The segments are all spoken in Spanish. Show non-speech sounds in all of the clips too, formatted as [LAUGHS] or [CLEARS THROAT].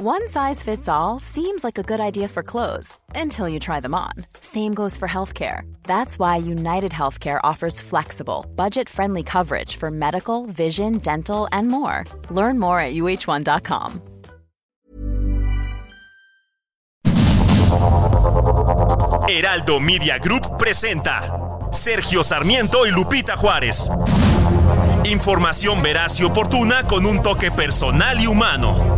One size fits all seems like a good idea for clothes until you try them on. Same goes for healthcare. That's why United Healthcare offers flexible, budget friendly coverage for medical, vision, dental, and more. Learn more at uh1.com. Heraldo Media Group presenta Sergio Sarmiento y Lupita Juárez. Información veraz y oportuna con un toque personal y humano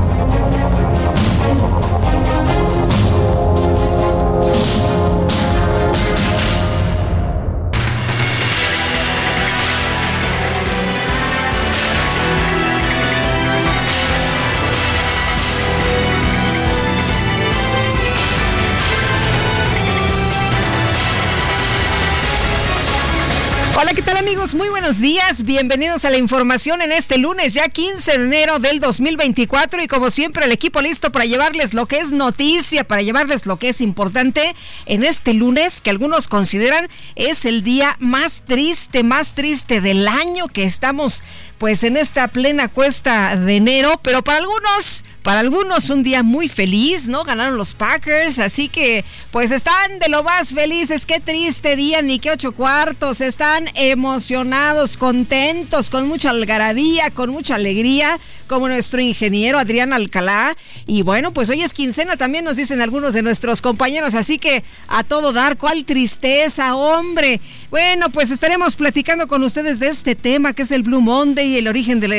Hola, ¿qué tal amigos? Muy buenos días. Bienvenidos a la información en este lunes, ya 15 de enero del 2024 y como siempre el equipo listo para llevarles lo que es noticia, para llevarles lo que es importante en este lunes que algunos consideran es el día más triste, más triste del año que estamos pues en esta plena cuesta de enero, pero para algunos para algunos un día muy feliz, ¿no? Ganaron los Packers, así que pues están de lo más felices. Qué triste día, ni qué ocho cuartos. Están emocionados, contentos, con mucha algarabía, con mucha alegría, como nuestro ingeniero Adrián Alcalá. Y bueno, pues hoy es quincena, también nos dicen algunos de nuestros compañeros, así que a todo dar, cuál tristeza, hombre. Bueno, pues estaremos platicando con ustedes de este tema que es el Blue Monday el origen de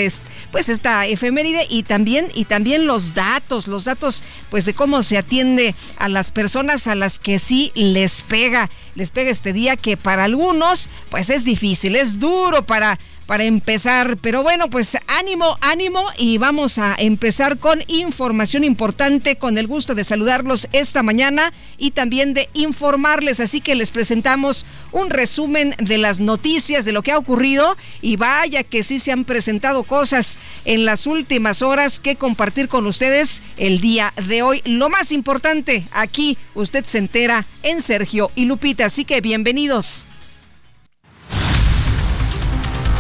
pues esta efeméride y también y también los datos, los datos pues de cómo se atiende a las personas a las que sí les pega, les pega este día que para algunos pues es difícil, es duro para para empezar. Pero bueno, pues ánimo, ánimo y vamos a empezar con información importante, con el gusto de saludarlos esta mañana y también de informarles. Así que les presentamos un resumen de las noticias, de lo que ha ocurrido y vaya que sí se han presentado cosas en las últimas horas que compartir con ustedes el día de hoy. Lo más importante, aquí usted se entera en Sergio y Lupita, así que bienvenidos.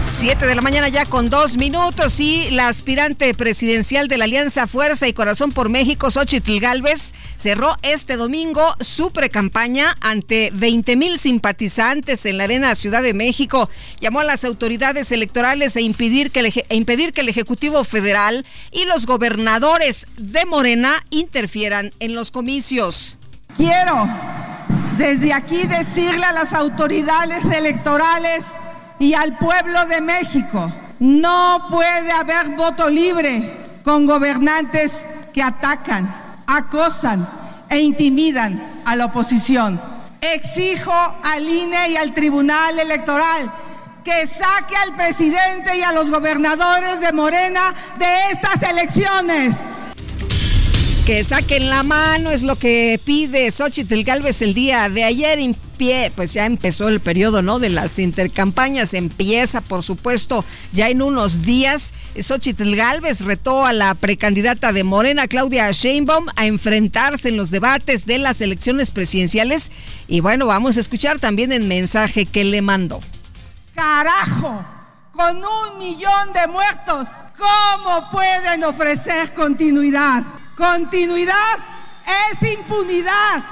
7 de la mañana ya con dos minutos y la aspirante presidencial de la Alianza Fuerza y Corazón por México, Xochitl Galvez, cerró este domingo su precampaña ante 20 mil simpatizantes en la Arena Ciudad de México. Llamó a las autoridades electorales a impedir que el, a impedir que el Ejecutivo Federal y los gobernadores de Morena interfieran en los comicios. Quiero desde aquí decirle a las autoridades electorales y al pueblo de México. No puede haber voto libre con gobernantes que atacan, acosan e intimidan a la oposición. Exijo al INE y al Tribunal Electoral que saque al presidente y a los gobernadores de Morena de estas elecciones. Que saquen la mano es lo que pide Xochitl Galvez el día de ayer. Pie, pues ya empezó el periodo, ¿no? De las intercampañas. Empieza, por supuesto, ya en unos días. Xochitl Galvez retó a la precandidata de Morena, Claudia Sheinbaum, a enfrentarse en los debates de las elecciones presidenciales. Y bueno, vamos a escuchar también el mensaje que le mandó. Carajo, con un millón de muertos, ¿cómo pueden ofrecer continuidad? Continuidad es impunidad.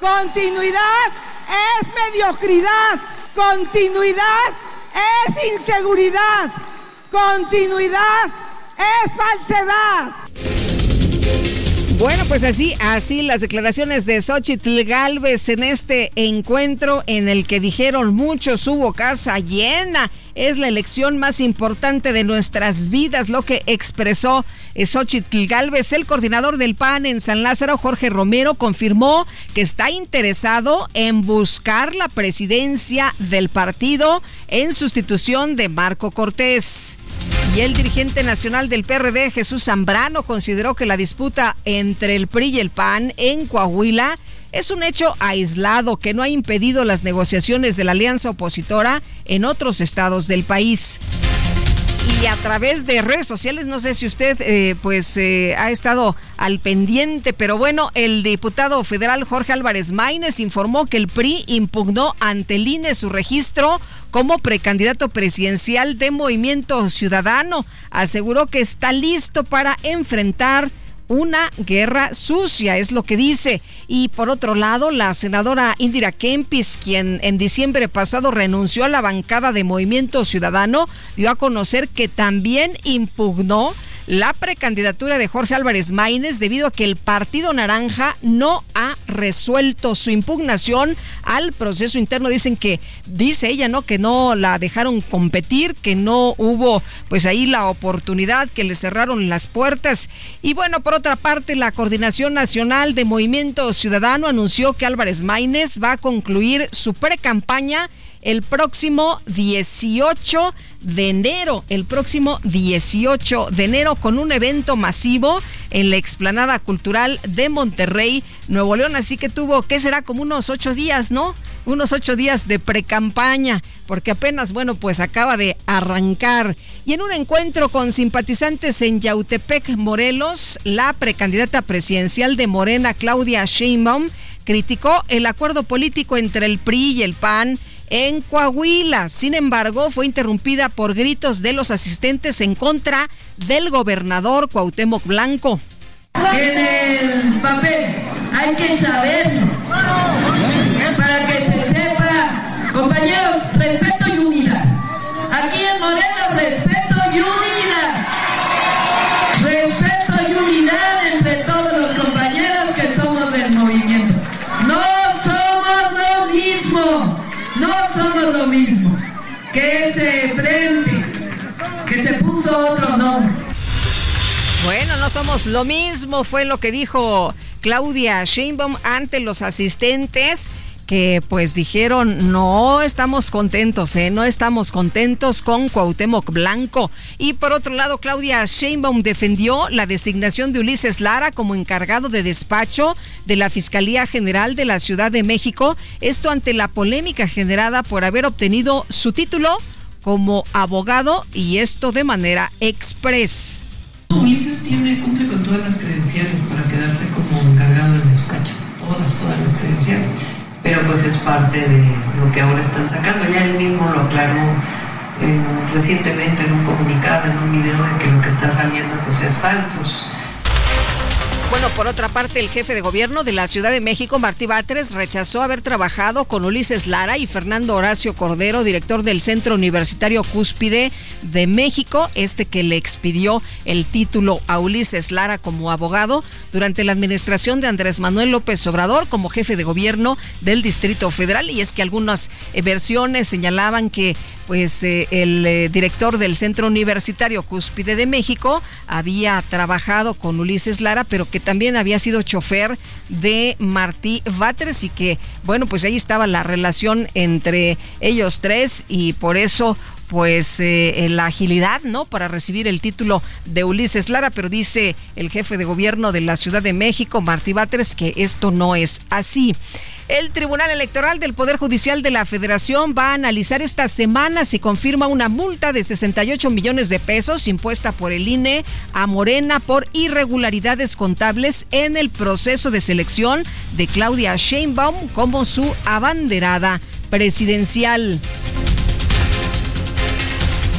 Continuidad es mediocridad. Continuidad es inseguridad. Continuidad es falsedad. Bueno, pues así, así las declaraciones de Xochitl Galvez en este encuentro en el que dijeron muchos hubo casa llena. Es la elección más importante de nuestras vidas, lo que expresó Xochitl Galvez. El coordinador del PAN en San Lázaro, Jorge Romero, confirmó que está interesado en buscar la presidencia del partido en sustitución de Marco Cortés. Y el dirigente nacional del PRD, Jesús Zambrano, consideró que la disputa entre el PRI y el PAN en Coahuila es un hecho aislado que no ha impedido las negociaciones de la alianza opositora en otros estados del país. Y a través de redes sociales, no sé si usted eh, pues eh, ha estado al pendiente, pero bueno, el diputado federal Jorge Álvarez Maínez informó que el PRI impugnó ante el INE su registro como precandidato presidencial de Movimiento Ciudadano. Aseguró que está listo para enfrentar una guerra sucia, es lo que dice. Y por otro lado, la senadora Indira Kempis, quien en diciembre pasado renunció a la bancada de Movimiento Ciudadano, dio a conocer que también impugnó la precandidatura de Jorge Álvarez Maínez debido a que el Partido Naranja no ha resuelto su impugnación al proceso interno. Dicen que, dice ella, ¿no? Que no la dejaron competir, que no hubo pues ahí la oportunidad, que le cerraron las puertas. Y bueno, por otra parte, la Coordinación Nacional de Movimiento Ciudadano anunció que Álvarez Maínez va a concluir su pre-campaña el próximo 18 de enero, el próximo 18 de enero con un evento masivo en la explanada cultural de Monterrey, Nuevo León. Así que tuvo, ¿qué será? Como unos ocho días, ¿no? Unos ocho días de precampaña, porque apenas, bueno, pues acaba de arrancar. Y en un encuentro con simpatizantes en Yautepec, Morelos, la precandidata presidencial de Morena, Claudia Sheinbaum, criticó el acuerdo político entre el PRI y el PAN en Coahuila. Sin embargo, fue interrumpida por gritos de los asistentes en contra del gobernador Cuauhtémoc Blanco. En el papel hay que saber para que se sepa, compañeros, respeto Bueno, no somos lo mismo, fue lo que dijo Claudia Sheinbaum ante los asistentes que pues dijeron no estamos contentos, ¿eh? no estamos contentos con Cuauhtémoc Blanco. Y por otro lado, Claudia Sheinbaum defendió la designación de Ulises Lara como encargado de despacho de la Fiscalía General de la Ciudad de México, esto ante la polémica generada por haber obtenido su título como abogado y esto de manera express. Ulises tiene, cumple con todas las credenciales para quedarse como encargado del despacho, todas, todas las credenciales pero pues es parte de lo que ahora están sacando. Ya él mismo lo aclaró eh, recientemente en un comunicado, en un video, de que lo que está saliendo pues es falso. Bueno, por otra parte, el jefe de gobierno de la Ciudad de México, Martí Batres, rechazó haber trabajado con Ulises Lara y Fernando Horacio Cordero, director del Centro Universitario Cúspide de México, este que le expidió el título a Ulises Lara como abogado durante la administración de Andrés Manuel López Obrador como jefe de gobierno del Distrito Federal. Y es que algunas eh, versiones señalaban que pues eh, el eh, director del Centro Universitario Cúspide de México había trabajado con Ulises Lara, pero que también había sido chofer de Martí Batres y que, bueno, pues ahí estaba la relación entre ellos tres y por eso pues eh, la agilidad, ¿no? Para recibir el título de Ulises Lara, pero dice el jefe de gobierno de la Ciudad de México, Martí Batres, que esto no es así. El Tribunal Electoral del Poder Judicial de la Federación va a analizar esta semana si confirma una multa de 68 millones de pesos impuesta por el INE a Morena por irregularidades contables en el proceso de selección de Claudia Sheinbaum como su abanderada presidencial.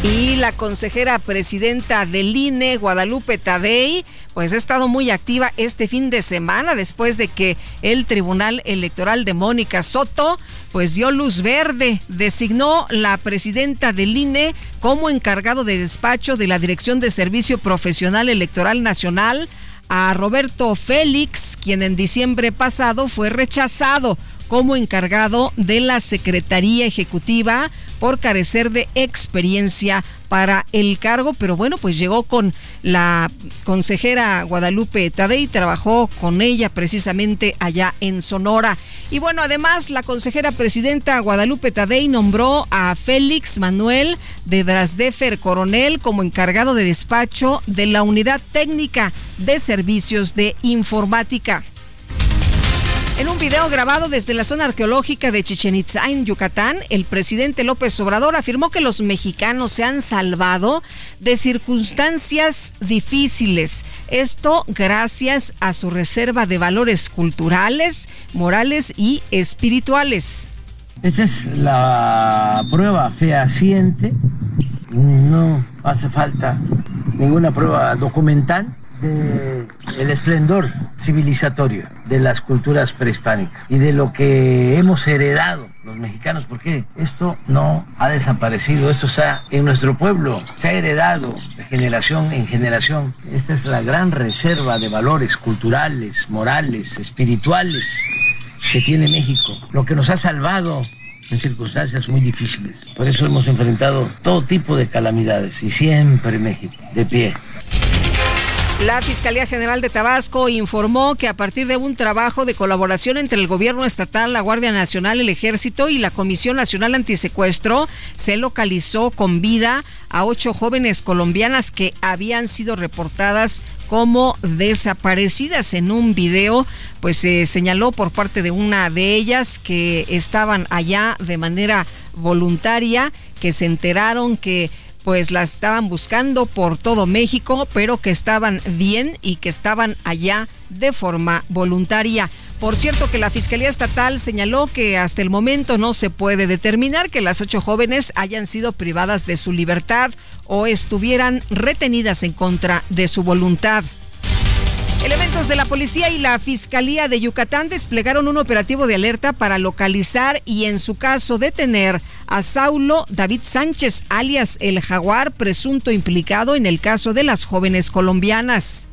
Y la consejera presidenta del INE, Guadalupe Tadei, pues ha estado muy activa este fin de semana después de que el Tribunal Electoral de Mónica Soto pues dio luz verde, designó la presidenta del INE como encargado de despacho de la Dirección de Servicio Profesional Electoral Nacional a Roberto Félix, quien en diciembre pasado fue rechazado como encargado de la Secretaría Ejecutiva por carecer de experiencia para el cargo, pero bueno, pues llegó con la consejera Guadalupe Tadei, trabajó con ella precisamente allá en Sonora. Y bueno, además la consejera presidenta Guadalupe Tadei nombró a Félix Manuel de Drasdefer Coronel como encargado de despacho de la Unidad Técnica de Servicios de Informática. En un video grabado desde la zona arqueológica de Chichen Itza en Yucatán, el presidente López Obrador afirmó que los mexicanos se han salvado de circunstancias difíciles. Esto gracias a su reserva de valores culturales, morales y espirituales. Esa es la prueba fehaciente. No hace falta ninguna prueba documental de el esplendor civilizatorio de las culturas prehispánicas y de lo que hemos heredado los mexicanos, porque esto no ha desaparecido, esto está en nuestro pueblo, se ha heredado de generación en generación. Esta es la gran reserva de valores culturales, morales, espirituales que tiene México, lo que nos ha salvado en circunstancias muy difíciles. Por eso hemos enfrentado todo tipo de calamidades y siempre México de pie. La Fiscalía General de Tabasco informó que a partir de un trabajo de colaboración entre el gobierno estatal, la Guardia Nacional, el Ejército y la Comisión Nacional Antisecuestro, se localizó con vida a ocho jóvenes colombianas que habían sido reportadas como desaparecidas. En un video, pues se señaló por parte de una de ellas que estaban allá de manera voluntaria, que se enteraron que pues la estaban buscando por todo México, pero que estaban bien y que estaban allá de forma voluntaria. Por cierto que la Fiscalía Estatal señaló que hasta el momento no se puede determinar que las ocho jóvenes hayan sido privadas de su libertad o estuvieran retenidas en contra de su voluntad. Elementos de la policía y la Fiscalía de Yucatán desplegaron un operativo de alerta para localizar y en su caso detener a Saulo David Sánchez, alias el jaguar, presunto implicado en el caso de las jóvenes colombianas.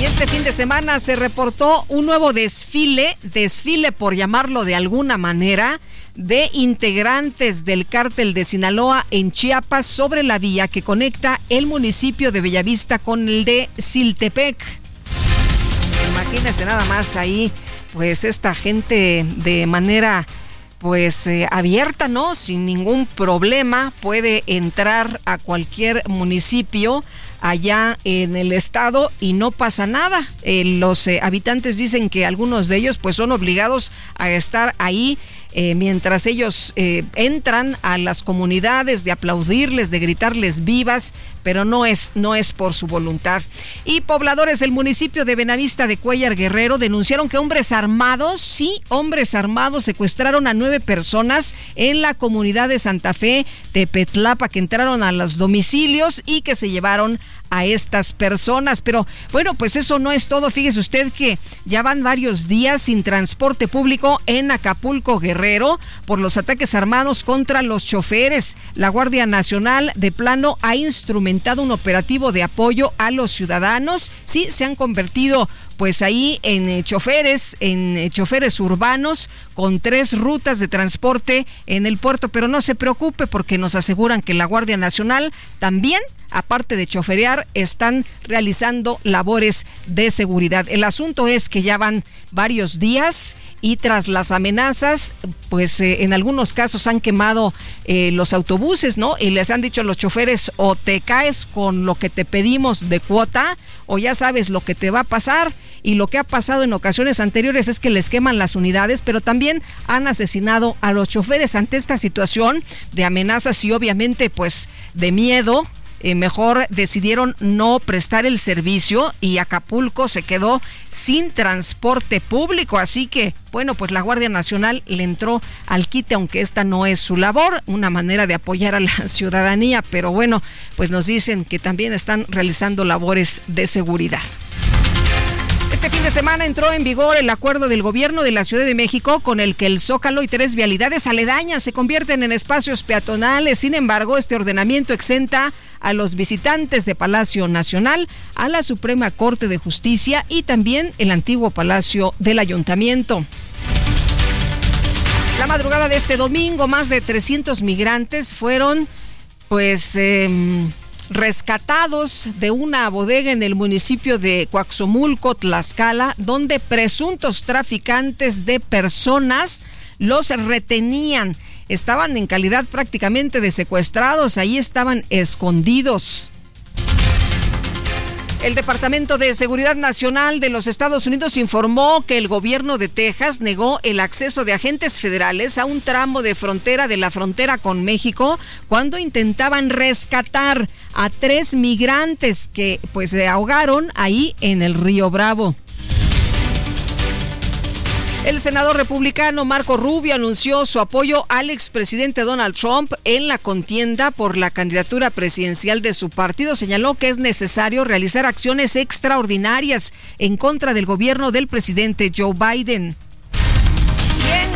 Y este fin de semana se reportó un nuevo desfile, desfile por llamarlo de alguna manera, de integrantes del cártel de Sinaloa en Chiapas sobre la vía que conecta el municipio de Bellavista con el de Siltepec. Imagínense nada más ahí, pues esta gente de manera pues eh, abierta, ¿no? Sin ningún problema puede entrar a cualquier municipio allá en el estado y no pasa nada. Eh, los eh, habitantes dicen que algunos de ellos pues son obligados a estar ahí eh, mientras ellos eh, entran a las comunidades, de aplaudirles, de gritarles vivas, pero no es, no es por su voluntad. Y pobladores del municipio de Benavista de Cuellar Guerrero denunciaron que hombres armados, sí, hombres armados secuestraron a nueve personas en la comunidad de Santa Fe, de Petlapa, que entraron a los domicilios y que se llevaron a estas personas. Pero bueno, pues eso no es todo. Fíjese usted que ya van varios días sin transporte público en Acapulco Guerrero por los ataques armados contra los choferes. La Guardia Nacional de plano ha instrumentado un operativo de apoyo a los ciudadanos. Sí, se han convertido pues ahí en eh, choferes, en eh, choferes urbanos con tres rutas de transporte en el puerto, pero no se preocupe porque nos aseguran que la Guardia Nacional también aparte de choferear, están realizando labores de seguridad. El asunto es que ya van varios días y tras las amenazas, pues eh, en algunos casos han quemado eh, los autobuses, ¿no? Y les han dicho a los choferes o te caes con lo que te pedimos de cuota o ya sabes lo que te va a pasar. Y lo que ha pasado en ocasiones anteriores es que les queman las unidades, pero también han asesinado a los choferes ante esta situación de amenazas y obviamente pues de miedo eh, mejor decidieron no prestar el servicio y Acapulco se quedó sin transporte público. Así que, bueno, pues la Guardia Nacional le entró al quite, aunque esta no es su labor, una manera de apoyar a la [LAUGHS] ciudadanía, pero bueno, pues nos dicen que también están realizando labores de seguridad. Este fin de semana entró en vigor el acuerdo del gobierno de la Ciudad de México con el que el Zócalo y tres vialidades aledañas se convierten en espacios peatonales. Sin embargo, este ordenamiento exenta a los visitantes de Palacio Nacional, a la Suprema Corte de Justicia y también el antiguo Palacio del Ayuntamiento. La madrugada de este domingo, más de 300 migrantes fueron, pues, em, rescatados de una bodega en el municipio de Coaxomulco, Tlaxcala, donde presuntos traficantes de personas los retenían. Estaban en calidad prácticamente de secuestrados, ahí estaban escondidos. El Departamento de Seguridad Nacional de los Estados Unidos informó que el gobierno de Texas negó el acceso de agentes federales a un tramo de frontera de la frontera con México cuando intentaban rescatar a tres migrantes que pues se ahogaron ahí en el río Bravo. El senador republicano Marco Rubio anunció su apoyo al expresidente Donald Trump en la contienda por la candidatura presidencial de su partido. Señaló que es necesario realizar acciones extraordinarias en contra del gobierno del presidente Joe Biden.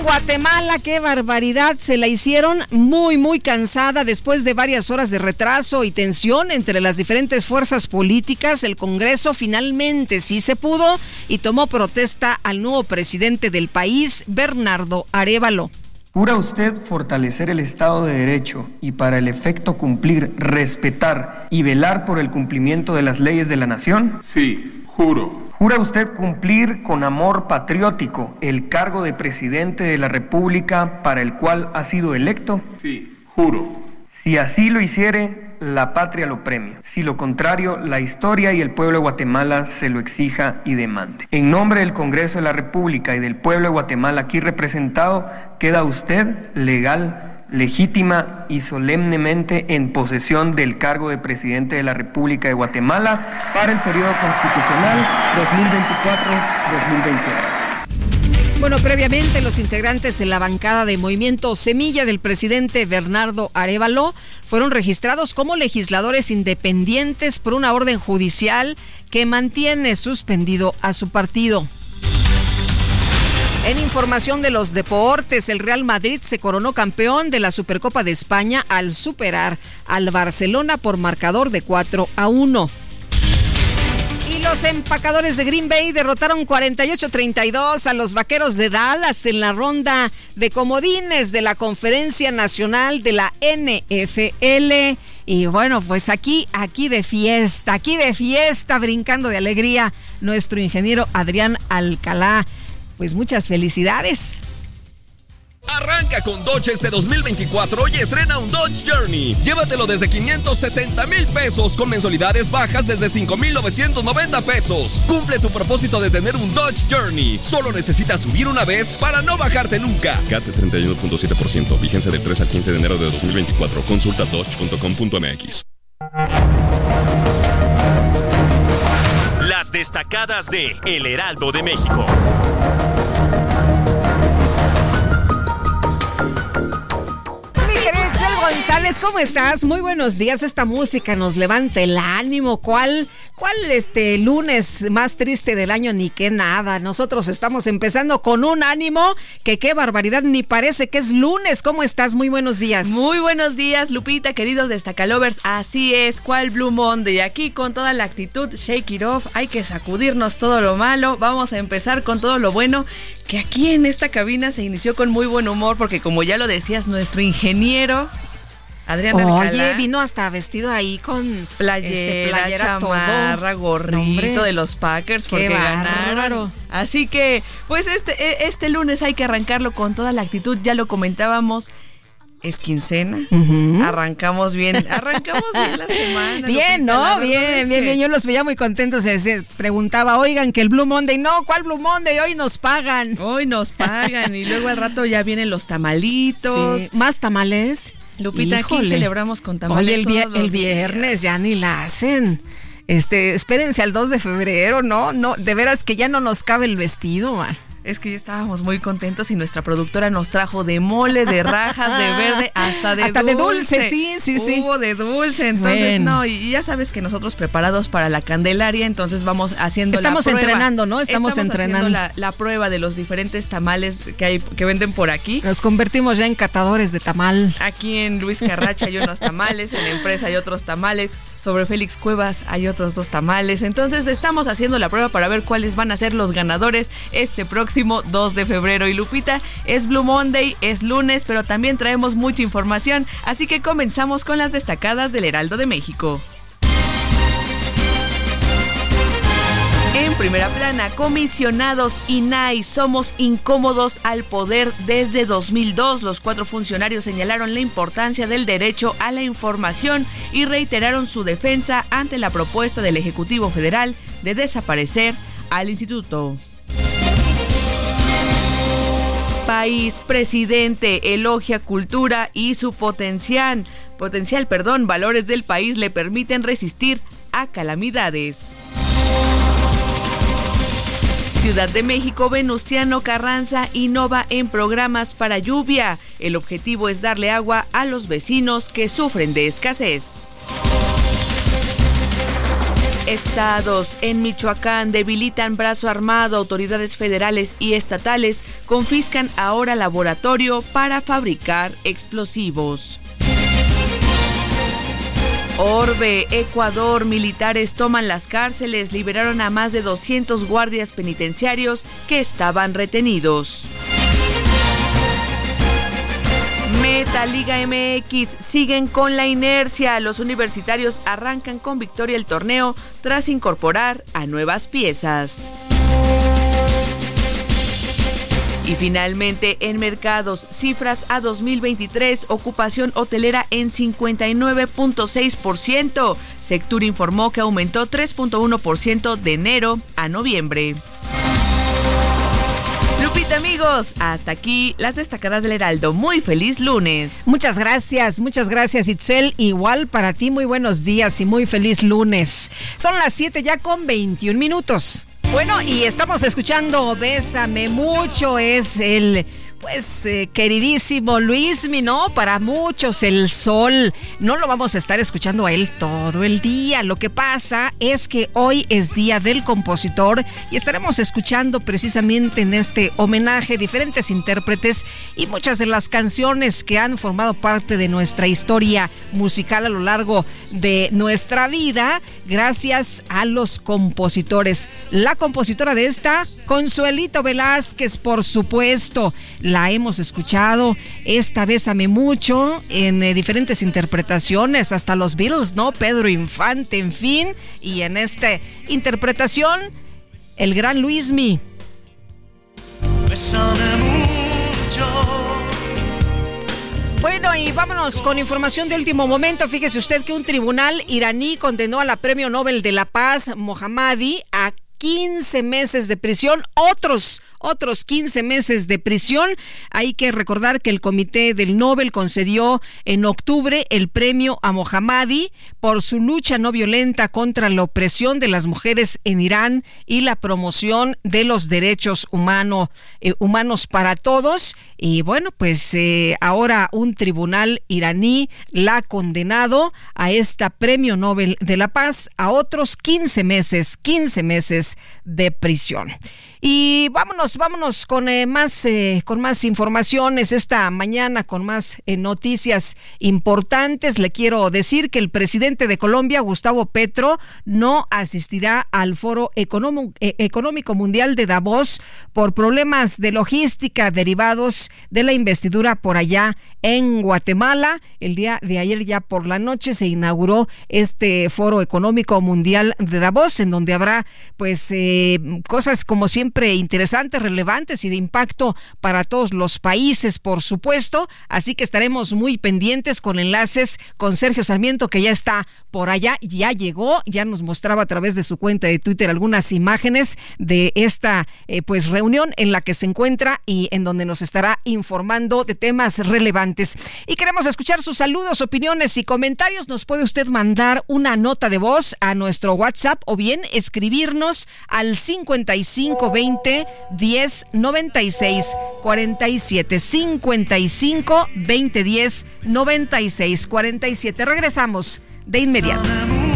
Guatemala, qué barbaridad, se la hicieron muy, muy cansada después de varias horas de retraso y tensión entre las diferentes fuerzas políticas. El Congreso finalmente sí se pudo y tomó protesta al nuevo presidente del país, Bernardo Arevalo. ¿Jura usted fortalecer el Estado de Derecho y para el efecto cumplir, respetar y velar por el cumplimiento de las leyes de la nación? Sí, juro. ¿Jura usted cumplir con amor patriótico el cargo de presidente de la República para el cual ha sido electo? Sí, juro. Si así lo hiciere, la patria lo premia. Si lo contrario, la historia y el pueblo de Guatemala se lo exija y demande. En nombre del Congreso de la República y del pueblo de Guatemala aquí representado, queda usted legal legítima y solemnemente en posesión del cargo de presidente de la República de Guatemala para el periodo constitucional 2024-2028. Bueno, previamente los integrantes de la bancada de Movimiento Semilla del presidente Bernardo Arevalo fueron registrados como legisladores independientes por una orden judicial que mantiene suspendido a su partido. En información de los deportes, el Real Madrid se coronó campeón de la Supercopa de España al superar al Barcelona por marcador de 4 a 1. Y los empacadores de Green Bay derrotaron 48-32 a los Vaqueros de Dallas en la ronda de comodines de la Conferencia Nacional de la NFL. Y bueno, pues aquí, aquí de fiesta, aquí de fiesta, brincando de alegría, nuestro ingeniero Adrián Alcalá pues muchas felicidades. Arranca con Dodge este 2024 y estrena un Dodge Journey. Llévatelo desde 560 mil pesos con mensualidades bajas desde 5,990 pesos. Cumple tu propósito de tener un Dodge Journey. Solo necesitas subir una vez para no bajarte nunca. CAT 31.7%. Vigencia del 3 al 15 de enero de 2024. Consulta dodge.com.mx. Las destacadas de El Heraldo de México. González, ¿cómo estás? Muy buenos días. Esta música nos levanta el ánimo. ¿Cuál, cuál este lunes más triste del año? Ni que nada. Nosotros estamos empezando con un ánimo que qué barbaridad, ni parece que es lunes. ¿Cómo estás? Muy buenos días. Muy buenos días, Lupita, queridos destacalovers. Así es, ¿cuál Blue Monday? Aquí con toda la actitud, shake it off. Hay que sacudirnos todo lo malo. Vamos a empezar con todo lo bueno que aquí en esta cabina se inició con muy buen humor porque como ya lo decías, nuestro ingeniero Adrián Oye, vino hasta vestido ahí con playera, este, playera chamarra, gorrito de los Packers porque ganaron. Así que, pues este, e, este lunes hay que arrancarlo con toda la actitud, ya lo comentábamos. Es quincena. Arrancamos bien, arrancamos bien la semana. [LAUGHS] Bien, ¿no? Bien, bien, bien. Yo los veía muy contentos. Se, preguntaba, oigan, que el Blue Monday. No, ¿cuál Blue Monday? Hoy nos pagan. Hoy nos pagan. y luego al rato ya vienen los tamalitos. ¿Más tamales? Lupita, aquí celebramos con tamales. Oye, el, el viernes ya ni la hacen. Este, espérense al 2 de febrero, ¿no? No, de veras que ya no nos cabe el vestido, man. Es que ya estábamos muy contentos y nuestra productora nos trajo de mole, de rajas, de verde, [LAUGHS] hasta de hasta dulce. de dulce, sí, sí, sí. Hubo de dulce, entonces no, y ya sabes que nosotros preparados para la Candelaria, entonces vamos haciendo Estamos la prueba. entrenando, ¿no? Estamos, entrenando la, la, prueba de los diferentes tamales que hay que venden por aquí. Nos convertimos ya en catadores de tamal. Aquí en Luis Carracha hay unos tamales, en la empresa hay otros tamales sobre Félix Cuevas hay otros dos tamales. Entonces estamos haciendo la prueba para ver cuáles van a ser los ganadores este próximo 2 de febrero. Y Lupita, es Blue Monday, es lunes, pero también traemos mucha información. Así que comenzamos con las destacadas del Heraldo de México. En primera plana, comisionados INAI, somos incómodos al poder desde 2002. Los cuatro funcionarios señalaron la importancia del derecho a la información y reiteraron su defensa ante la propuesta del Ejecutivo Federal de desaparecer al instituto. País, presidente, elogia cultura y su potencial, potencial, perdón, valores del país le permiten resistir a calamidades. Ciudad de México, Venustiano Carranza innova en programas para lluvia. El objetivo es darle agua a los vecinos que sufren de escasez. Estados en Michoacán debilitan brazo armado, autoridades federales y estatales confiscan ahora laboratorio para fabricar explosivos. Orbe, Ecuador, militares toman las cárceles, liberaron a más de 200 guardias penitenciarios que estaban retenidos. Meta Liga MX siguen con la inercia. Los universitarios arrancan con victoria el torneo tras incorporar a nuevas piezas. Y finalmente, en mercados, cifras a 2023, ocupación hotelera en 59.6%. Sector informó que aumentó 3.1% de enero a noviembre. Lupita, amigos, hasta aquí las destacadas del Heraldo. Muy feliz lunes. Muchas gracias, muchas gracias, Itzel. Igual para ti, muy buenos días y muy feliz lunes. Son las 7 ya con 21 minutos. Bueno, y estamos escuchando Bésame mucho, es el pues eh, queridísimo Luismi, ¿no? Para muchos el sol. No lo vamos a estar escuchando a él todo el día. Lo que pasa es que hoy es Día del Compositor y estaremos escuchando precisamente en este homenaje diferentes intérpretes y muchas de las canciones que han formado parte de nuestra historia musical a lo largo de nuestra vida gracias a los compositores. La compositora de esta, Consuelito Velázquez, por supuesto la hemos escuchado, esta Bésame Mucho, en eh, diferentes interpretaciones, hasta los Beatles, ¿no? Pedro Infante, en fin, y en esta interpretación, el gran Luismi. Bésame mucho. Bueno, y vámonos con información de último momento. Fíjese usted que un tribunal iraní condenó a la Premio Nobel de la Paz, Mohammadi, a 15 meses de prisión. Otros otros 15 meses de prisión. Hay que recordar que el Comité del Nobel concedió en octubre el premio a Mohammadi por su lucha no violenta contra la opresión de las mujeres en Irán y la promoción de los derechos humano, eh, humanos para todos. Y bueno, pues eh, ahora un tribunal iraní la ha condenado a esta premio Nobel de la Paz a otros 15 meses, 15 meses de prisión. Y vámonos, vámonos con eh, más eh, con más informaciones esta mañana, con más eh, noticias importantes. Le quiero decir que el presidente de Colombia, Gustavo Petro, no asistirá al Foro Económico Mundial de Davos por problemas de logística derivados de la investidura por allá en Guatemala. El día de ayer ya por la noche se inauguró este Foro Económico Mundial de Davos, en donde habrá pues cosas como siempre interesantes, relevantes y de impacto para todos los países, por supuesto. Así que estaremos muy pendientes con enlaces con Sergio Sarmiento, que ya está por allá, ya llegó, ya nos mostraba a través de su cuenta de Twitter algunas imágenes de esta eh, pues reunión en la que se encuentra y en donde nos estará informando de temas relevantes. Y queremos escuchar sus saludos, opiniones y comentarios. Nos puede usted mandar una nota de voz a nuestro WhatsApp o bien escribirnos al 5520 20 10 96 47 55 20 10 96 47. Regresamos de inmediato.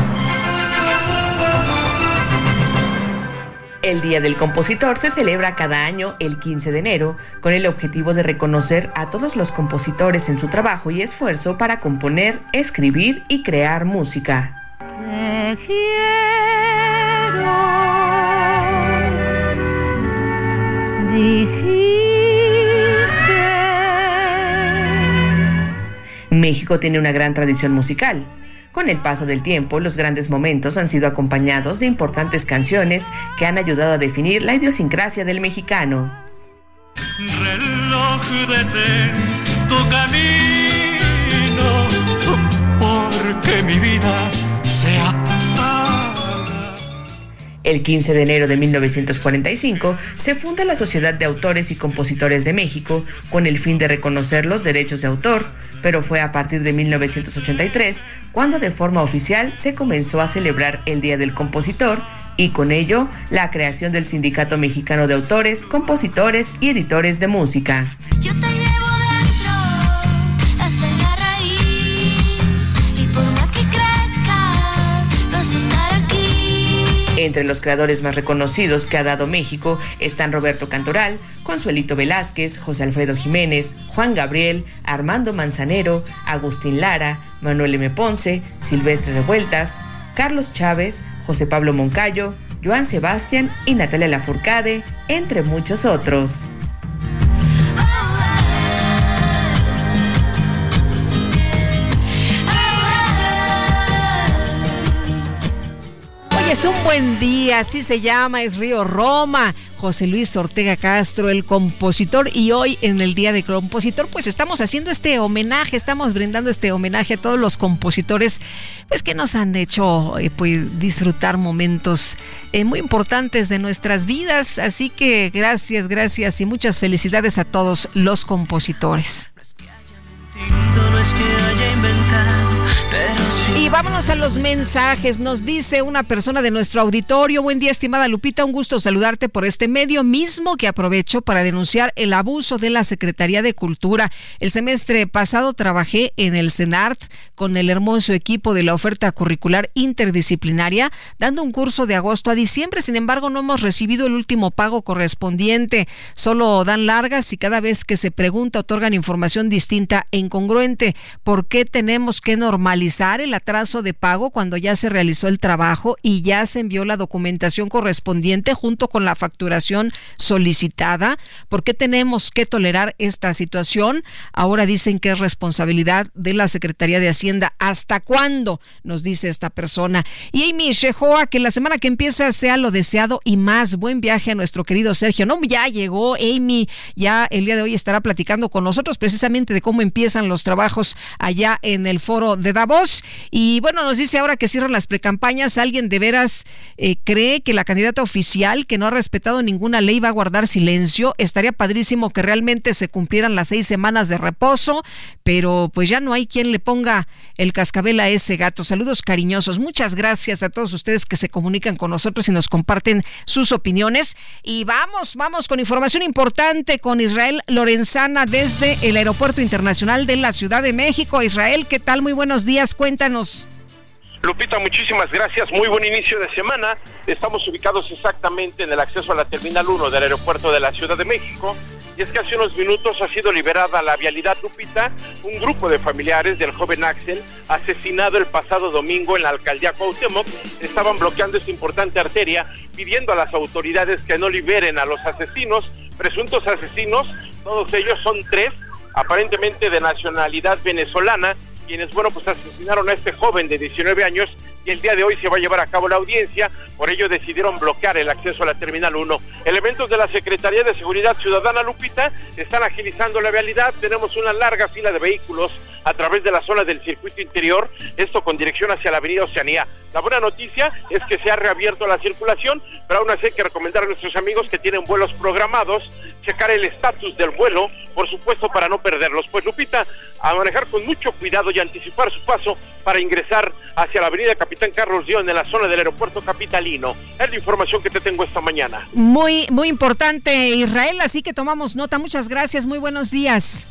El Día del Compositor se celebra cada año el 15 de enero con el objetivo de reconocer a todos los compositores en su trabajo y esfuerzo para componer, escribir y crear música. México tiene una gran tradición musical. Con el paso del tiempo, los grandes momentos han sido acompañados de importantes canciones que han ayudado a definir la idiosincrasia del mexicano. Tu camino, porque mi vida el 15 de enero de 1945 se funda la Sociedad de Autores y Compositores de México con el fin de reconocer los derechos de autor, pero fue a partir de 1983 cuando de forma oficial se comenzó a celebrar el Día del Compositor y con ello la creación del Sindicato Mexicano de Autores, Compositores y Editores de Música. Entre los creadores más reconocidos que ha dado México están Roberto Cantoral, Consuelito Velázquez, José Alfredo Jiménez, Juan Gabriel, Armando Manzanero, Agustín Lara, Manuel M. Ponce, Silvestre Revueltas, Carlos Chávez, José Pablo Moncayo, Joan Sebastián y Natalia Lafourcade, entre muchos otros. Es un buen día, así se llama, es Río Roma. José Luis Ortega Castro, el compositor, y hoy en el Día de Compositor, pues estamos haciendo este homenaje, estamos brindando este homenaje a todos los compositores, pues que nos han hecho eh, pues, disfrutar momentos eh, muy importantes de nuestras vidas. Así que gracias, gracias y muchas felicidades a todos los compositores. Y vámonos a los mensajes. Nos dice una persona de nuestro auditorio. Buen día, estimada Lupita. Un gusto saludarte por este medio mismo que aprovecho para denunciar el abuso de la Secretaría de Cultura. El semestre pasado trabajé en el CENART con el hermoso equipo de la oferta curricular interdisciplinaria, dando un curso de agosto a diciembre. Sin embargo, no hemos recibido el último pago correspondiente. Solo dan largas y cada vez que se pregunta otorgan información distinta e incongruente. ¿Por qué tenemos que normalizar? el atraso de pago cuando ya se realizó el trabajo y ya se envió la documentación correspondiente junto con la facturación solicitada. ¿Por qué tenemos que tolerar esta situación? Ahora dicen que es responsabilidad de la Secretaría de Hacienda. ¿Hasta cuándo? Nos dice esta persona. Y Amy Shehoa, que la semana que empieza sea lo deseado y más. Buen viaje a nuestro querido Sergio. No, ya llegó Amy. Ya el día de hoy estará platicando con nosotros precisamente de cómo empiezan los trabajos allá en el foro de Davos y bueno, nos dice ahora que cierran las precampañas. ¿Alguien de veras eh, cree que la candidata oficial, que no ha respetado ninguna ley, va a guardar silencio? Estaría padrísimo que realmente se cumplieran las seis semanas de reposo, pero pues ya no hay quien le ponga el cascabel a ese gato. Saludos cariñosos. Muchas gracias a todos ustedes que se comunican con nosotros y nos comparten sus opiniones. Y vamos, vamos con información importante con Israel Lorenzana desde el Aeropuerto Internacional de la Ciudad de México. Israel, ¿qué tal? Muy buenos días cuéntanos. Lupita, muchísimas gracias. Muy buen inicio de semana. Estamos ubicados exactamente en el acceso a la Terminal 1 del aeropuerto de la Ciudad de México. Y es que hace unos minutos ha sido liberada la vialidad Lupita. Un grupo de familiares del joven Axel, asesinado el pasado domingo en la alcaldía Cuauhtémoc, estaban bloqueando esta importante arteria, pidiendo a las autoridades que no liberen a los asesinos, presuntos asesinos. Todos ellos son tres, aparentemente de nacionalidad venezolana quienes, bueno, pues asesinaron a este joven de 19 años y el día de hoy se va a llevar a cabo la audiencia, por ello decidieron bloquear el acceso a la Terminal 1. Elementos de la Secretaría de Seguridad Ciudadana Lupita están agilizando la vialidad, tenemos una larga fila de vehículos a través de la zona del circuito interior, esto con dirección hacia la Avenida Oceanía. La buena noticia es que se ha reabierto la circulación, pero aún así hay que recomendar a nuestros amigos que tienen vuelos programados checar el estatus del vuelo, por supuesto, para no perderlos. Pues Lupita, a manejar con mucho cuidado y anticipar su paso para ingresar hacia la avenida Capitán Carlos Dion en la zona del aeropuerto capitalino. Es la información que te tengo esta mañana. Muy, muy importante, Israel, así que tomamos nota. Muchas gracias, muy buenos días.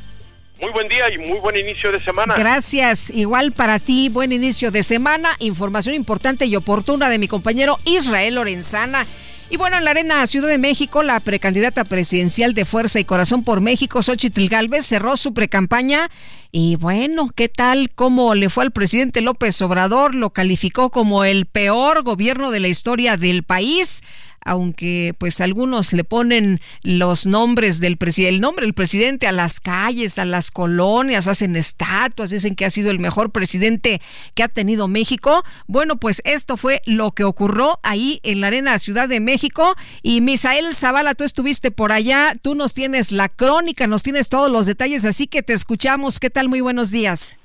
Muy buen día y muy buen inicio de semana. Gracias. Igual para ti, buen inicio de semana. Información importante y oportuna de mi compañero Israel Lorenzana. Y bueno, en la Arena Ciudad de México, la precandidata presidencial de Fuerza y Corazón por México, Xochitl Galvez, cerró su precampaña. Y bueno, ¿qué tal? ¿Cómo le fue al presidente López Obrador? Lo calificó como el peor gobierno de la historia del país aunque pues algunos le ponen los nombres del presidente, el nombre del presidente a las calles, a las colonias, hacen estatuas, dicen que ha sido el mejor presidente que ha tenido México. Bueno, pues esto fue lo que ocurrió ahí en la Arena Ciudad de México y Misael Zavala, tú estuviste por allá, tú nos tienes la crónica, nos tienes todos los detalles, así que te escuchamos. ¿Qué tal? Muy buenos días.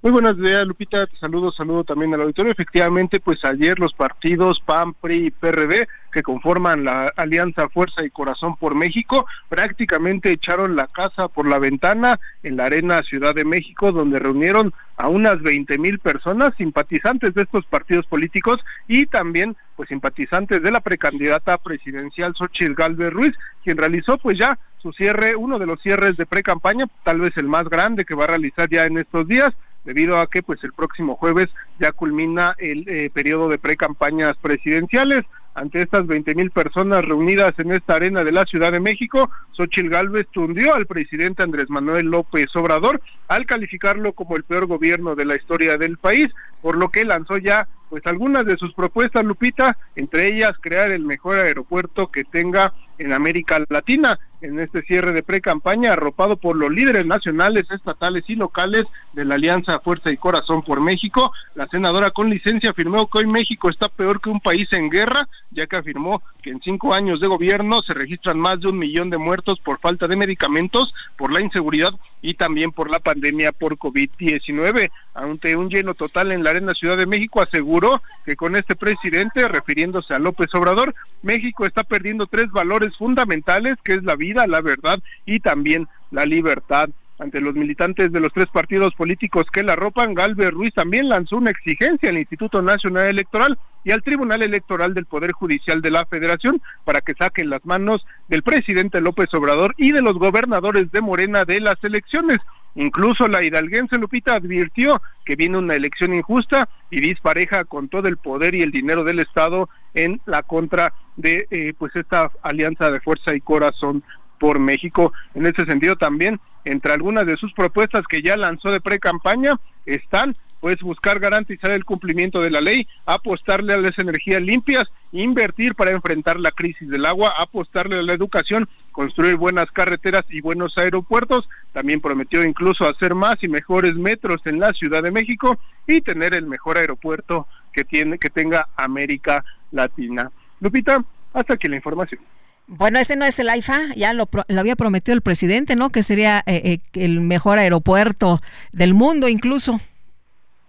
Muy buenos días, Lupita. Te saludo, saludo también al auditorio. Efectivamente, pues ayer los partidos PAN, PRI y PRD, que conforman la Alianza Fuerza y Corazón por México, prácticamente echaron la casa por la ventana en la Arena Ciudad de México, donde reunieron a unas 20 mil personas simpatizantes de estos partidos políticos y también pues simpatizantes de la precandidata presidencial Xochitl Galvez Ruiz, quien realizó pues ya su cierre, uno de los cierres de pre-campaña, tal vez el más grande que va a realizar ya en estos días, debido a que pues el próximo jueves ya culmina el eh, periodo de pre-campañas presidenciales. Ante estas 20 mil personas reunidas en esta arena de la Ciudad de México, Xochil Gálvez tundió al presidente Andrés Manuel López Obrador al calificarlo como el peor gobierno de la historia del país, por lo que lanzó ya pues algunas de sus propuestas, Lupita, entre ellas crear el mejor aeropuerto que tenga en América Latina en este cierre de pre-campaña arropado por los líderes nacionales, estatales y locales de la Alianza Fuerza y Corazón por México. La senadora con licencia afirmó que hoy México está peor que un país en guerra, ya que afirmó que en cinco años de gobierno se registran más de un millón de muertos por falta de medicamentos, por la inseguridad y también por la pandemia por COVID-19. Ante un lleno total en la Arena Ciudad de México, aseguró que con este presidente, refiriéndose a López Obrador, México está perdiendo tres valores fundamentales, que es la vida, la verdad y también la libertad ante los militantes de los tres partidos políticos que la ropan, Galvez Ruiz también lanzó una exigencia al Instituto Nacional Electoral y al Tribunal Electoral del Poder Judicial de la Federación para que saquen las manos del presidente López Obrador y de los gobernadores de Morena de las elecciones. Incluso la hidalguense Lupita advirtió que viene una elección injusta y dispareja con todo el poder y el dinero del Estado en la contra de eh, pues esta alianza de fuerza y corazón por México. En ese sentido también, entre algunas de sus propuestas que ya lanzó de pre-campaña, están pues buscar garantizar el cumplimiento de la ley, apostarle a las energías limpias, invertir para enfrentar la crisis del agua, apostarle a la educación, construir buenas carreteras y buenos aeropuertos. También prometió incluso hacer más y mejores metros en la Ciudad de México y tener el mejor aeropuerto que tiene que tenga América Latina. Lupita, hasta aquí la información. Bueno, ese no es el AIFA, ya lo, había prometido el presidente, ¿no? Que sería eh, eh, el mejor aeropuerto del mundo incluso.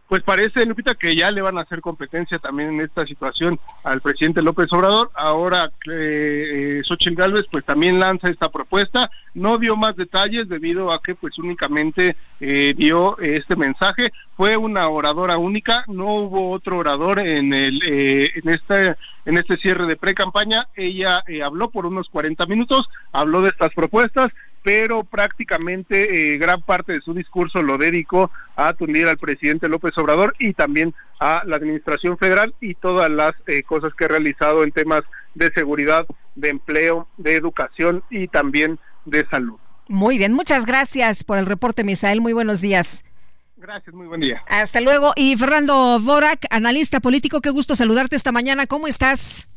Pues parece, Lupita, que ya le van a hacer competencia también en esta situación al presidente López Obrador. Ahora eh, Xochitl Gálvez pues también lanza esta propuesta. No dio más detalles debido a que pues únicamente eh, dio este mensaje. Fue una oradora única, no hubo otro orador en el en este en este cierre de pre-campaña. Ella eh, habló por unos 40 minutos, habló de estas propuestas, pero prácticamente eh, gran parte de su discurso lo dedicó a atundir al presidente López Obrador y también a la administración federal y todas las eh, cosas que ha realizado en temas de seguridad, de empleo, de educación y también de salud. Muy bien, muchas gracias por el reporte, Misael. Muy buenos días. Gracias, muy buen día. Hasta luego. Y Fernando Borac, analista político, qué gusto saludarte esta mañana. ¿Cómo estás?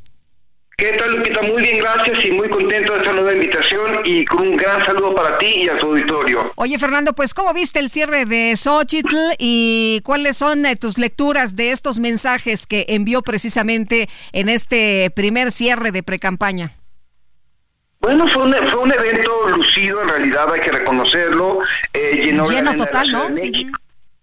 ¿Qué tal, Lupita? Muy bien, gracias y muy contento de esta nueva invitación y con un gran saludo para ti y a tu auditorio. Oye, Fernando, pues, ¿cómo viste el cierre de Xochitl y cuáles son eh, tus lecturas de estos mensajes que envió precisamente en este primer cierre de precampaña? Bueno, fue un, fue un evento lucido, en realidad hay que reconocerlo. Eh, llenó Lleno total, ¿no?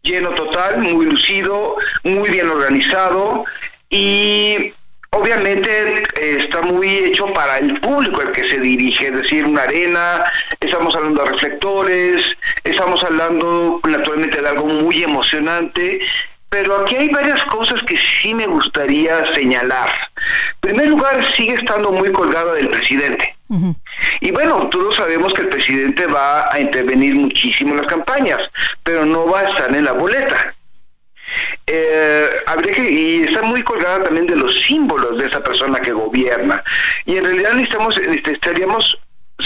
lleno total, muy lucido, muy bien organizado y obviamente eh, está muy hecho para el público al que se dirige, es decir, una arena, estamos hablando de reflectores, estamos hablando naturalmente de algo muy emocionante, pero aquí hay varias cosas que sí me gustaría señalar. En primer lugar, sigue estando muy colgada del presidente. Y bueno, todos sabemos que el presidente va a intervenir muchísimo en las campañas, pero no va a estar en la boleta. Eh, y está muy colgada también de los símbolos de esa persona que gobierna. Y en realidad necesitamos, necesitaríamos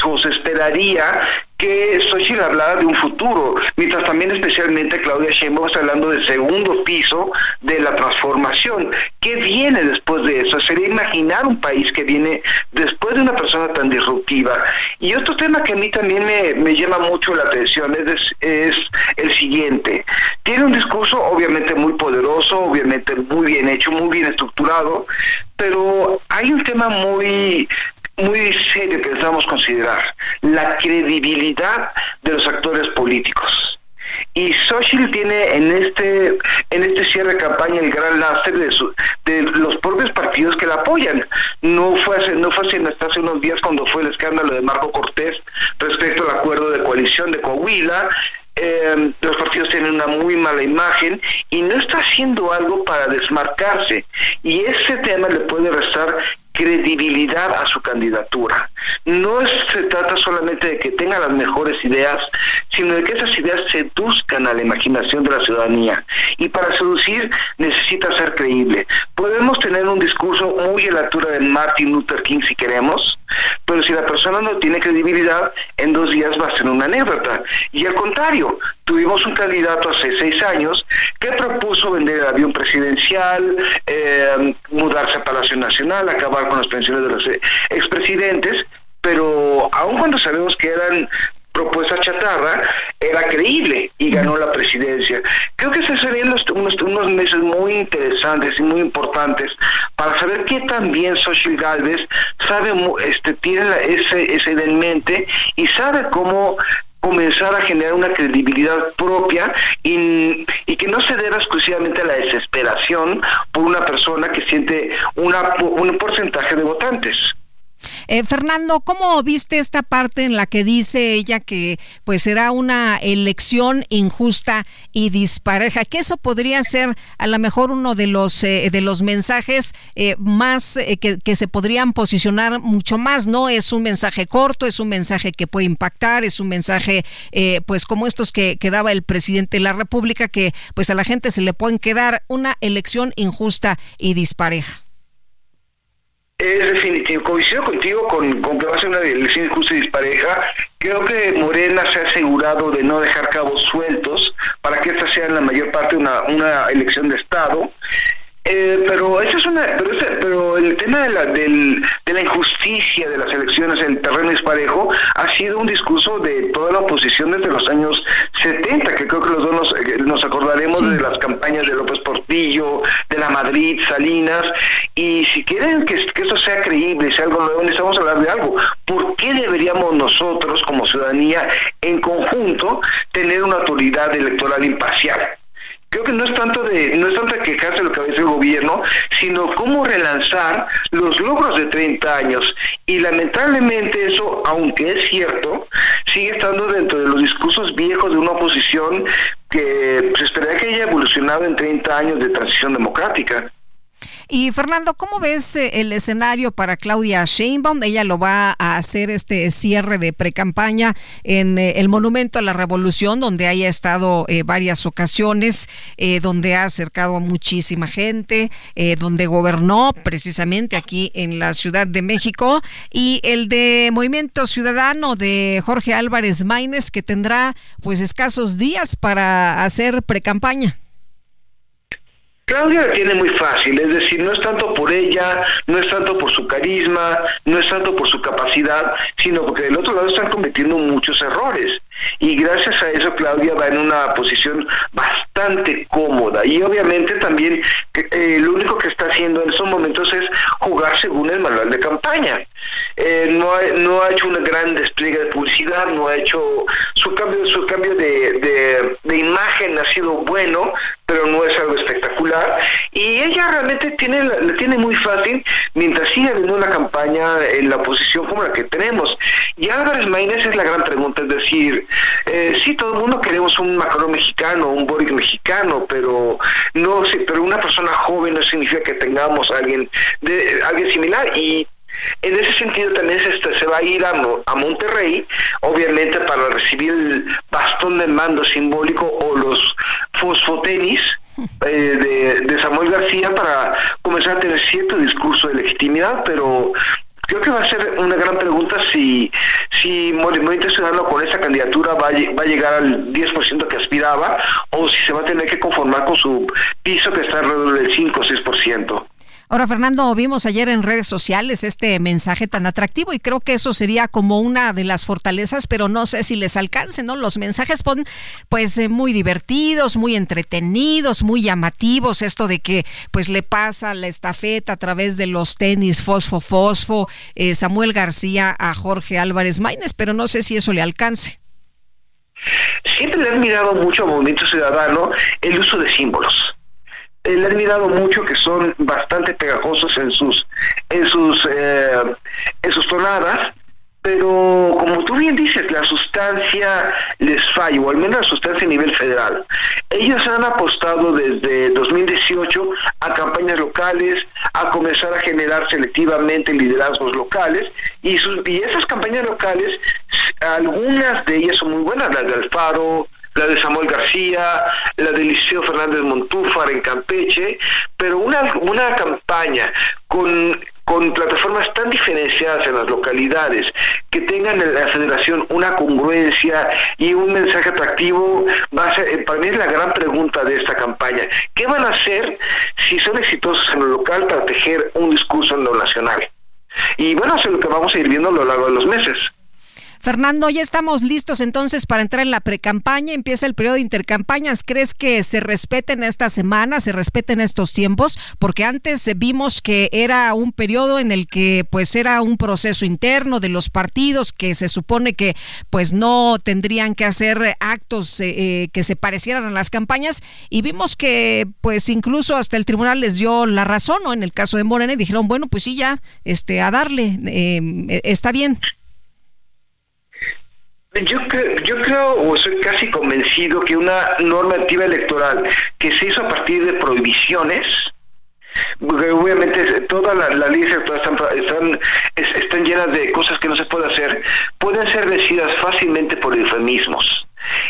o se esperaría que Xochitl hablara de un futuro, mientras también especialmente Claudia Sheinbaum está hablando del segundo piso de la transformación. ¿Qué viene después de eso? Sería imaginar un país que viene después de una persona tan disruptiva. Y otro tema que a mí también me, llama mucho la atención es, es el siguiente. Tiene un discurso obviamente muy poderoso, obviamente muy bien hecho, muy bien estructurado, pero hay un tema muy muy serio que necesitamos considerar, la credibilidad de los actores políticos. Y Social tiene en este en este cierre de campaña el gran lastre de, de los propios partidos que la apoyan. No fue hace, no fue hasta hace unos días cuando fue el escándalo de Marco Cortés respecto al acuerdo de coalición de Coahuila. Eh, los partidos tienen una muy mala imagen y no está haciendo algo para desmarcarse. Y ese tema le puede restar credibilidad a su candidatura. No se trata solamente de que tenga las mejores ideas, sino de que esas ideas seduzcan a la imaginación de la ciudadanía. Y para seducir necesita ser creíble. Podemos tener un discurso muy a la altura de Martin Luther King si queremos, pero si la persona no tiene credibilidad, en dos días va a ser una anécdota. Y al contrario, tuvimos un candidato hace seis años que propuso vender el avión presidencial, eh, mudarse a Palacio Nacional, acabar con las pensiones de los eh, expresidentes, pero aun cuando sabemos que eran propuestas chatarra, era creíble y ganó la presidencia. Creo que se serían unos, unos, meses muy interesantes y muy importantes para saber qué también Social Galvez sabe, este, tiene ese, ese en mente y sabe cómo comenzar a generar una credibilidad propia y, y, que no se deba exclusivamente a la desesperación por una persona que siente una, un porcentaje de votantes. Eh, Fernando, ¿cómo viste esta parte en la que dice ella que pues será una elección injusta y dispareja? Que eso podría ser a lo mejor uno de los eh, de los mensajes eh, más que, que, se podrían posicionar mucho más, ¿no? Es un mensaje corto, es un mensaje que puede impactar, es un mensaje pues como estos que, que daba el presidente de la República que pues a la gente se le pueden quedar una elección injusta y dispareja. Es definitivo, coincido contigo con, que va a ser una elección justa y dispareja. Creo que Morena se ha asegurado de no dejar cabos sueltos para que esta sea en la mayor parte una elección de Estado. Eh, pero eso es una, pero, pero el tema de la, del, de la injusticia de las elecciones en el terreno disparejo ha sido un discurso de toda la oposición desde los años 70, que creo que los dos nos, eh, nos acordaremos de las campañas de López Portillo, de la Madrid, Salinas, y si quieren que, que esto sea creíble, sea algo nuevo, necesitamos hablar de algo. ¿Por qué deberíamos nosotros como ciudadanía en conjunto tener una autoridad electoral imparcial? Creo que no es tanto de no es tanto quejarse de lo que ha el gobierno, sino cómo relanzar los logros de 30 años. Y lamentablemente eso, aunque es cierto, sigue estando dentro de los discursos viejos de una oposición que se esperaría que haya evolucionado en 30 años de transición democrática. Y Fernando, ¿cómo ves eh, el escenario para Claudia Sheinbaum? Ella lo va a hacer este cierre de precampaña en eh, el Monumento a la Revolución, donde haya estado eh, varias ocasiones, donde ha acercado a muchísima gente, donde gobernó precisamente aquí en la Ciudad de México, y el de Movimiento Ciudadano de Jorge Álvarez Maínez, que tendrá pues escasos días para hacer precampaña. Claudia la tiene muy fácil, es decir, no es tanto por ella, no es tanto por su carisma, no es tanto por su capacidad, sino porque del otro lado están cometiendo muchos errores. Y gracias a eso Claudia va en una posición bastante cómoda. Y obviamente también eh, lo único que está haciendo en estos momentos es jugar según el manual de campaña. Eh, no, ha, no ha hecho un gran despliegue de publicidad, no ha hecho su cambio, su cambio de, imagen ha sido bueno, pero no es algo espectacular. Y ella realmente tiene, la tiene muy fácil mientras siga habiendo una campaña en la oposición como la que tenemos. Y Álvarez Maínez es la gran pregunta, es decir, eh, sí, todo el mundo queremos un Macron mexicano, un Boric mexicano, pero no pero una persona joven no significa que tengamos alguien, de, alguien similar. Y en ese sentido también se, se va a ir a, Monterrey, obviamente para recibir el bastón de mando simbólico o los fosfotenis eh, de, Samuel García para comenzar a tener cierto discurso de legitimidad, pero creo que va a ser una gran pregunta si, si Movimiento Ciudadano con esa candidatura va a, va a llegar al 10% que aspiraba o si se va a tener que conformar con su piso que está alrededor del 5 o 6%. Ahora, Fernando, vimos ayer en redes sociales este mensaje tan atractivo y creo que eso sería como una de las fortalezas, pero no sé si les alcance, ¿no? Los mensajes son pues eh, muy divertidos, muy entretenidos, muy llamativos, esto de que pues le pasa la estafeta a través de los tenis Fosfo Fosfo, eh, Samuel García a Jorge Álvarez Maínez, pero no sé si eso le alcance. Siempre le han mirado mucho a Movimiento Ciudadano el uso de símbolos le han mirado mucho que son bastante pegajosos en sus en sus eh, en sus tonadas pero como tú bien dices la sustancia les falla o al menos la sustancia a nivel federal. Ellos han apostado desde 2018 a campañas locales a comenzar a generar selectivamente liderazgos locales y sus y esas campañas locales algunas de ellas son muy buenas las de Alfaro la de Samuel García, la de Liceo Fernández Montúfar en Campeche, pero una, una campaña con con plataformas tan diferenciadas en las localidades, que tengan en la federación una congruencia y un mensaje atractivo, va a ser, eh, para mí es la gran pregunta de esta campaña. ¿Qué van a hacer si son exitosos en lo local para tejer un discurso en lo nacional? Y bueno, eso es lo que vamos a ir viendo a lo largo de los meses. Fernando, ya estamos listos entonces para entrar en la precampaña. Empieza el periodo de intercampañas. ¿Crees que se respeten esta semana, se respeten estos tiempos? Porque antes vimos que era un periodo en el que pues era un proceso interno de los partidos que se supone que pues no tendrían que hacer actos eh, eh, que se parecieran a las campañas y vimos que pues incluso hasta el tribunal les dio la razón, ¿no? En el caso de Morena y dijeron, bueno, pues sí, ya, este, a darle, eh, está bien. Yo creo, yo creo, o soy casi convencido que una normativa electoral que se hizo a partir de prohibiciones, obviamente todas las, leyes están, están, están llenas de cosas que no se puede hacer, pueden ser vencidas fácilmente por eufemismos.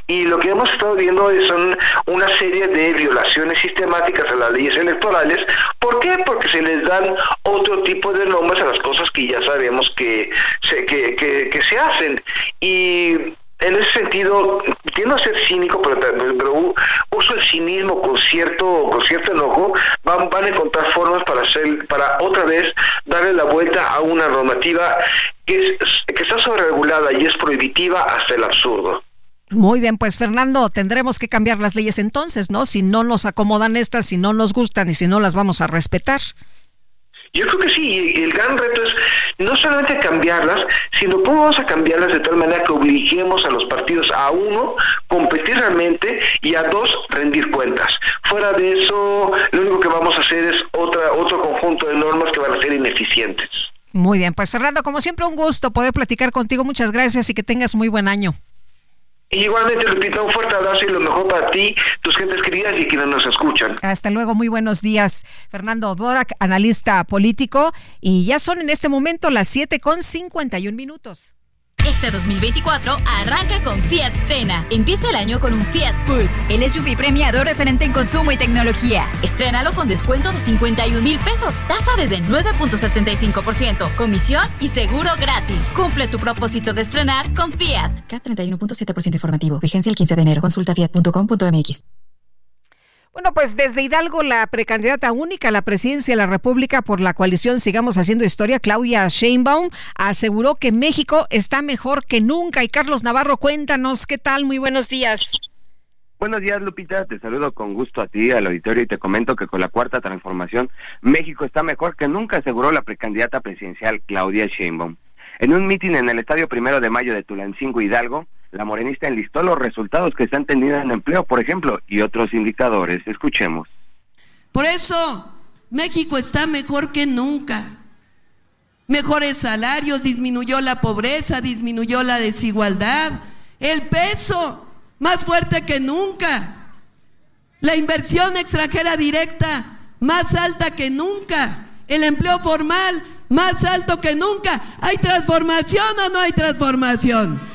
Y lo que hemos estado viendo son una serie de violaciones sistemáticas a las leyes electorales. ¿Por qué? Porque se les dan otro tipo de nombres a las cosas que ya sabemos que se, que, se hacen. Y en ese sentido, quiero ser cínico, pero, pero, uso el cinismo con cierto, con cierto enojo, van, van a encontrar formas para hacer, para otra vez darle la vuelta a una normativa que, es, que está sobreregulada y es prohibitiva hasta el absurdo. Muy bien, pues Fernando, tendremos que cambiar las leyes entonces, ¿no? Si no nos acomodan estas, si no nos gustan y si no las vamos a respetar. Yo creo que sí, el gran reto es no solamente cambiarlas, sino cómo vamos a cambiarlas de tal manera que obliguemos a los partidos a uno, competir realmente y a dos, rendir cuentas. Fuera de eso, lo único que vamos a hacer es otra, otro conjunto de normas que van a ser ineficientes. Muy bien, pues Fernando, como siempre un gusto poder platicar contigo. Muchas gracias y que tengas muy buen año. Igualmente, Lupita, un fuerte abrazo y lo mejor para ti, tus gentes queridas y quienes nos escuchan. Hasta luego, muy buenos días. Fernando Dorak, analista político, y ya son en este momento las 7 con 51 minutos. Este 2024 arranca con Fiat Strena. Empieza el año con un Fiat Pulse, el SUV premiado referente en consumo y tecnología. Estrénalo con descuento de 51 mil pesos, tasa desde 9.75%, comisión y seguro gratis. Cumple tu propósito de estrenar con Fiat. K31.7% informativo. Vigencia el 15 de enero. Consulta fiat.com.mx. Bueno, pues desde Hidalgo, la precandidata única a la presidencia de la República por la coalición Sigamos Haciendo Historia, Claudia Sheinbaum, aseguró que México está mejor que nunca. Y Carlos Navarro, cuéntanos, ¿qué tal? Muy buenos días. Buenos días, Lupita. Te saludo con gusto a ti, al auditorio, y te comento que con la cuarta transformación, México está mejor que nunca, aseguró la precandidata presidencial Claudia Sheinbaum. En un mitin en el Estadio Primero de Mayo de Tulancingo, Hidalgo, la morenista enlistó los resultados que se han tenido en empleo, por ejemplo, y otros indicadores. Escuchemos. Por eso, México está mejor que nunca. Mejores salarios, disminuyó la pobreza, disminuyó la desigualdad, el peso más fuerte que nunca. La inversión extranjera directa más alta que nunca. El empleo formal más alto que nunca. ¿Hay transformación o no hay transformación?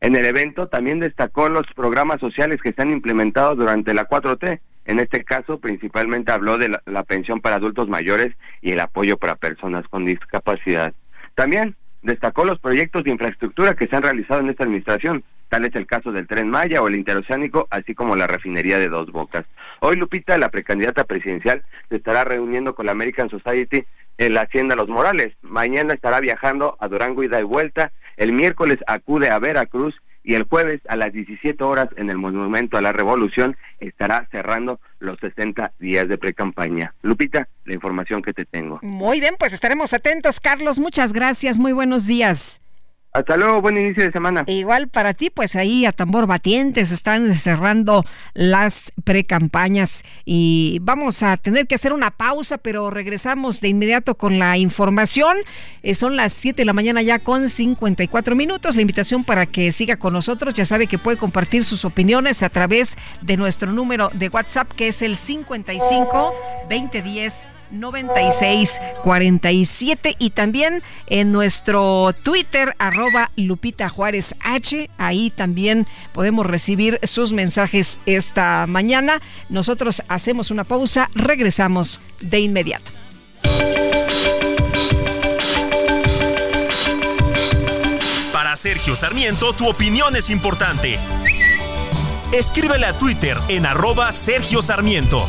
En el evento también destacó los programas sociales que se han implementado durante la 4T. En este caso, principalmente habló de la, la, pensión para adultos mayores y el apoyo para personas con discapacidad. También destacó los proyectos de infraestructura que se han realizado en esta administración. Tal es el caso del Tren Maya o el Interoceánico, así como la refinería de Dos Bocas. Hoy Lupita, la precandidata presidencial, se estará reuniendo con la American Society en la Hacienda Los Morales. Mañana estará viajando a Durango y vuelta. El miércoles acude a Veracruz y el jueves a las 17 horas en el Monumento a la Revolución estará cerrando los 60 días de precampaña. Lupita, la información que te tengo. Muy bien, pues estaremos atentos, Carlos. Muchas gracias. Muy buenos días. Hasta luego, buen inicio de semana. Igual para ti, pues ahí a tambor batiente se están cerrando las precampañas y vamos a tener que hacer una pausa, pero regresamos de inmediato con la información. Eh, son las 7 de la mañana ya con 54 minutos. La invitación para que siga con nosotros, ya sabe que puede compartir sus opiniones a través de nuestro número de WhatsApp que es el 55 2010 9647 y también en nuestro Twitter arroba Lupita Juárez H. Ahí también podemos recibir sus mensajes esta mañana. Nosotros hacemos una pausa, regresamos de inmediato. Para Sergio Sarmiento, tu opinión es importante. Escríbele a Twitter en arroba Sergio Sarmiento.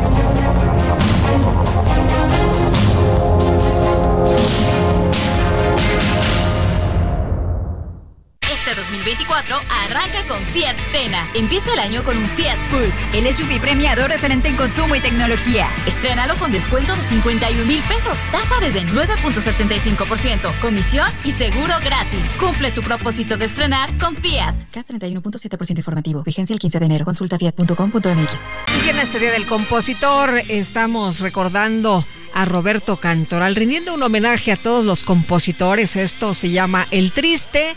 Este 2024 arranca con Fiat Strena. Empieza el año con un Fiat Pulse, el SUV premiado referente en consumo y tecnología. Estrénalo con descuento de 51 mil pesos, tasa desde 9.75%, comisión y seguro gratis. Cumple tu propósito de estrenar con Fiat. K31.7% informativo. Vigencia el 15 de enero. Consulta fiat.com.mx. Y en este Día del Compositor estamos recordando a Roberto Cantoral, rindiendo un homenaje a todos los compositores. Esto se llama El Triste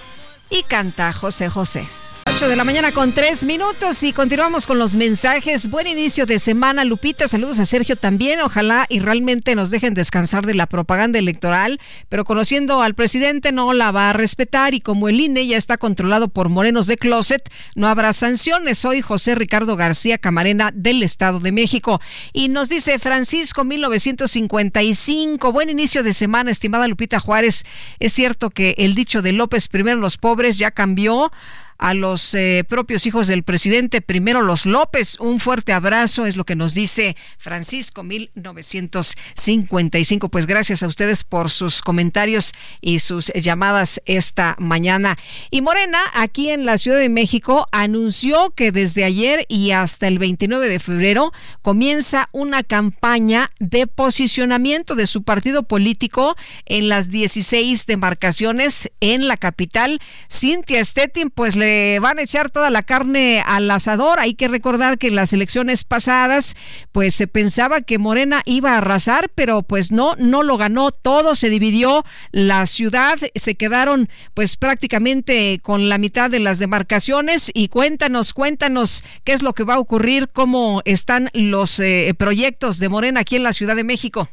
y canta José José. 8 de la mañana con 3 minutos y continuamos con los mensajes. Buen inicio de semana, Lupita. Saludos a Sergio también. Ojalá y realmente nos dejen descansar de la propaganda electoral, pero conociendo al presidente no la va a respetar y como el INE ya está controlado por morenos de closet, no habrá sanciones. Soy José Ricardo García Camarena del Estado de México. Y nos dice Francisco 1955. Buen inicio de semana, estimada Lupita Juárez. Es cierto que el dicho de López primero los pobres ya cambió a los eh, propios hijos del presidente, primero los López. Un fuerte abrazo es lo que nos dice Francisco 1955. Pues gracias a ustedes por sus comentarios y sus llamadas esta mañana. Y Morena, aquí en la Ciudad de México, anunció que desde ayer y hasta el 29 de febrero comienza una campaña de posicionamiento de su partido político en las 16 demarcaciones en la capital. Cintia Stettin, pues le van a echar toda la carne al asador. Hay que recordar que en las elecciones pasadas, pues se pensaba que Morena iba a arrasar, pero pues no, no lo ganó todo, se dividió la ciudad, se quedaron pues prácticamente con la mitad de las demarcaciones y cuéntanos, cuéntanos qué es lo que va a ocurrir, cómo están los eh, proyectos de Morena aquí en la Ciudad de México.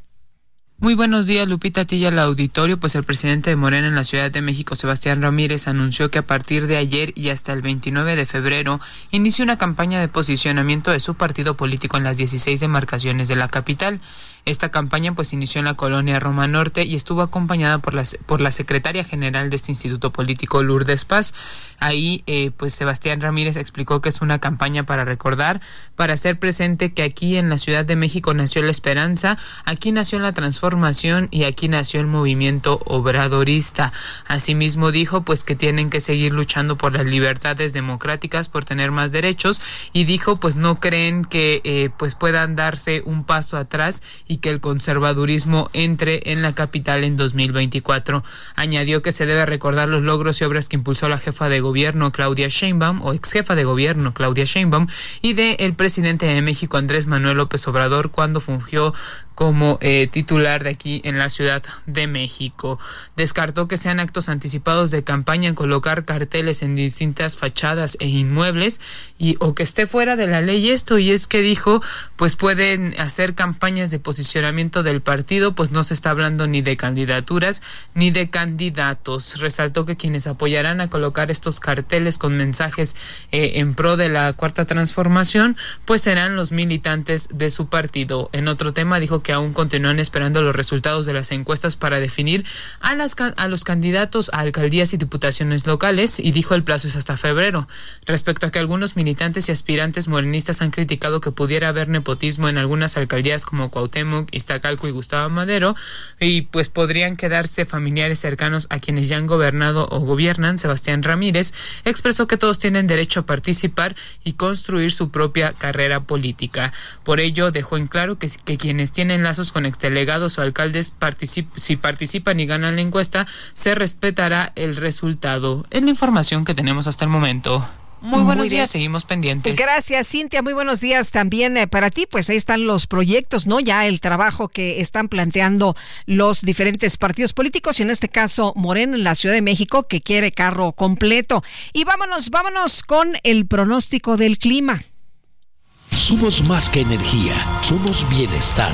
Muy buenos días, Lupita Tilla, al auditorio. Pues el presidente de Morena en la Ciudad de México, Sebastián Ramírez, anunció que a partir de ayer y hasta el 29 de febrero inicia una campaña de posicionamiento de su partido político en las 16 demarcaciones de la capital. Esta campaña pues inició en la colonia Roma Norte y estuvo acompañada por la, por la secretaria general de este instituto político, Lourdes Paz. Ahí eh, pues Sebastián Ramírez explicó que es una campaña para recordar, para hacer presente que aquí en la Ciudad de México nació la esperanza, aquí nació la transformación y aquí nació el movimiento obradorista. Asimismo dijo pues que tienen que seguir luchando por las libertades democráticas, por tener más derechos y dijo pues no creen que eh, pues puedan darse un paso atrás que el conservadurismo entre en la capital en 2024. Añadió que se debe recordar los logros y obras que impulsó la jefa de gobierno Claudia Sheinbaum o ex jefa de gobierno Claudia Sheinbaum y de el presidente de México Andrés Manuel López Obrador cuando fungió como eh, titular de aquí en la Ciudad de México. Descartó que sean actos anticipados de campaña en colocar carteles en distintas fachadas e inmuebles y o que esté fuera de la ley esto y es que dijo pues pueden hacer campañas de posicionamiento del partido pues no se está hablando ni de candidaturas ni de candidatos. Resaltó que quienes apoyarán a colocar estos carteles con mensajes eh, en pro de la cuarta transformación pues serán los militantes de su partido. En otro tema dijo que aún continúan esperando los resultados de las encuestas para definir a, las, a los candidatos a alcaldías y diputaciones locales y dijo el plazo es hasta febrero. Respecto a que algunos militantes y aspirantes morenistas han criticado que pudiera haber nepotismo en algunas alcaldías como Cuauhtémoc, Iztacalco y Gustavo Madero y pues podrían quedarse familiares cercanos a quienes ya han gobernado o gobiernan, Sebastián Ramírez expresó que todos tienen derecho a participar y construir su propia carrera política. Por ello dejó en claro que, que quienes tienen enlazos con exdelegados o alcaldes si participan y ganan la encuesta, se respetará el resultado. Es la información que tenemos hasta el momento. Muy buenos días, seguimos pendientes. Gracias, Cintia. Muy buenos días también eh, para ti. Pues ahí están los proyectos, ¿no? Ya el trabajo que están planteando los diferentes partidos políticos y en este caso Moreno en la Ciudad de México que quiere carro completo. Y vámonos, vámonos con el pronóstico del clima. Somos más que energía, somos bienestar.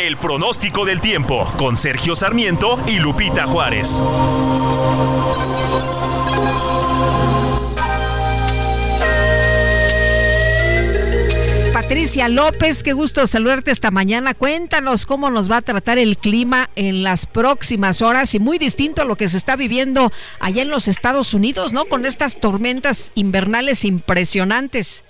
El pronóstico del tiempo con Sergio Sarmiento y Lupita Juárez. Patricia López, qué gusto saludarte esta mañana. Cuéntanos cómo nos va a tratar el clima en las próximas horas y muy distinto a lo que se está viviendo allá en los Estados Unidos, ¿no? Con estas tormentas invernales impresionantes.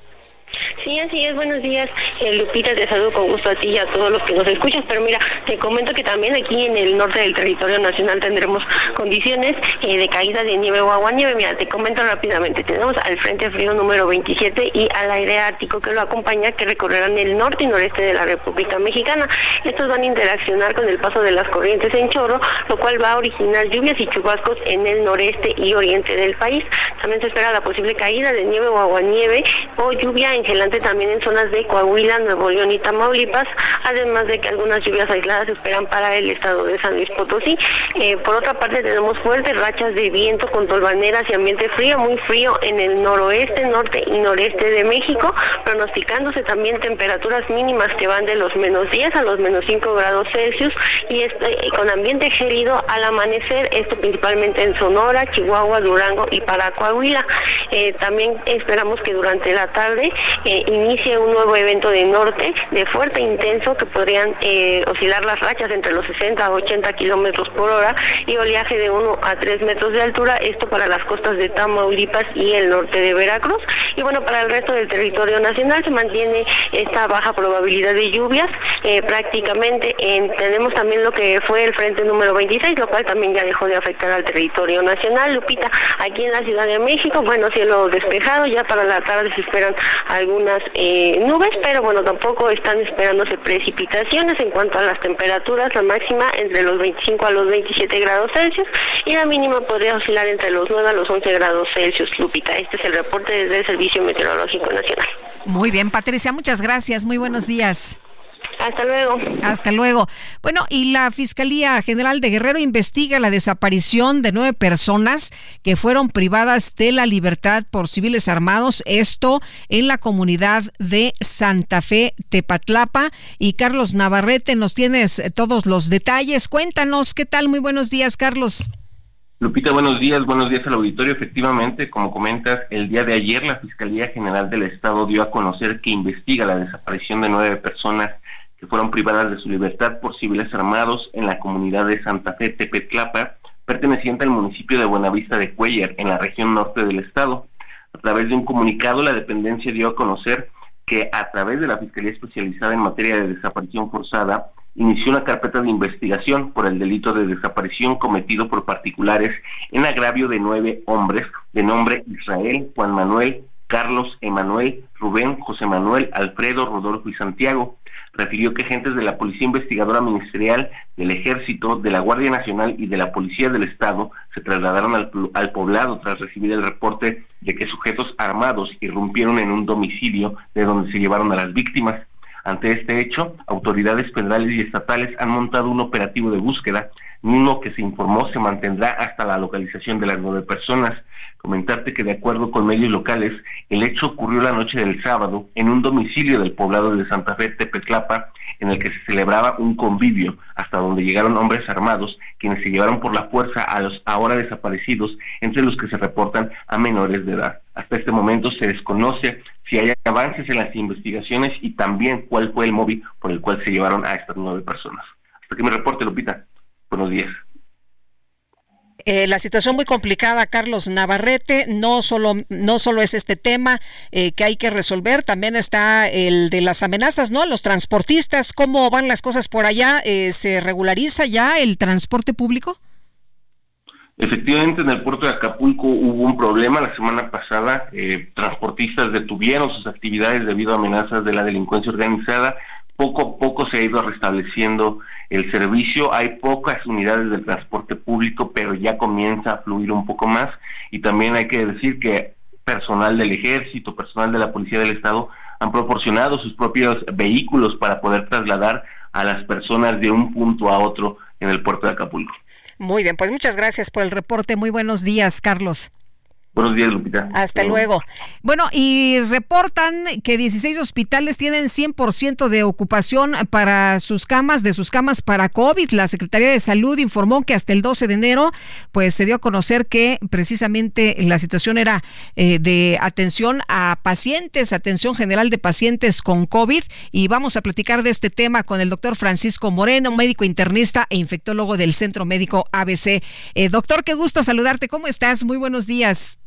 Sí, así es, buenos días. Eh, Lupita, te saludo con gusto a ti y a todos los que nos escuchan, pero mira, te comento que también aquí en el norte del territorio nacional tendremos condiciones eh, de caída de nieve o agua nieve. Mira, te comento rápidamente, tenemos al Frente Frío número 27 y al aire ártico que lo acompaña, que recorrerán el norte y noreste de la República Mexicana. Estos van a interaccionar con el paso de las corrientes en chorro, lo cual va a originar lluvias y chubascos en el noreste y oriente del país. También se espera la posible caída de nieve o agua nieve o lluvia en gelante también en zonas de Coahuila, Nuevo León y Tamaulipas, además de que algunas lluvias aisladas se esperan para el estado de San Luis Potosí. Eh, por otra parte tenemos fuertes rachas de viento con tolvaneras y ambiente frío, muy frío en el noroeste, norte y noreste de México, pronosticándose también temperaturas mínimas que van de los menos 10 a los menos 5 grados Celsius y este, con ambiente gélido al amanecer, esto principalmente en Sonora, Chihuahua, Durango y para Coahuila. Eh, también esperamos que durante la tarde eh, inicie un nuevo evento de norte de fuerte intenso que podrían eh, oscilar las rachas entre los 60 a 80 kilómetros por hora y oleaje de 1 a 3 metros de altura, esto para las costas de Tamaulipas y el norte de Veracruz. Y bueno, para el resto del territorio nacional se mantiene esta baja probabilidad de lluvias. Eh, prácticamente tenemos también lo que fue el frente número 26, lo cual también ya dejó de afectar al territorio nacional. Lupita, aquí en la Ciudad de México, bueno, cielo despejado, ya para la tarde se esperan algunas eh, nubes, pero bueno, tampoco están esperándose precipitaciones en cuanto a las temperaturas, la máxima entre los 25 a los 27 grados Celsius y la mínima podría oscilar entre los 9 a los 11 grados Celsius, Lupita. Este es el reporte desde el Servicio Meteorológico Nacional. Muy bien, Patricia, muchas gracias, muy buenos días. Hasta luego. Hasta luego. Bueno, y la Fiscalía General de Guerrero investiga la desaparición de nueve personas que fueron privadas de la libertad por civiles armados, esto en la comunidad de Santa Fe, Tepatlapa. Y Carlos Navarrete, nos tienes todos los detalles. Cuéntanos, ¿qué tal? Muy buenos días, Carlos. Lupita, buenos días, buenos días al auditorio. Efectivamente, como comentas, el día de ayer la Fiscalía General del Estado dio a conocer que investiga la desaparición de nueve personas que fueron privadas de su libertad por civiles armados en la comunidad de Santa Fe, Tepetlapa, perteneciente al municipio de Buenavista de Cuellar, en la región norte del estado. A través de un comunicado, la dependencia dio a conocer que a través de la Fiscalía Especializada en Materia de Desaparición Forzada, inició una carpeta de investigación por el delito de desaparición cometido por particulares en agravio de nueve hombres de nombre Israel, Juan Manuel, Carlos Emanuel, Rubén, José Manuel, Alfredo, Rodolfo y Santiago. Refirió que agentes de la Policía Investigadora Ministerial, del Ejército, de la Guardia Nacional y de la Policía del Estado se trasladaron al, al poblado tras recibir el reporte de que sujetos armados irrumpieron en un domicilio de donde se llevaron a las víctimas. Ante este hecho, autoridades federales y estatales han montado un operativo de búsqueda, mismo que se informó se mantendrá hasta la localización de las nueve personas. Comentarte que de acuerdo con medios locales, el hecho ocurrió la noche del sábado en un domicilio del poblado de Santa Fe, Tepeclapa, en el que se celebraba un convivio, hasta donde llegaron hombres armados, quienes se llevaron por la fuerza a los ahora desaparecidos, entre los que se reportan a menores de edad. Hasta este momento se desconoce si hay avances en las investigaciones y también cuál fue el móvil por el cual se llevaron a estas nueve personas. Hasta que me reporte, Lupita. Buenos días. Eh, la situación muy complicada, Carlos Navarrete, no solo, no solo es este tema eh, que hay que resolver, también está el de las amenazas, ¿no? Los transportistas, ¿cómo van las cosas por allá? Eh, ¿Se regulariza ya el transporte público? Efectivamente, en el puerto de Acapulco hubo un problema la semana pasada. transportistas detuvieron sus actividades debido a amenazas de la delincuencia organizada. Poco a poco se ha ido restableciendo el servicio. Hay pocas unidades de transporte público, pero ya comienza a fluir un poco más. Y también hay que decir que personal del ejército, personal de la policía del estado han proporcionado sus propios vehículos para poder trasladar a las personas de un punto a otro en el puerto de Acapulco. Muy bien, pues muchas gracias por el reporte. Muy buenos días, Carlos. Buenos días, Lupita. Hasta luego. Bueno, y reportan que 16 hospitales tienen 100% de ocupación para sus camas, de sus camas para COVID. La Secretaría de Salud informó que hasta el 12 de enero, pues se dio a conocer que precisamente la situación era eh, de atención a pacientes, atención general de pacientes con COVID. Y vamos a platicar de este tema con el doctor Francisco Moreno, médico internista e infectólogo del Centro Médico ABC. Eh, doctor, qué gusto saludarte. ¿Cómo estás? Muy buenos días.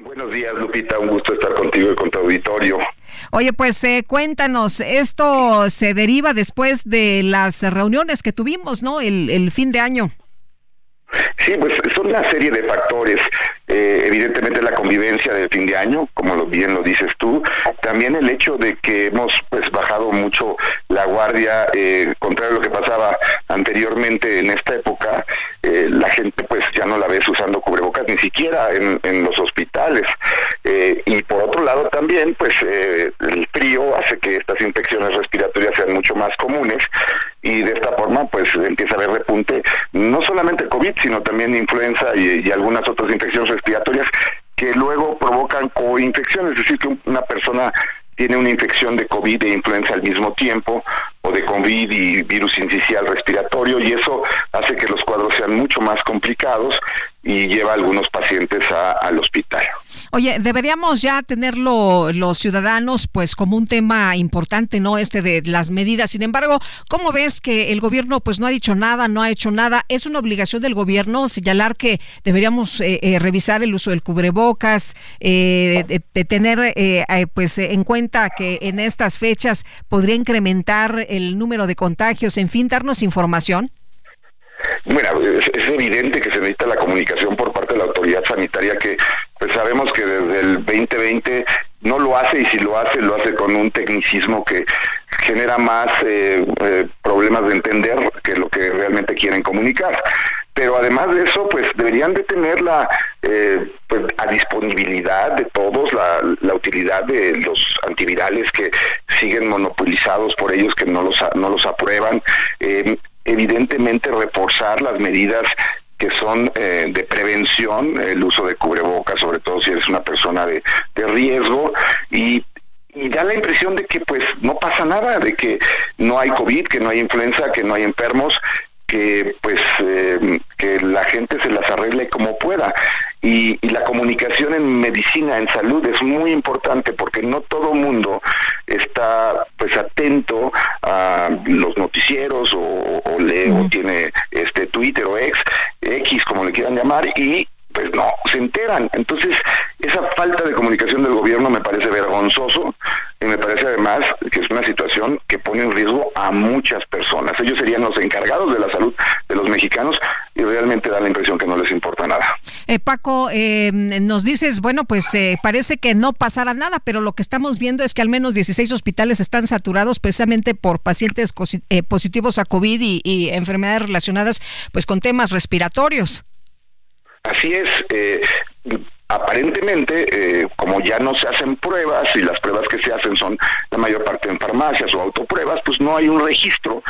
Buenos días, Lupita. Un gusto estar contigo y con tu auditorio. Oye, pues eh, cuéntanos, esto se deriva después de las reuniones que tuvimos, ¿no? El, el fin de año. Sí, pues son una serie de factores. Eh, evidentemente la convivencia del fin de año, como bien lo dices tú. También el hecho de que hemos pues bajado mucho la guardia, eh, contrario a lo que pasaba anteriormente en esta época, eh, la gente pues ya no la ves usando cubrebocas ni siquiera en, los hospitales. Eh, y por otro lado también pues el frío hace que estas infecciones respiratorias sean mucho más comunes y de esta forma pues empieza a haber repunte no solamente COVID sino también influenza y, algunas otras infecciones respiratorias que luego provocan coinfecciones, es decir, que una persona tiene una infección de COVID e influenza al mismo tiempo, o de COVID y virus incisional respiratorio, y eso hace que los cuadros sean mucho más complicados y lleva a algunos pacientes al hospital. Oye, deberíamos ya tenerlo los ciudadanos pues como un tema importante, ¿no? Este de las medidas. Sin embargo, ¿cómo ves que el gobierno pues no ha dicho nada, no ha hecho nada? ¿Es una obligación del gobierno señalar que deberíamos eh, eh, revisar el uso del cubrebocas, eh, de, tener pues en cuenta que en estas fechas podría incrementar el número de contagios, en fin, darnos información? Mira, es, evidente que se necesita la comunicación por parte de la autoridad sanitaria que pues sabemos que desde el 2020 no lo hace y si lo hace lo hace con un tecnicismo que genera más eh, eh, problemas de entender que lo que realmente quieren comunicar. pero además de eso, pues deberían de tener la eh, pues, a disponibilidad de todos la, la, utilidad de los antivirales que siguen monopolizados por ellos que no los no los aprueban. Eh, evidentemente reforzar las medidas que son eh, de prevención, el uso de cubrebocas, sobre todo si eres una persona de, de riesgo, y, y da la impresión de que pues no pasa nada, de que no hay COVID, que no hay influenza, que no hay enfermos, que pues eh, que la gente se las arregle como pueda y, la comunicación en medicina en salud es muy importante porque no todo mundo está pues atento a los noticieros o, o lee o tiene este Twitter o ex X como le quieran llamar y pues no, se enteran. Entonces, esa falta de comunicación del gobierno me parece vergonzoso y me parece además que es una situación que pone en riesgo a muchas personas. Ellos serían los encargados de la salud de los mexicanos y realmente da la impresión que no les importa nada. Eh, Paco, eh, nos dices, bueno, pues eh, parece que no pasará nada, pero lo que estamos viendo es que al menos 16 hospitales están saturados precisamente por pacientes eh, positivos a COVID y, y enfermedades relacionadas pues con temas respiratorios. Así es, eh, aparentemente, eh, como ya no se hacen pruebas y las pruebas que se hacen son la mayor parte en farmacias o autopruebas, pues no hay un registro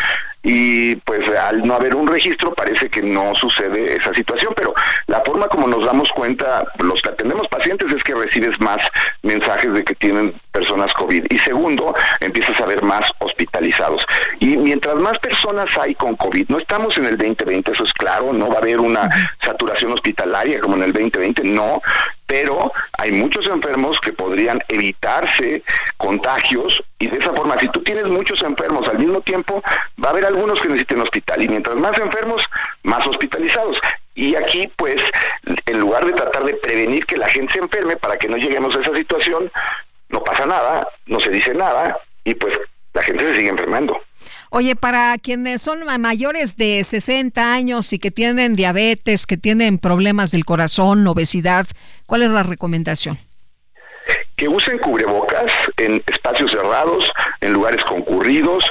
y pues al no haber un registro parece que no sucede esa situación, pero la forma como nos damos cuenta los que atendemos pacientes es que recibes más mensajes de que tienen personas COVID. Y segundo, empiezas a ver más hospitalizados. Y mientras más personas hay con COVID, no estamos en el 2020, eso es claro, no va a haber una saturación hospitalaria como en el 2020, no, pero hay muchos enfermos que podrían evitarse contagios y de esa forma, si tú tienes muchos enfermos al mismo tiempo, va a haber algunos que necesiten hospital y mientras más enfermos, más hospitalizados. Y aquí, pues, en lugar de tratar de prevenir que la gente se enferme para que no lleguemos a esa situación, no pasa nada, no se dice nada y pues la gente se sigue enfermando. Oye, para quienes son mayores de 60 años y que tienen diabetes, que tienen problemas del corazón, obesidad, ¿cuál es la recomendación? Que usen cubrebocas en espacios cerrados, en lugares concurridos,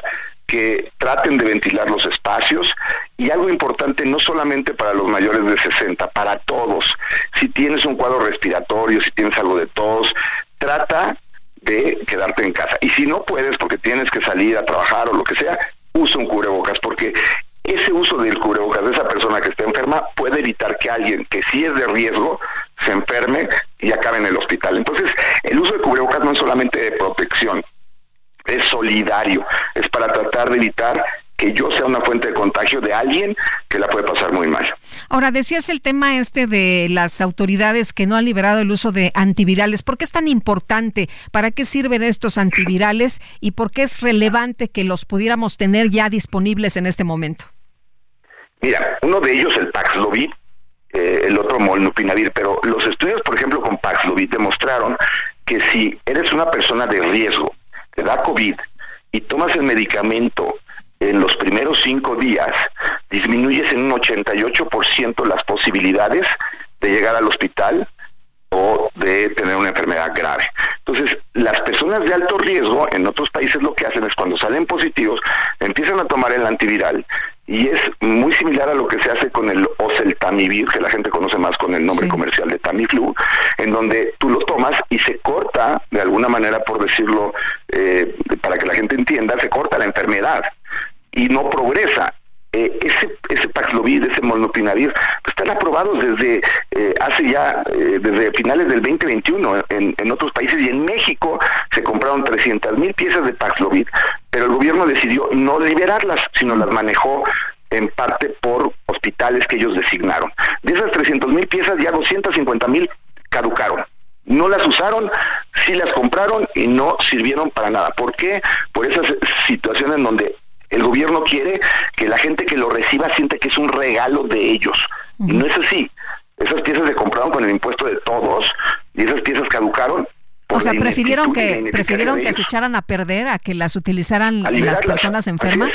que traten de ventilar los espacios y algo importante no solamente para los mayores de 60, para todos. Si tienes un cuadro respiratorio, si tienes algo de tos, trata de quedarte en casa. Y si no puedes porque tienes que salir a trabajar o lo que sea, usa un cubrebocas porque ese uso del cubrebocas de esa persona que está enferma puede evitar que alguien que sí es de riesgo se enferme y acabe en el hospital. Entonces, el uso de cubrebocas no es solamente de protección, es solidario, es para tratar de evitar que yo sea una fuente de contagio de alguien que la puede pasar muy mal. Ahora, decías el tema este de las autoridades que no han liberado el uso de antivirales. ¿Por qué es tan importante? ¿Para qué sirven estos antivirales? ¿Y por qué es relevante que los pudiéramos tener ya disponibles en este momento? Mira, uno de ellos, el Paxlovid, el otro Molnupiravir, pero los estudios, por ejemplo, con Paxlovid demostraron que si eres una persona de riesgo, te da COVID y tomas el medicamento en los primeros cinco días, disminuyes en un 88% las posibilidades de llegar al hospital o de tener una enfermedad grave. Entonces, las personas de alto riesgo en otros países lo que hacen es cuando salen positivos, empiezan a tomar el antiviral y es muy similar a lo que se hace con el oseltamivir, que la gente conoce más con el nombre comercial de Tamiflu, en donde tú lo tomas y se corta, de alguna manera, por decirlo, eh, para que la gente entienda, se corta la enfermedad y no progresa. Eh, ese, ese Paxlovid, ese Molnupiravir, pues están aprobados desde eh, hace ya, eh, desde finales del 2021 en, en otros países y en México se compraron 300 mil piezas de Paxlovid, pero el gobierno decidió no liberarlas, sino las manejó en parte por hospitales que ellos designaron. De esas 300 mil piezas, ya 250 mil caducaron. No las usaron, sí las compraron y no sirvieron para nada. ¿Por qué? Por esas situaciones en donde el gobierno quiere que la gente que lo reciba siente que es un regalo de ellos. Y no es así. Esas piezas se compraron con el impuesto de todos y esas piezas caducaron. O sea, prefirieron que prefirieron que se echaran a perder a que las utilizaran las personas enfermas.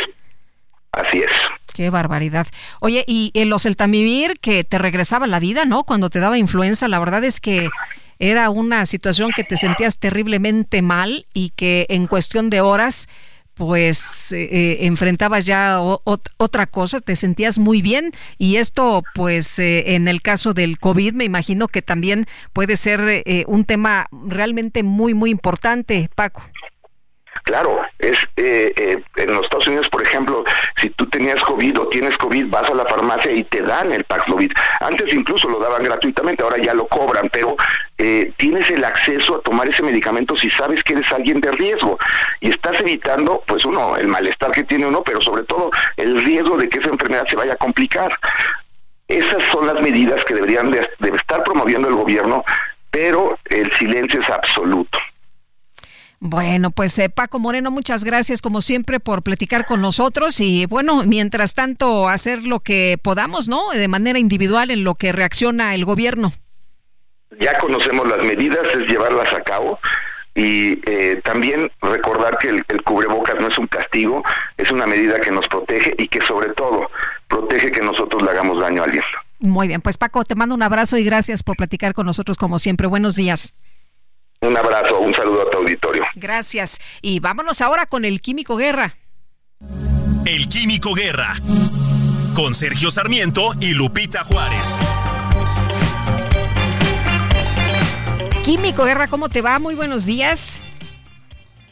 Así es. Qué barbaridad. Oye, y el oseltamivir que te regresaba la vida, ¿no? Cuando te daba influenza, la verdad es que era una situación que te sentías terriblemente mal y que en cuestión de horas pues eh, eh, enfrentabas ya otra cosa, te sentías muy bien y esto pues eh, en el caso del COVID me imagino que también puede ser un tema realmente muy muy importante, Paco. Claro, es eh, eh, en los Estados Unidos, por ejemplo, si tú tenías COVID o tienes COVID, vas a la farmacia y te dan el Paxlovid. Antes incluso lo daban gratuitamente, ahora ya lo cobran, pero eh, tienes el acceso a tomar ese medicamento si sabes que eres alguien de riesgo y estás evitando, pues uno, el malestar que tiene uno, pero sobre todo el riesgo de que esa enfermedad se vaya a complicar. Esas son las medidas que deberían de estar promoviendo el gobierno, pero el silencio es absoluto. Bueno, pues eh, Paco Moreno, muchas gracias como siempre por platicar con nosotros y bueno, mientras tanto hacer lo que podamos, ¿no? De manera individual en lo que reacciona el gobierno. Ya conocemos las medidas, es llevarlas a cabo y eh, también recordar que el, el, cubrebocas no es un castigo, es una medida que nos protege y que sobre todo protege que nosotros le hagamos daño a alguien. Muy bien, pues Paco, te mando un abrazo y gracias por platicar con nosotros como siempre. Buenos días. Un abrazo, un saludo a tu auditorio. Gracias. Y vámonos ahora con el Químico Guerra. El Químico Guerra. Con Sergio Sarmiento y Lupita Juárez. Químico Guerra, ¿cómo te va? Muy buenos días.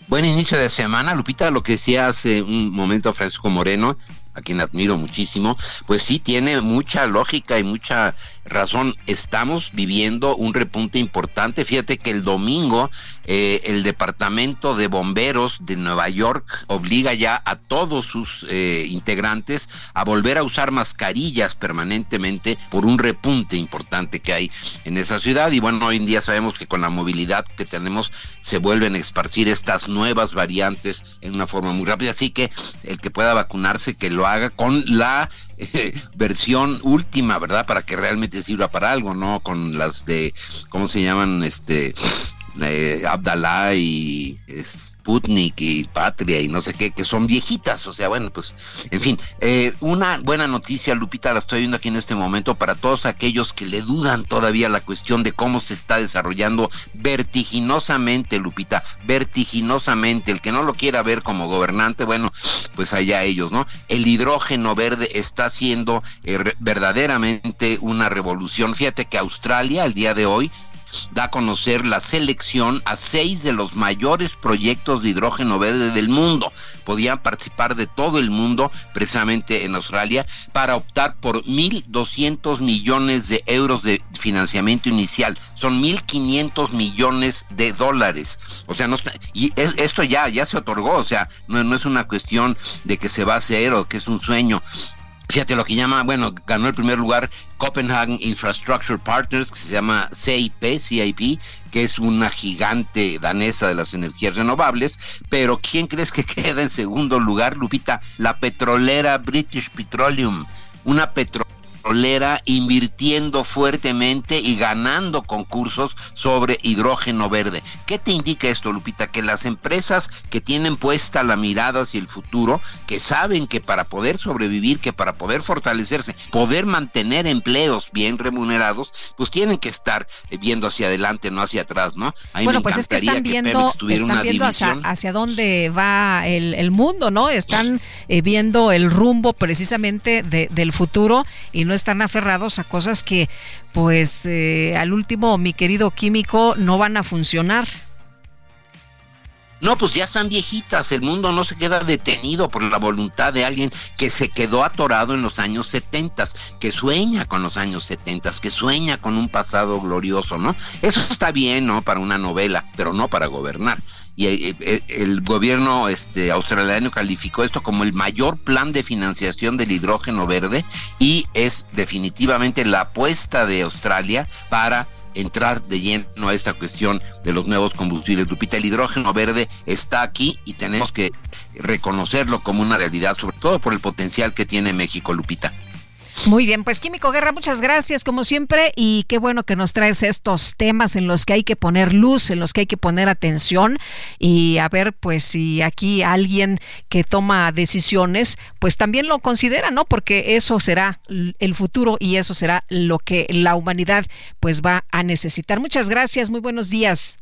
Buen inicio de semana, Lupita, lo que decía hace un momento Francisco Moreno, a quien admiro muchísimo, pues sí tiene mucha lógica y mucha razón, estamos viviendo un repunte importante. Fíjate que el domingo eh, el Departamento de Bomberos de Nueva York obliga ya a todos sus eh, integrantes a volver a usar mascarillas permanentemente por un repunte importante que hay en esa ciudad. Y bueno, hoy en día sabemos que con la movilidad que tenemos se vuelven a esparcir estas nuevas variantes en una forma muy rápida. Así que el que pueda vacunarse, que lo haga con la [LAUGHS] versión última, ¿verdad? Para que realmente sirva para algo, ¿no? Con las de, ¿cómo se llaman? Este, eh, Abdalá y Sputnik y Patria y no sé qué, que son viejitas, o sea, bueno, pues, en fin, eh, una buena noticia, Lupita, la estoy viendo aquí en este momento para todos aquellos que le dudan todavía la cuestión de cómo se está desarrollando vertiginosamente, Lupita, vertiginosamente, el que no lo quiera ver como gobernante, bueno, pues allá ellos, ¿no? El hidrógeno verde está siendo eh, verdaderamente una revolución. Fíjate que Australia, al día de hoy, da a conocer la selección a seis de los mayores proyectos de hidrógeno verde del mundo. Podían participar de todo el mundo, precisamente en Australia, para optar por 1.200 millones de euros de financiamiento inicial. Son 1.500 millones de dólares. O sea, no y esto ya, ya se otorgó, o sea, no, no es una cuestión de que se va a hacer o que es un sueño. Fíjate lo que llama, bueno, ganó el primer lugar Copenhagen Infrastructure Partners, que se llama CIP, CIP, que es una gigante danesa de las energías renovables, pero ¿quién crees que [LAUGHS] queda en segundo lugar, Lupita? La petrolera British Petroleum, una petrolera invirtiendo fuertemente y ganando concursos sobre hidrógeno verde. ¿Qué te indica esto, Lupita? Que las empresas que tienen puesta la mirada hacia el futuro, que saben que para poder sobrevivir, que para poder fortalecerse, poder mantener empleos bien remunerados, pues tienen que estar viendo hacia adelante, no hacia atrás, ¿no? bueno, pues es que están viendo, están viendo hacia, dónde va el, mundo, ¿no? Están eh, viendo el rumbo precisamente del futuro y no están aferrados a cosas que, pues, eh, al último, mi querido químico, no van a funcionar. No, pues ya están viejitas, el mundo no se queda detenido por la voluntad de alguien que se quedó atorado en los años 70, que sueña con los años 70, que sueña con un pasado glorioso, ¿no? Eso está bien, ¿no? Para una novela, pero no para gobernar y eh, eh, el gobierno este, australiano calificó esto como el mayor plan de financiación del hidrógeno verde y es definitivamente la apuesta de Australia para entrar de lleno a esta cuestión de los nuevos combustibles. Lupita, el hidrógeno verde está aquí y tenemos que reconocerlo como una realidad, sobre todo por el potencial que tiene México, Lupita. Muy bien, pues Químico Guerra, muchas gracias como siempre y qué bueno que nos traes estos temas en los que hay que poner luz, en los que hay que poner atención y a ver pues si aquí alguien que toma decisiones pues también lo considera, ¿no? Porque eso será el futuro y eso será lo que la humanidad pues va a necesitar. Muchas gracias, muy buenos días.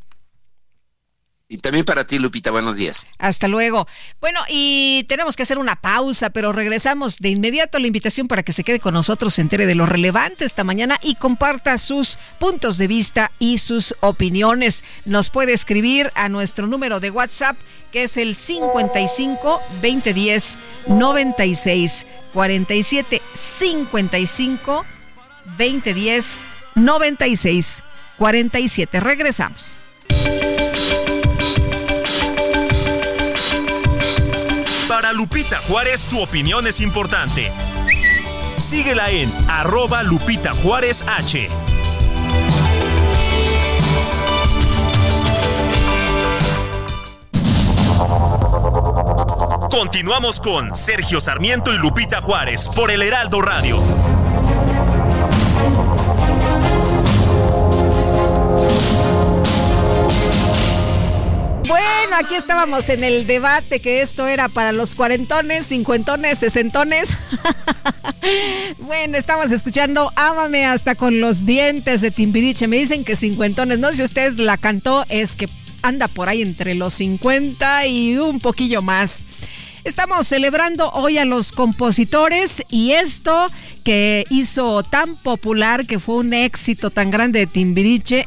Y también para ti, Lupita, buenos días. Hasta luego. Bueno, y tenemos que hacer una pausa, pero regresamos de inmediato a la invitación para que se quede con nosotros, se entere de lo relevante esta mañana y comparta sus puntos de vista y sus opiniones. Nos puede escribir a nuestro número de WhatsApp, que es el 55 2010 96 47 55 2010 96 47. Regresamos. Lupita Juárez, tu opinión es importante. Síguela en arroba Lupita Juárez H. Continuamos con Sergio Sarmiento y Lupita Juárez por el Heraldo Radio. Bueno, aquí estábamos en el debate que esto era para los cuarentones, cincuentones, sesentones. [LAUGHS] bueno, estamos escuchando Ámame hasta con los dientes de Timbiriche. Me dicen que cincuentones, no si usted la cantó, es que anda por ahí entre los 50 y un poquillo más. Estamos celebrando hoy a los compositores y esto que hizo tan popular, que fue un éxito tan grande de Timbiriche.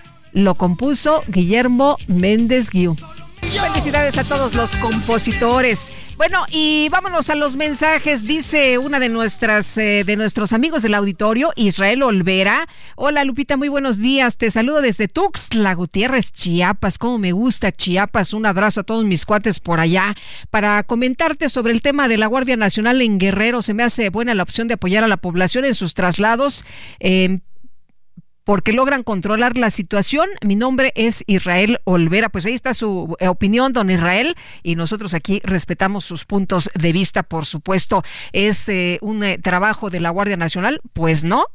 Lo compuso Guillermo Méndez Guiú. Felicidades a todos los compositores. Bueno, y vámonos a los mensajes. Dice una de nuestras eh, de nuestros amigos del auditorio, Israel Olvera. Hola Lupita, muy buenos días. Te saludo desde Tuxtla Gutiérrez, Chiapas. Cómo me gusta Chiapas. Un abrazo a todos mis cuates por allá. Para comentarte sobre el tema de la Guardia Nacional en Guerrero, se me hace buena la opción de apoyar a la población en sus traslados. Eh, porque logran controlar la situación. Mi nombre es Israel Olvera. Pues ahí está su eh, opinión, don Israel, y nosotros aquí respetamos sus puntos de vista, por supuesto. ¿Es eh, un eh, trabajo de la Guardia Nacional? Pues no,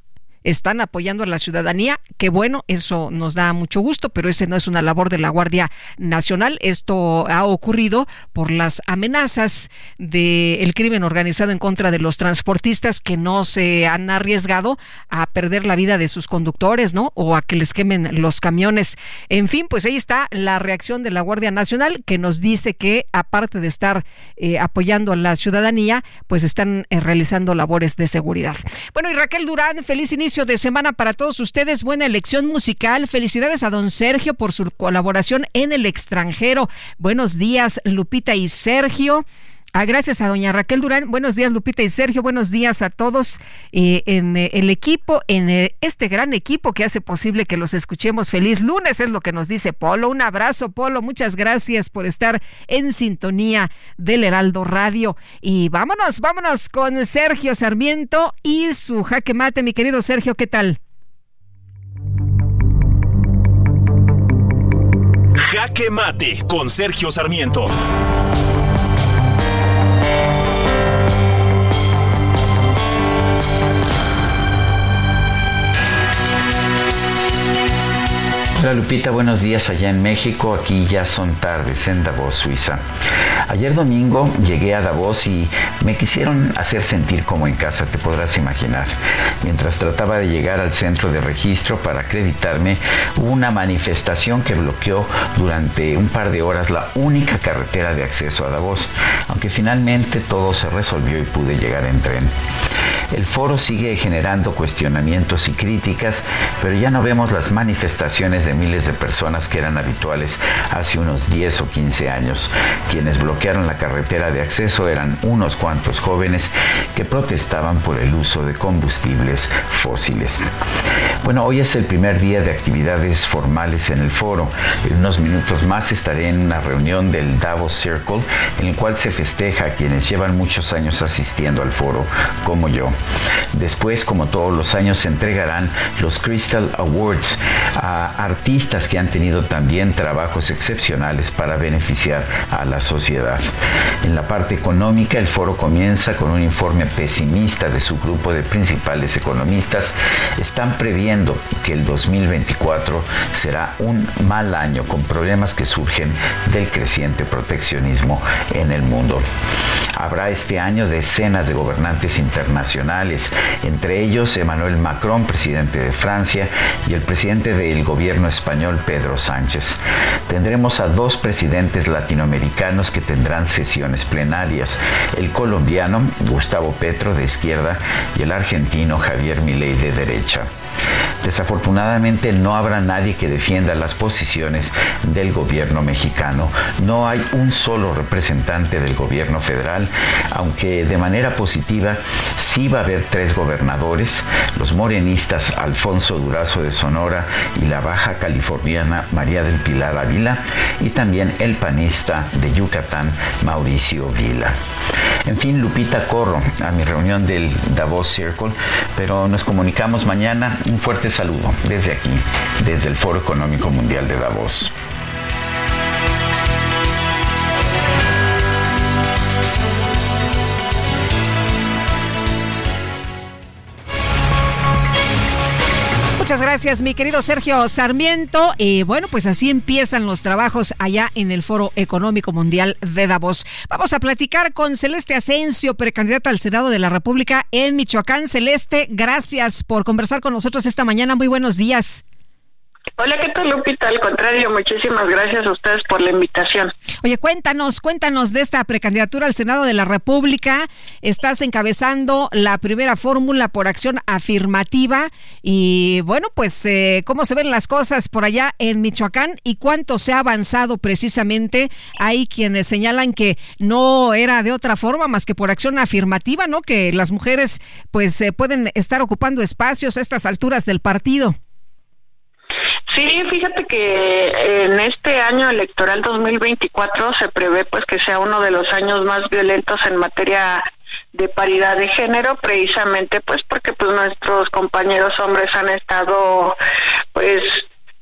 están apoyando a la ciudadanía. Qué bueno, eso nos da mucho gusto, pero ese no es una labor de la Guardia Nacional. Esto ha ocurrido por las amenazas del crimen organizado en contra de los transportistas que no se han arriesgado a perder la vida de sus conductores, ¿no? O a que les quemen los camiones. En fin, pues ahí está la reacción de la Guardia Nacional que nos dice que aparte de estar eh, apoyando a la ciudadanía, pues están eh, realizando labores de seguridad. Bueno, y Raquel Durán, feliz inicio de semana para todos ustedes. Buena elección musical. Felicidades a don Sergio por su colaboración en el extranjero. Buenos días, Lupita y Sergio. Ah, gracias a doña Raquel Durán. Buenos días, Lupita y Sergio. Buenos días a todos eh, en eh, el equipo, en eh, este gran equipo que hace posible que los escuchemos. Feliz lunes es lo que nos dice Polo. Un abrazo, Polo. Muchas gracias por estar en sintonía del Heraldo Radio. Y vámonos, vámonos con Sergio Sarmiento y su jaque mate. Mi querido Sergio, ¿qué tal? Jaque mate con Sergio Sarmiento. Hola Lupita, buenos días allá en México. Aquí ya son tardes en Davos, Suiza. Ayer domingo llegué a Davos y me quisieron hacer sentir como en casa, te podrás imaginar. Mientras trataba de llegar al centro de registro para acreditarme, hubo una manifestación que bloqueó durante un par de horas la única carretera de acceso a Davos, aunque finalmente todo se resolvió y pude llegar en tren. El foro sigue generando cuestionamientos y críticas, pero ya no vemos las manifestaciones de miles de personas que eran habituales hace unos 10 o 15 años. Quienes bloquearon la carretera de acceso eran unos cuantos jóvenes que protestaban por el uso de combustibles fósiles. Bueno, hoy es el primer día de actividades formales en el foro. En unos minutos más estaré en una reunión del Davos Circle en el cual se festeja a quienes llevan muchos años asistiendo al foro, como yo. Después, como todos los años, se entregarán los Crystal Awards a artistas que han tenido también trabajos excepcionales para beneficiar a la sociedad. En la parte económica, el foro comienza con un informe pesimista de su grupo de principales economistas. Están previendo que el 2024 será un mal año con problemas que surgen del creciente proteccionismo en el mundo. Habrá este año decenas de gobernantes internacionales, entre ellos Emmanuel Macron, presidente de Francia, y el presidente del gobierno español, Pedro Sánchez. Tendremos a dos presidentes latinoamericanos que tendrán sesiones plenarias, el colombiano Gustavo Petro de izquierda y el argentino Javier Milei de derecha. Desafortunadamente no habrá nadie que defienda las posiciones del gobierno mexicano. No hay un solo representante del gobierno federal, aunque de manera positiva sí va a haber tres gobernadores, los morenistas Alfonso Durazo de Sonora y la baja californiana María del Pilar Ávila y también el panista de Yucatán Mauricio Vila. En fin, Lupita, corro a mi reunión del Davos Circle, pero nos comunicamos mañana. Un fuerte saludo desde aquí, desde el Foro Económico Mundial de Davos. Muchas gracias, mi querido Sergio Sarmiento. Y bueno, pues así empiezan los trabajos allá en el Foro Económico Mundial de Davos. Vamos a platicar con Celeste Asensio, precandidata al Senado de la República en Michoacán. Celeste, gracias por conversar con nosotros esta mañana. Muy buenos días. Hola, ¿qué tal, Lupita? Al contrario, muchísimas gracias a ustedes por la invitación. Oye, cuéntanos, cuéntanos de esta precandidatura al Senado de la República. Estás encabezando la primera fórmula por acción afirmativa y bueno, pues eh, cómo se ven las cosas por allá en Michoacán y cuánto se ha avanzado precisamente. Hay quienes señalan que no era de otra forma más que por acción afirmativa, ¿no? Que las mujeres pues eh, pueden estar ocupando espacios a estas alturas del partido. Sí, fíjate que en este año electoral 2024 se prevé pues que sea uno de los años más violentos en materia de paridad de género precisamente pues porque pues nuestros compañeros hombres han estado pues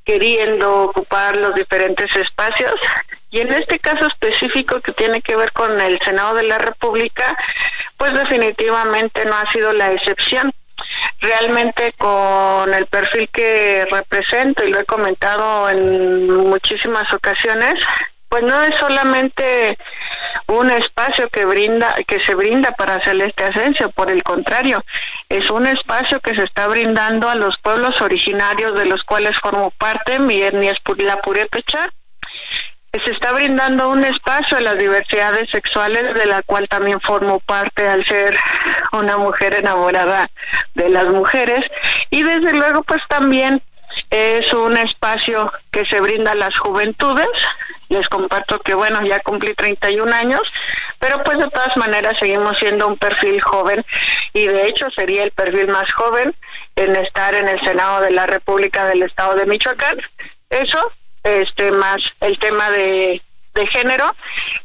queriendo ocupar los diferentes espacios. Y en este caso específico que tiene que ver con el Senado de la República pues definitivamente no ha sido la excepción realmente con el perfil que represento y lo he comentado en muchísimas ocasiones, pues no es solamente un espacio que brinda que se brinda para Celeste Asensio, por el contrario, es un espacio que se está brindando a los pueblos originarios de los cuales formo parte, mi etnia es la Purépecha, se está brindando un espacio a las diversidades sexuales de la cual también formo parte al ser una mujer enamorada de las mujeres y desde luego pues también es un espacio que se brinda a las juventudes. Les comparto que bueno, ya cumplí 31 años, pero pues de todas maneras seguimos siendo un perfil joven y de hecho sería el perfil más joven en estar en el Senado de la República del Estado de Michoacán. Eso este más el tema de, de género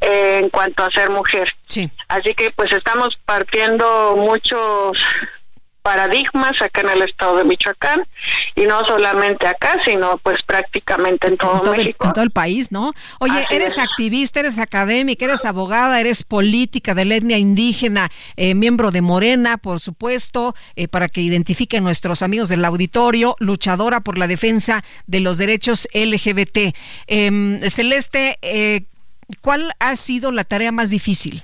eh, en cuanto a ser mujer. Sí. Así que pues estamos partiendo muchos paradigmas acá en el estado de Michoacán y no solamente acá, sino pues prácticamente en todo, México. El, en todo el país, ¿no? Oye, eres activista, eres académica, eres abogada, eres política de la etnia indígena, eh, miembro de Morena, por supuesto, eh, para que identifiquen nuestros amigos del auditorio, luchadora por la defensa de los derechos LGBT. Em, Celeste, eh, ¿cuál ha sido la tarea más difícil?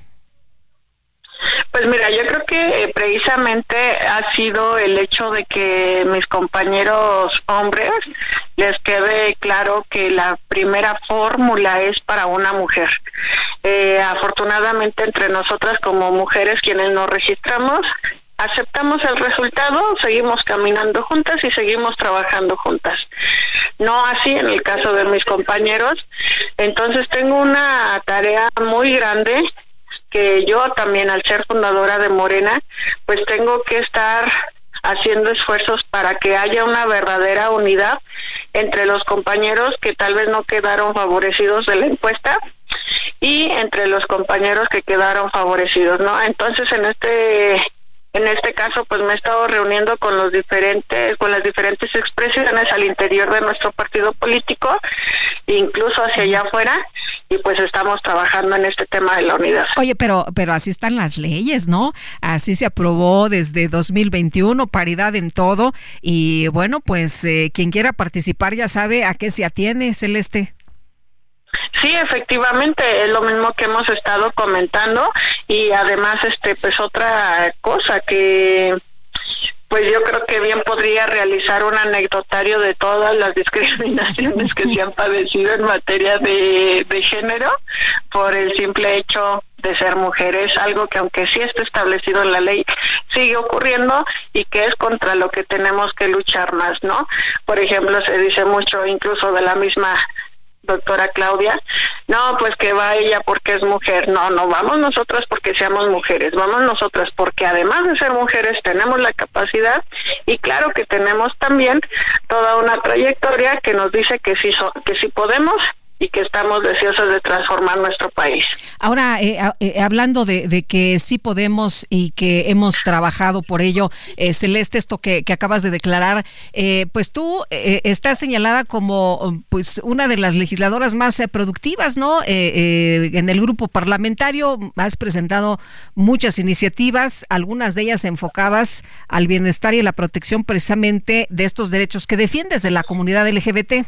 Pues mira, yo creo que eh, precisamente ha sido el hecho de que mis compañeros hombres les quede claro que la primera fórmula es para una mujer. Eh, afortunadamente entre nosotras como mujeres quienes nos registramos, aceptamos el resultado, seguimos caminando juntas y seguimos trabajando juntas. No así en el caso de mis compañeros. Entonces tengo una tarea muy grande que yo también al ser fundadora de Morena, pues tengo que estar haciendo esfuerzos para que haya una verdadera unidad entre los compañeros que tal vez no quedaron favorecidos de la encuesta y entre los compañeros que quedaron favorecidos, ¿no? Entonces, en este En este caso, pues me he estado reuniendo con los diferentes, con las diferentes expresiones al interior de nuestro partido político, incluso hacia allá afuera, y pues estamos trabajando en este tema de la unidad. Oye, pero, pero así están las leyes, ¿no? Así se aprobó desde 2021, paridad en todo, y bueno, pues eh, quien quiera participar ya sabe a qué se atiene, Celeste. Sí, efectivamente, es lo mismo que hemos estado comentando y además, este, pues otra cosa que pues yo creo que bien podría realizar un anecdotario de todas las discriminaciones que se han padecido en materia de, de género por el simple hecho de ser mujeres, algo que aunque sí está establecido en la ley, sigue ocurriendo y que es contra lo que tenemos que luchar más, ¿no? Por ejemplo, se dice mucho incluso de la misma doctora Claudia, no, pues que va ella porque es mujer, no, no, vamos nosotras porque seamos mujeres, vamos nosotras porque además de ser mujeres tenemos la capacidad y claro que tenemos también toda una trayectoria que nos dice que sí, que sí podemos y que estamos deseosos de transformar nuestro país. Ahora, eh, eh, hablando de, que sí podemos y que hemos trabajado por ello, eh, Celeste, esto que, acabas de declarar, pues tú estás señalada como pues una de las legisladoras más productivas, ¿no? en el grupo parlamentario has presentado muchas iniciativas, algunas de ellas enfocadas al bienestar y la protección precisamente de estos derechos que defiendes de la comunidad LGBT.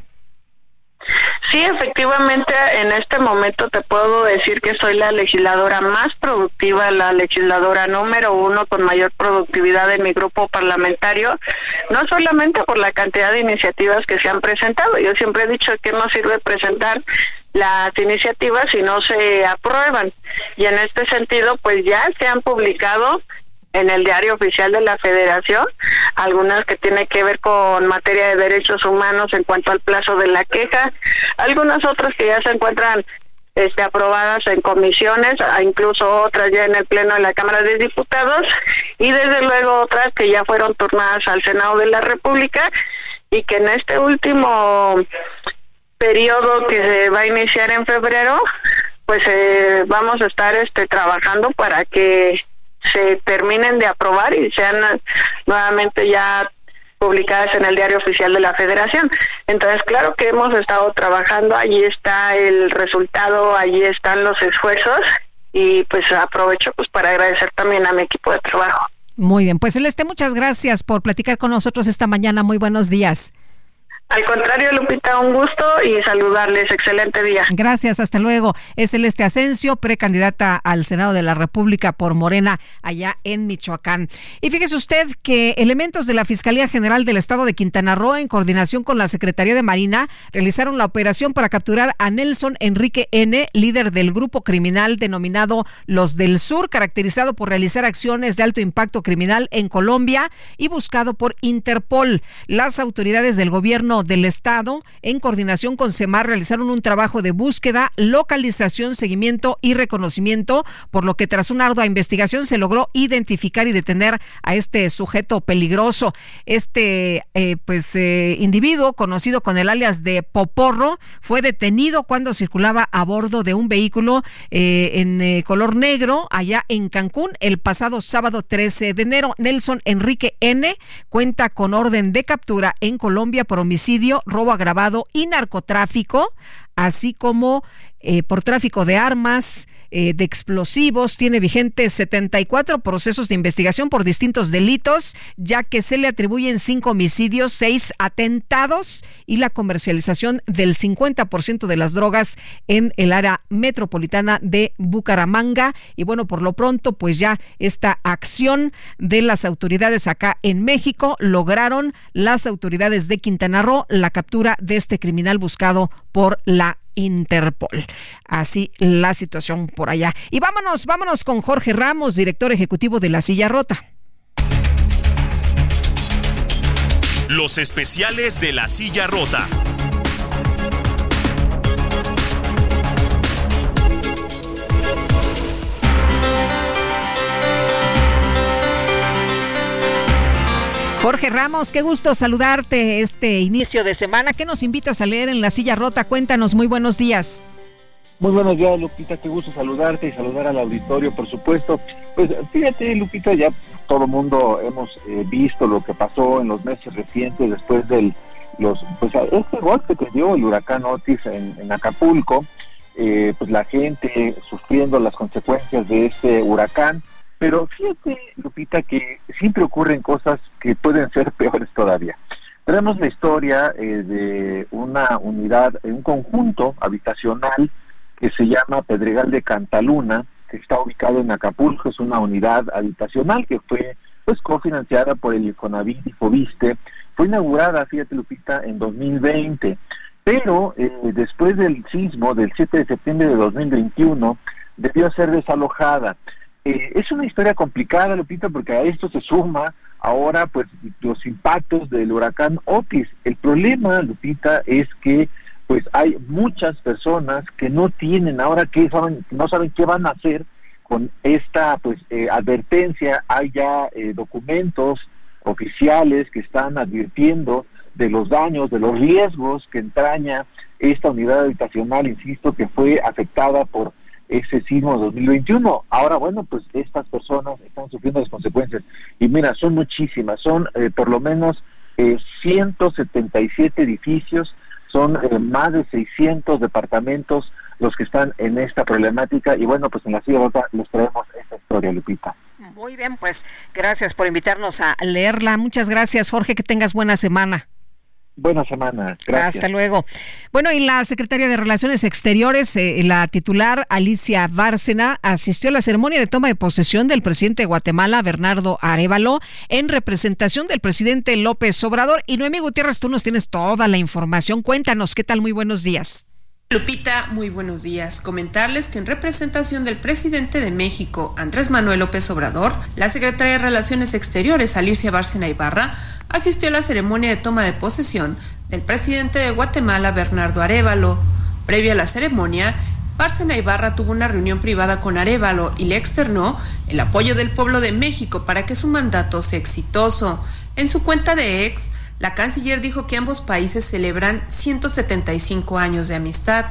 Sí, efectivamente, en este momento te puedo decir que soy la legisladora más productiva, la legisladora número uno con mayor productividad en mi grupo parlamentario, no solamente por la cantidad de iniciativas que se han presentado, yo siempre he dicho que no sirve presentar las iniciativas si no se aprueban. Y en este sentido, pues ya se han publicado en el diario oficial de la federación, algunas que tienen que ver con materia de derechos humanos en cuanto al plazo de la queja, algunas otras que ya se encuentran este, aprobadas en comisiones, incluso otras ya en el Pleno de la Cámara de Diputados, y desde luego otras que ya fueron turnadas al Senado de la República y que en este último periodo que se va a iniciar en febrero, pues eh, vamos a estar este, trabajando para que se terminen de aprobar y sean nuevamente ya publicadas en el diario oficial de la federación. Entonces, claro que hemos estado trabajando, allí está el resultado, allí están los esfuerzos y pues aprovecho pues para agradecer también a mi equipo de trabajo. Muy bien, pues Celeste, muchas gracias por platicar con nosotros esta mañana. Muy buenos días. Al contrario, Lupita, un gusto y saludarles. Excelente día. Gracias, hasta luego. Es Celeste Asensio, precandidata al Senado de la República por Morena, allá en Michoacán. Y fíjese usted que elementos de la Fiscalía General del Estado de Quintana Roo, en coordinación con la Secretaría de Marina, realizaron la operación para capturar a Nelson Enrique N., líder del grupo criminal denominado Los del Sur, caracterizado por realizar acciones de alto impacto criminal en Colombia y buscado por Interpol. Las autoridades del gobierno del Estado, en coordinación con CEMAR, realizaron un trabajo de búsqueda, localización, seguimiento y reconocimiento, por lo que tras una ardua investigación se logró identificar y detener a este sujeto peligroso. Este eh, pues eh, individuo, conocido con el alias de Poporro, fue detenido cuando circulaba a bordo de un vehículo eh, en color negro allá en Cancún el pasado sábado 13 de enero. Nelson Enrique N. cuenta con orden de captura en Colombia por robo agravado y narcotráfico, así como eh, por tráfico de armas, eh, de explosivos. Tiene vigentes 74 procesos de investigación por distintos delitos, ya que se le atribuyen cinco homicidios, seis atentados y la comercialización del 50% de las drogas en el área metropolitana de Bucaramanga. Y bueno, por lo pronto, pues ya esta acción de las autoridades acá en México lograron las autoridades de Quintana Roo la captura de este criminal buscado por la Interpol. Así la situación por allá. Y vámonos, vámonos con Jorge Ramos, director ejecutivo de La Silla Rota. Los especiales de La Silla Rota. Jorge Ramos, qué gusto saludarte este inicio de semana. ¿Qué nos invitas a leer en La Silla Rota? Cuéntanos, muy buenos días. Muy buenos días, Lupita. Qué gusto saludarte y saludar al auditorio, por supuesto. Pues fíjate, Lupita, ya todo el mundo hemos eh, visto lo que pasó en los meses recientes después del los pues este golpe que dio el huracán Otis en, Acapulco. Eh, pues la gente sufriendo las consecuencias de este huracán. Pero fíjate, Lupita, que siempre ocurren cosas que pueden ser peores todavía. Tenemos la historia eh, de una unidad, un conjunto habitacional que se llama Pedregal de Cantaluna, que está ubicado en Acapulco, es una unidad habitacional que fue pues cofinanciada por el Infonavit y Fobiste, fue inaugurada, fíjate Lupita, en 2020, pero eh, después del sismo del 7 de septiembre de 2021 debió ser desalojada. Eh, es una historia complicada, Lupita, porque a esto se suma ahora pues los impactos del huracán Otis. El problema, Lupita, es que pues hay muchas personas que no tienen ahora que saben, no saben qué van a hacer con esta pues eh, advertencia. Hay ya eh, documentos oficiales que están advirtiendo de los daños, de los riesgos que entraña esta unidad habitacional, insisto, que fue afectada por ese sismo 2021. Ahora, bueno, pues estas personas están sufriendo las consecuencias. Y mira, son muchísimas, son eh, por lo menos 177 edificios son eh, más de 600 departamentos los que están en esta problemática y bueno, pues en la ciudad les traemos esta historia, Lupita. Muy bien, pues gracias por invitarnos a leerla. Muchas gracias, Jorge, que tengas buena semana. Buena semana. Gracias. Hasta luego. Bueno, y la secretaria de Relaciones Exteriores, eh, la titular Alicia Bárcena, asistió a la ceremonia de toma de posesión del presidente de Guatemala, Bernardo Arevalo, en representación del presidente López Obrador. Y Noemí Gutiérrez, tú nos tienes toda la información. Cuéntanos, ¿qué tal? Muy buenos días. Lupita, muy buenos días. Comentarles que en representación del presidente de México, Andrés Manuel López Obrador, la secretaria de Relaciones Exteriores, Alicia Bárcena Ibarra, asistió a la ceremonia de toma de posesión del presidente de Guatemala, Bernardo Arevalo. Previo a la ceremonia, Bárcena Ibarra tuvo una reunión privada con Arevalo y le externó el apoyo del pueblo de México para que su mandato sea exitoso. En su cuenta de ex, la canciller dijo que ambos países celebran 175 años de amistad,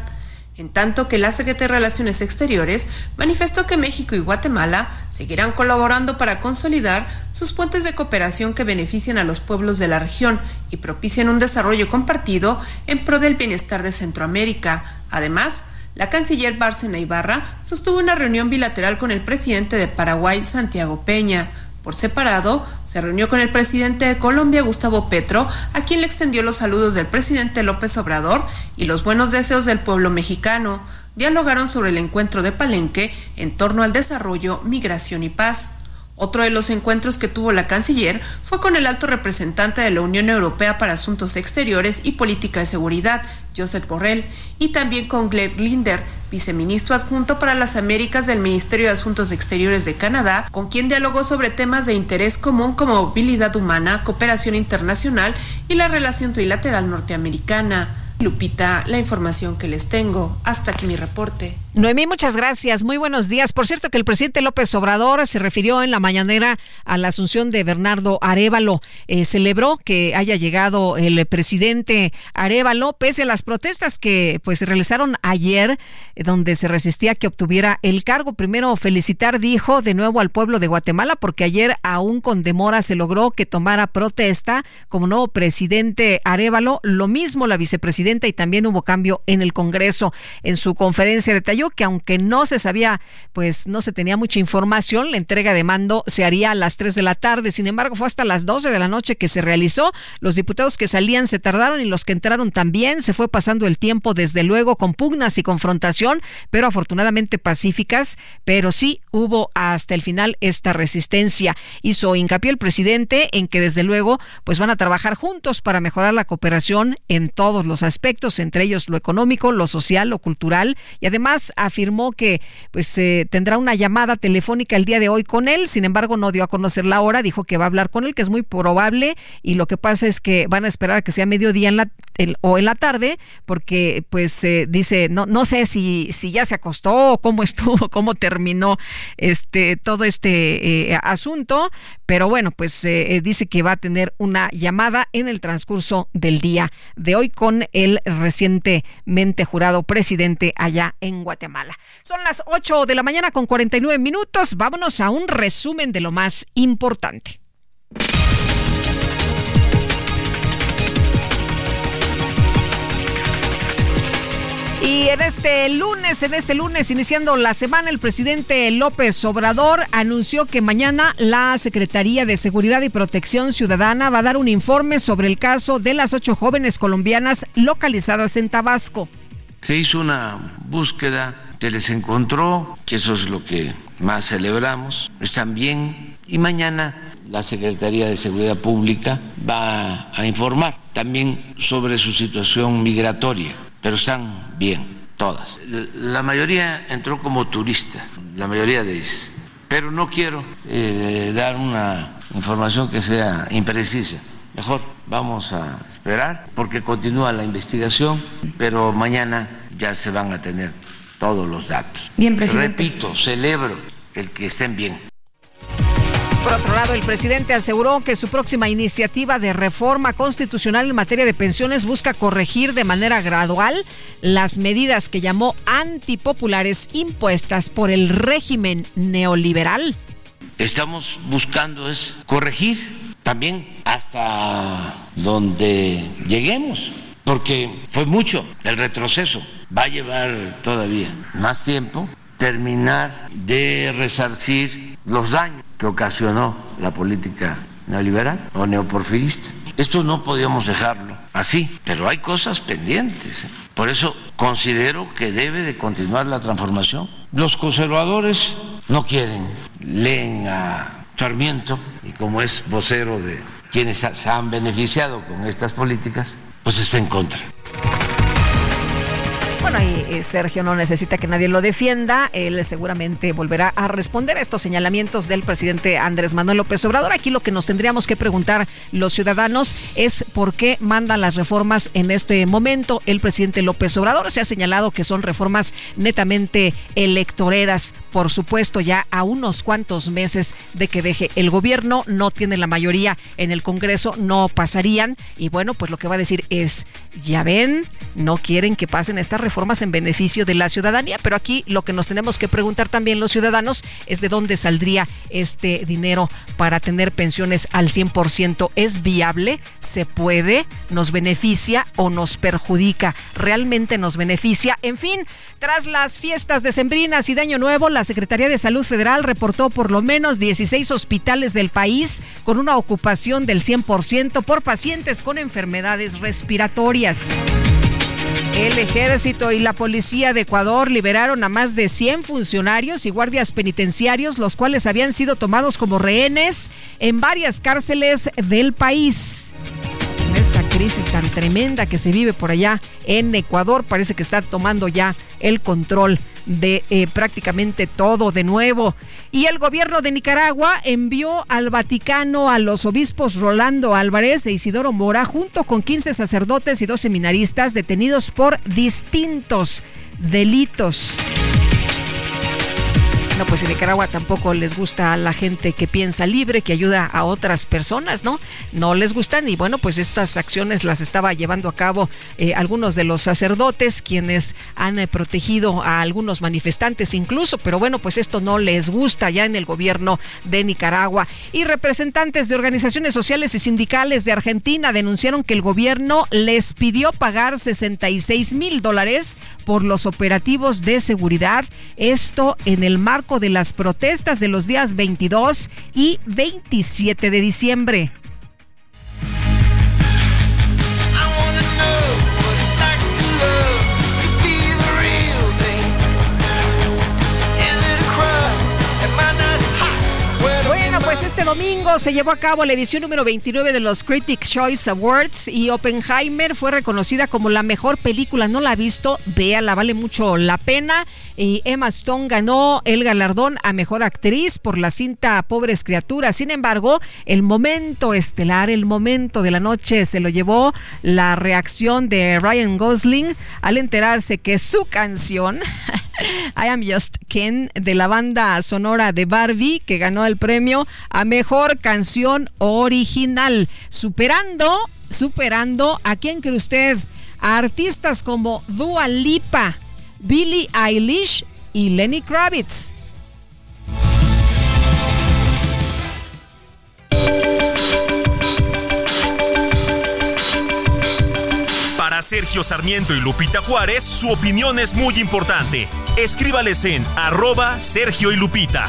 en tanto que la Secretaría de Relaciones Exteriores manifestó que México y Guatemala seguirán colaborando para consolidar sus puentes de cooperación que beneficien a los pueblos de la región y propicien un desarrollo compartido en pro del bienestar de Centroamérica. Además, la canciller Bárcena Ibarra sostuvo una reunión bilateral con el presidente de Paraguay, Santiago Peña. Por separado, se reunió con el presidente de Colombia, Gustavo Petro, a quien le extendió los saludos del presidente López Obrador y los buenos deseos del pueblo mexicano. Dialogaron sobre el encuentro de Palenque en torno al desarrollo, migración y paz. Otro de los encuentros que tuvo la canciller fue con el alto representante de la Unión Europea para Asuntos Exteriores y Política de Seguridad, Joseph Borrell, y también con Gleb Linder, viceministro adjunto para las Américas del Ministerio de Asuntos Exteriores de Canadá, con quien dialogó sobre temas de interés común como movilidad humana, cooperación internacional y la relación trilateral norteamericana. Lupita, la información que les tengo. Hasta aquí mi reporte. Noemí, muchas gracias. Muy buenos días. Por cierto que el presidente López Obrador se refirió en la mañanera a la asunción de Bernardo Arevalo. Eh, celebró que haya llegado el presidente Arevalo, pese a las protestas que pues se realizaron ayer, eh, donde se resistía que obtuviera el cargo. Primero felicitar, dijo, de nuevo al pueblo de Guatemala, porque ayer aún con demora se logró que tomara protesta como nuevo presidente Arevalo. Lo mismo la vicepresidenta y también hubo cambio en el Congreso. En su conferencia detalló que aunque no se sabía, pues no se tenía mucha información, la entrega de mando se haría a las 3 de la tarde. Sin embargo, fue hasta las 12 de la noche que se realizó. Los diputados que salían se tardaron y los que entraron también. Se fue pasando el tiempo, desde luego, con pugnas y confrontación, pero afortunadamente pacíficas. Pero sí hubo hasta el final esta resistencia. Hizo hincapié el presidente en que, desde luego, pues van a trabajar juntos para mejorar la cooperación en todos los aspectos, entre ellos lo económico, lo social, lo cultural y además afirmó que pues eh, tendrá una llamada telefónica el día de hoy con él, sin embargo no dio a conocer la hora, dijo que va a hablar con él, que es muy probable y lo que pasa es que van a esperar a que sea mediodía en o en la tarde, porque pues eh, dice, no, no sé si, si ya se acostó cómo estuvo, [LAUGHS] cómo terminó este todo este eh, asunto, pero bueno, pues dice que va a tener una llamada en el transcurso del día de hoy con el recientemente jurado presidente allá en Guatemala. Son las 8 de la mañana con 49 minutos. Vámonos a un resumen de lo más importante. Y en este lunes, en este lunes, iniciando la semana, el presidente López Obrador anunció que mañana la Secretaría de Seguridad y Protección Ciudadana va a dar un informe sobre el caso de las ocho jóvenes colombianas localizadas en Tabasco. Se hizo una búsqueda, se les encontró, que eso es lo que más celebramos, están bien, y mañana la Secretaría de Seguridad Pública va a informar también sobre su situación migratoria pero están bien, todas. La mayoría entró como turista, la mayoría de ellas, pero no quiero eh, dar una información que sea imprecisa. Mejor vamos a esperar porque continúa la investigación, pero mañana ya se van a tener todos los datos. Bien, presidente. Repito, celebro el que estén bien. Por otro lado, el presidente aseguró que su próxima iniciativa de reforma constitucional en materia de pensiones busca corregir de manera gradual las medidas que llamó antipopulares impuestas por el régimen neoliberal. Estamos buscando es corregir también hasta donde lleguemos, porque fue mucho el retroceso. Va a llevar todavía más tiempo terminar de resarcir los daños que ocasionó la política neoliberal o neoporfirista. Esto no podíamos dejarlo así, pero hay cosas pendientes. ¿eh? Por eso considero que debe de continuar la transformación. Los conservadores no quieren, leen a Sarmiento y como es vocero de quienes se han beneficiado con estas políticas, pues está en contra. Bueno, y Sergio no necesita que nadie lo defienda. Él seguramente volverá a responder a estos señalamientos del presidente Andrés Manuel López Obrador. Aquí lo que nos tendríamos que preguntar los ciudadanos es por qué mandan las reformas en este momento. El presidente López Obrador se ha señalado que son reformas netamente electoreras. Por supuesto, ya a unos cuantos meses de que deje el gobierno, no tiene la mayoría en el Congreso, no pasarían. Y bueno, pues lo que va a decir es, ya ven, no quieren que pasen estas reformas en beneficio de la ciudadanía, pero aquí lo que nos tenemos que preguntar también los ciudadanos es de dónde saldría este dinero para tener pensiones al 100%. ¿Es viable? ¿Se puede? ¿Nos beneficia o nos perjudica? ¿Realmente nos beneficia? En fin, tras las fiestas decembrinas y de Año Nuevo, la Secretaría de Salud Federal reportó por lo menos 16 hospitales del país con una ocupación del 100% por pacientes con enfermedades respiratorias. El ejército y la policía de Ecuador liberaron a más de 100 funcionarios y guardias penitenciarios, los cuales habían sido tomados como rehenes en varias cárceles del país crisis tan tremenda que se vive por allá en Ecuador. Parece que está tomando ya el control de eh, prácticamente todo de nuevo. Y el gobierno de Nicaragua envió al Vaticano a los obispos Rolando Álvarez e Isidoro Mora junto con 15 sacerdotes y dos seminaristas detenidos por distintos delitos. No, pues en Nicaragua tampoco les gusta a la gente que piensa libre, que ayuda a otras personas, ¿no? No les gustan y bueno, pues estas acciones las estaba llevando a cabo eh, algunos de los sacerdotes, quienes han eh, protegido a algunos manifestantes incluso, pero bueno, pues esto no les gusta ya en el gobierno de Nicaragua. Y representantes de organizaciones sociales y sindicales de Argentina denunciaron que el gobierno les pidió pagar 66 mil dólares por los operativos de seguridad, esto en el marco de las protestas de los días 22 y 27 de diciembre. Pues este domingo se llevó a cabo la edición número 29 de los Critics Choice Awards y Oppenheimer fue reconocida como la mejor película. No la ha visto, véala, vale mucho la pena. Y Emma Stone ganó el galardón a mejor actriz por la cinta Pobres Criaturas. Sin embargo, el momento estelar, el momento de la noche se lo llevó la reacción de Ryan Gosling al enterarse que su canción [LAUGHS] I Am Just Ken de la banda sonora de Barbie que ganó el premio a mejor canción original, superando, superando a quién cree usted a artistas como Dua Lipa, Billie Eilish y Lenny Kravitz. Para Sergio Sarmiento y Lupita Juárez, su opinión es muy importante. Escríbales en arroba Sergio y Lupita.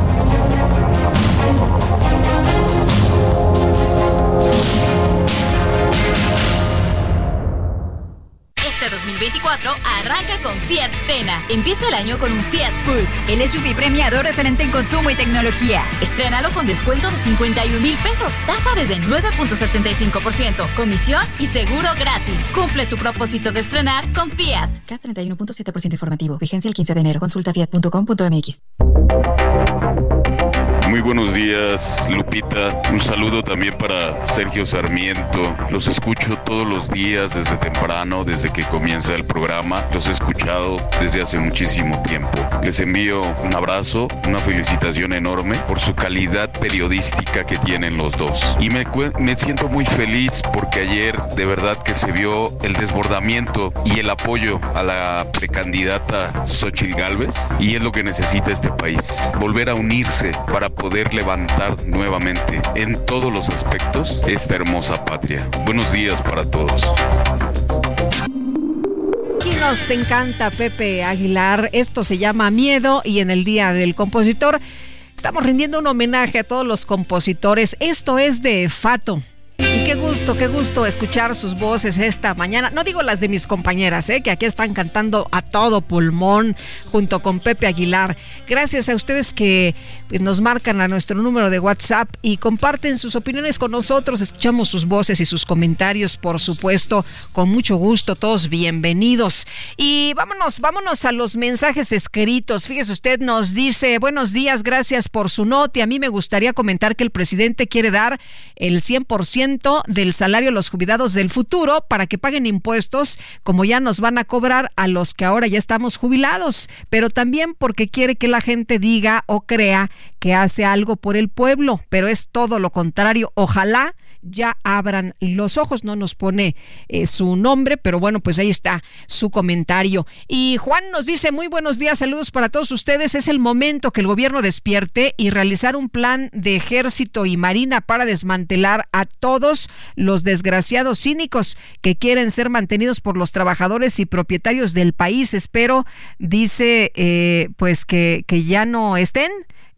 Este 2024 arranca con Fiat Strena. Empieza el año con un Fiat Pulse, el SUV premiado referente en consumo y tecnología. Estrénalo con descuento de 51 mil pesos, tasa desde 9.75%, comisión y seguro gratis. Cumple tu propósito de estrenar con Fiat. K31.7% informativo. Vigencia el 15 de enero. Consulta fiat.com.mx. Muy buenos días, Lupita. Un saludo también para Sergio Sarmiento. Los escucho todos los días desde temprano, desde que comienza el programa. Los he escuchado desde hace muchísimo tiempo. Les envío un abrazo, una felicitación enorme por su calidad periodística que tienen los dos. Y me, me siento muy feliz porque ayer de verdad que se vio el desbordamiento y el apoyo a la precandidata Xochitl Galvez y es lo que necesita este país. Volver a unirse para poder levantar nuevamente en todos los aspectos esta hermosa patria. Buenos días para todos. Aquí nos encanta Pepe Aguilar. Esto se llama Miedo y en el Día del Compositor estamos rindiendo un homenaje a todos los compositores. Esto es de Fato. Y qué gusto, qué gusto escuchar sus voces esta mañana. No digo las de mis compañeras, ¿eh? que aquí están cantando a todo pulmón junto con Pepe Aguilar. Gracias a ustedes que nos marcan a nuestro número de WhatsApp y comparten sus opiniones con nosotros. Escuchamos sus voces y sus comentarios, por supuesto, con mucho gusto. Todos bienvenidos. Y vámonos, vámonos a los mensajes escritos. Fíjese usted, nos dice, buenos días, gracias por su nota. A mí me gustaría comentar que el presidente quiere dar el 100% del salario a los jubilados del futuro para que paguen impuestos como ya nos van a cobrar a los que ahora ya estamos jubilados, pero también porque quiere que la gente diga o crea que hace algo por el pueblo, pero es todo lo contrario. Ojalá ya abran los ojos. No nos pone eh, su nombre, pero bueno, pues ahí está su comentario. Y Juan nos dice, muy buenos días, saludos para todos ustedes. Es el momento que el gobierno despierte y realizar un plan de ejército y marina para desmantelar a todos los desgraciados cínicos que quieren ser mantenidos por los trabajadores y propietarios del país. Espero, dice, eh, pues que, que ya no estén.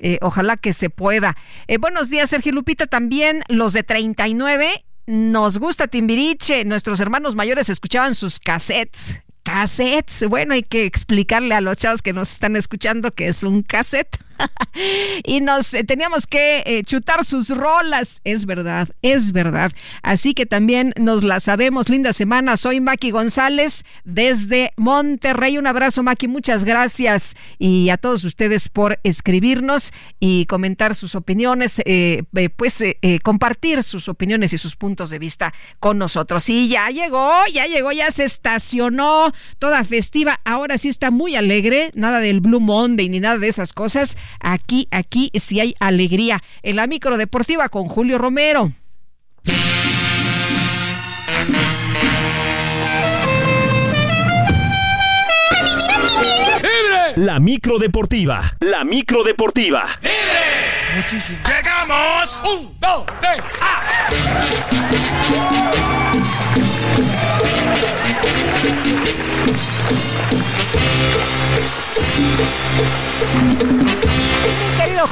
Eh, ojalá que se pueda. Eh, buenos días, Sergio Lupita. También los de 39. Nos gusta Timbiriche. Nuestros hermanos mayores escuchaban sus cassettes. Cassettes. Bueno, hay que explicarle a los chavos que nos están escuchando que es un cassette. Y nos eh, teníamos que eh, chutar sus rolas. Es verdad, es verdad. Así que también nos la sabemos. Linda semana. Soy Maki González desde Monterrey. Un abrazo, Maki. Muchas gracias. Y a todos ustedes por escribirnos y comentar sus opiniones, eh, pues compartir sus opiniones y sus puntos de vista con nosotros. Y ya llegó, ya llegó, ya se estacionó toda festiva. Ahora sí está muy alegre. Nada del Blue Monday ni nada de esas cosas Aquí, aquí sí hay alegría. En la micro deportiva con Julio Romero. La micro deportiva. La micro deportiva. Muchísimo. ¡Llegamos! ¡Un, dos, tres! ¡Ah!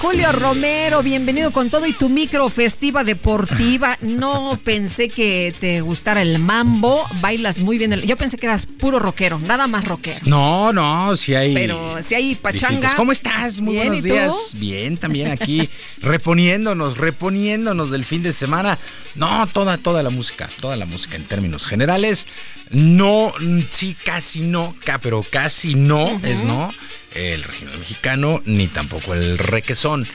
Julio Romero, bienvenido con todo y tu micro festiva deportiva. No pensé que te gustara el mambo, bailas muy bien. Yo pensé que eras puro rockero, nada más rockero. No, no, si hay. Pero si hay pachanga. ¿Cómo estás? Muy buenos días. Bien, también aquí reponiéndonos, reponiéndonos del fin de semana. No, toda, toda la música, toda la música en términos generales. No, sí, casi no, pero casi no es no el regional mexicano, ni tampoco el requesón.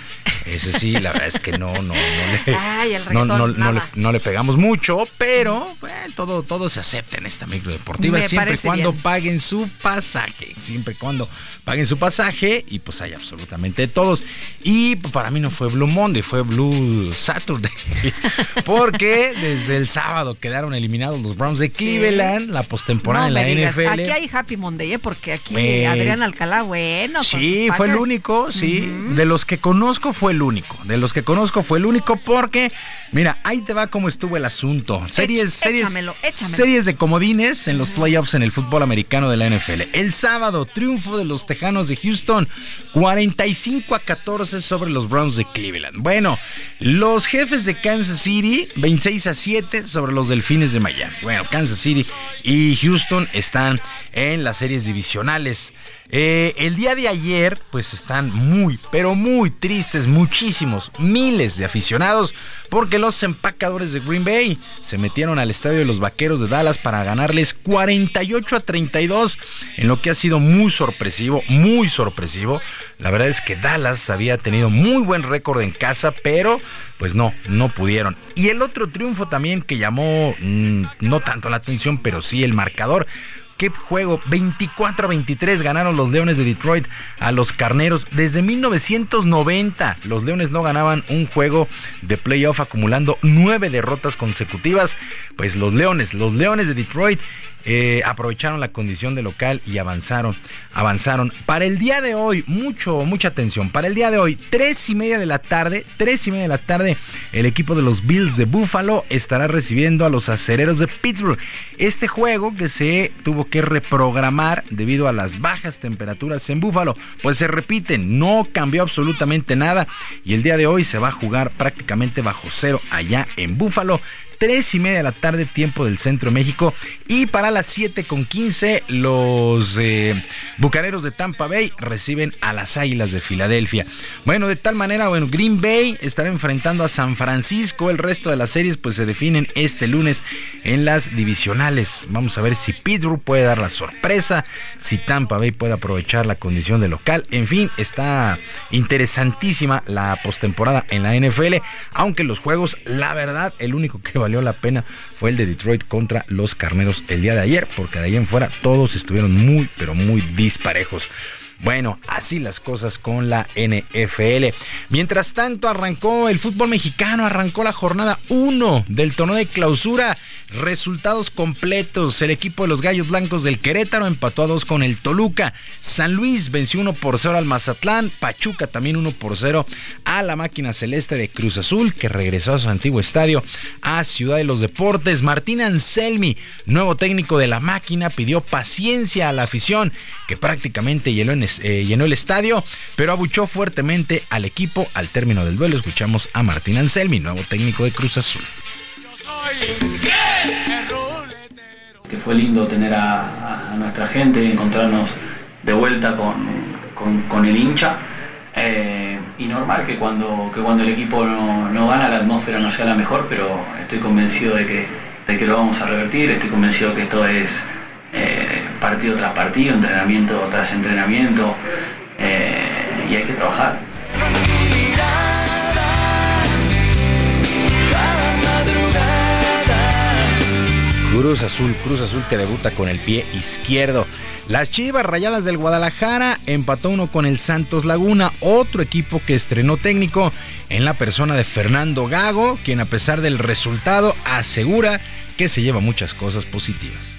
Ese sí, la verdad es que no, no, no le, [LAUGHS] Ay, el no, no, no le, nada. no le pegamos mucho, pero bueno, todo, todo se acepta en esta microdeportiva Me siempre y cuando bien. paguen su pasaje, siempre y cuando paguen su pasaje y pues hay absolutamente todos. Y para mí no fue Blue Monday, fue Blue Saturday, [LAUGHS] porque desde el sábado quedaron eliminados los Browns de Cleveland, la postemporada No en la digas, NFL. aquí hay Happy Monday, ¿eh? porque aquí Adrián Alcalá, bueno. Sí, fue el único, sí. De los que conozco fue el único. De los que conozco fue el único porque, mira, ahí te va cómo estuvo el asunto. Series, Ech- series, échamelo, échamelo. series de comodines en los playoffs en el fútbol americano de la NFL. El sábado, triunfo de los Tejanos de Houston, 45 a 14 sobre los Browns de Cleveland. Bueno, los jefes de Kansas City, 26 a 7 sobre los Delfines de Miami. Bueno, Kansas City y Houston están en las series divisionales. Eh, el día de ayer, pues están muy, pero muy tristes, muchísimos, miles de aficionados, porque los empacadores de Green Bay se metieron al estadio de los Vaqueros de Dallas para ganarles 48 a 32, en lo que ha sido muy sorpresivo, muy sorpresivo. La verdad es que Dallas había tenido muy buen récord en casa, pero pues no, no pudieron. Y el otro triunfo también que llamó mm, no tanto la atención, pero sí el marcador. ¿Qué juego? 24 a 23 ganaron los Leones de Detroit a los Carneros. Desde 1990 los Leones no ganaban un juego de playoff acumulando nueve derrotas consecutivas. Pues los Leones, los Leones de Detroit eh, aprovecharon la condición de local y avanzaron, avanzaron. Para el día de hoy, mucho, mucha atención. Para el día de hoy, tres y media de la tarde, tres y media de la tarde, el equipo de los Bills de Buffalo estará recibiendo a los acereros de Pittsburgh. Este juego que se tuvo que reprogramar debido a las bajas temperaturas en Buffalo, pues se repiten, no cambió absolutamente nada y el día de hoy se va a jugar prácticamente bajo cero allá en Buffalo. 3 y media de la tarde, tiempo del centro de México. Y para las 7 con 15, los eh, bucaneros de Tampa Bay reciben a las águilas de Filadelfia. Bueno, de tal manera, bueno, Green Bay estará enfrentando a San Francisco. El resto de las series, pues se definen este lunes en las divisionales. Vamos a ver si Pittsburgh puede dar la sorpresa, si Tampa Bay puede aprovechar la condición de local. En fin, está interesantísima la postemporada en la NFL. Aunque los juegos, la verdad, el único que valió la pena fue el de Detroit contra los Carneros el día de ayer, porque de ahí en fuera todos estuvieron muy, pero muy disparejos. Bueno, así las cosas con la NFL. Mientras tanto, arrancó el fútbol mexicano, arrancó la jornada 1 del torneo de clausura. Resultados completos. El equipo de los Gallos Blancos del Querétaro empató a 2 con el Toluca. San Luis venció 1 por 0 al Mazatlán. Pachuca también 1 por 0 a la máquina celeste de Cruz Azul, que regresó a su antiguo estadio a Ciudad de los Deportes. Martín Anselmi, nuevo técnico de la máquina, pidió paciencia a la afición, que prácticamente llenó, en eh, llenó el estadio, pero abuchó fuertemente al equipo al término del duelo. Escuchamos a Martín Anselmi, nuevo técnico de Cruz Azul. que fue lindo tener a, nuestra gente encontrarnos de vuelta con, con- con el hincha. Eh, y normal que cuando, que cuando el equipo no, no gana la atmósfera no sea la mejor, pero estoy convencido de que, de que lo vamos a revertir, estoy convencido que esto es eh, partido tras partido, entrenamiento tras entrenamiento, eh, y hay que trabajar. Cruz Azul, Cruz Azul que debuta con el pie izquierdo. Las Chivas Rayadas del Guadalajara empató uno con el Santos Laguna, otro equipo que estrenó técnico en la persona de Fernando Gago, quien a pesar del resultado asegura que se lleva muchas cosas positivas.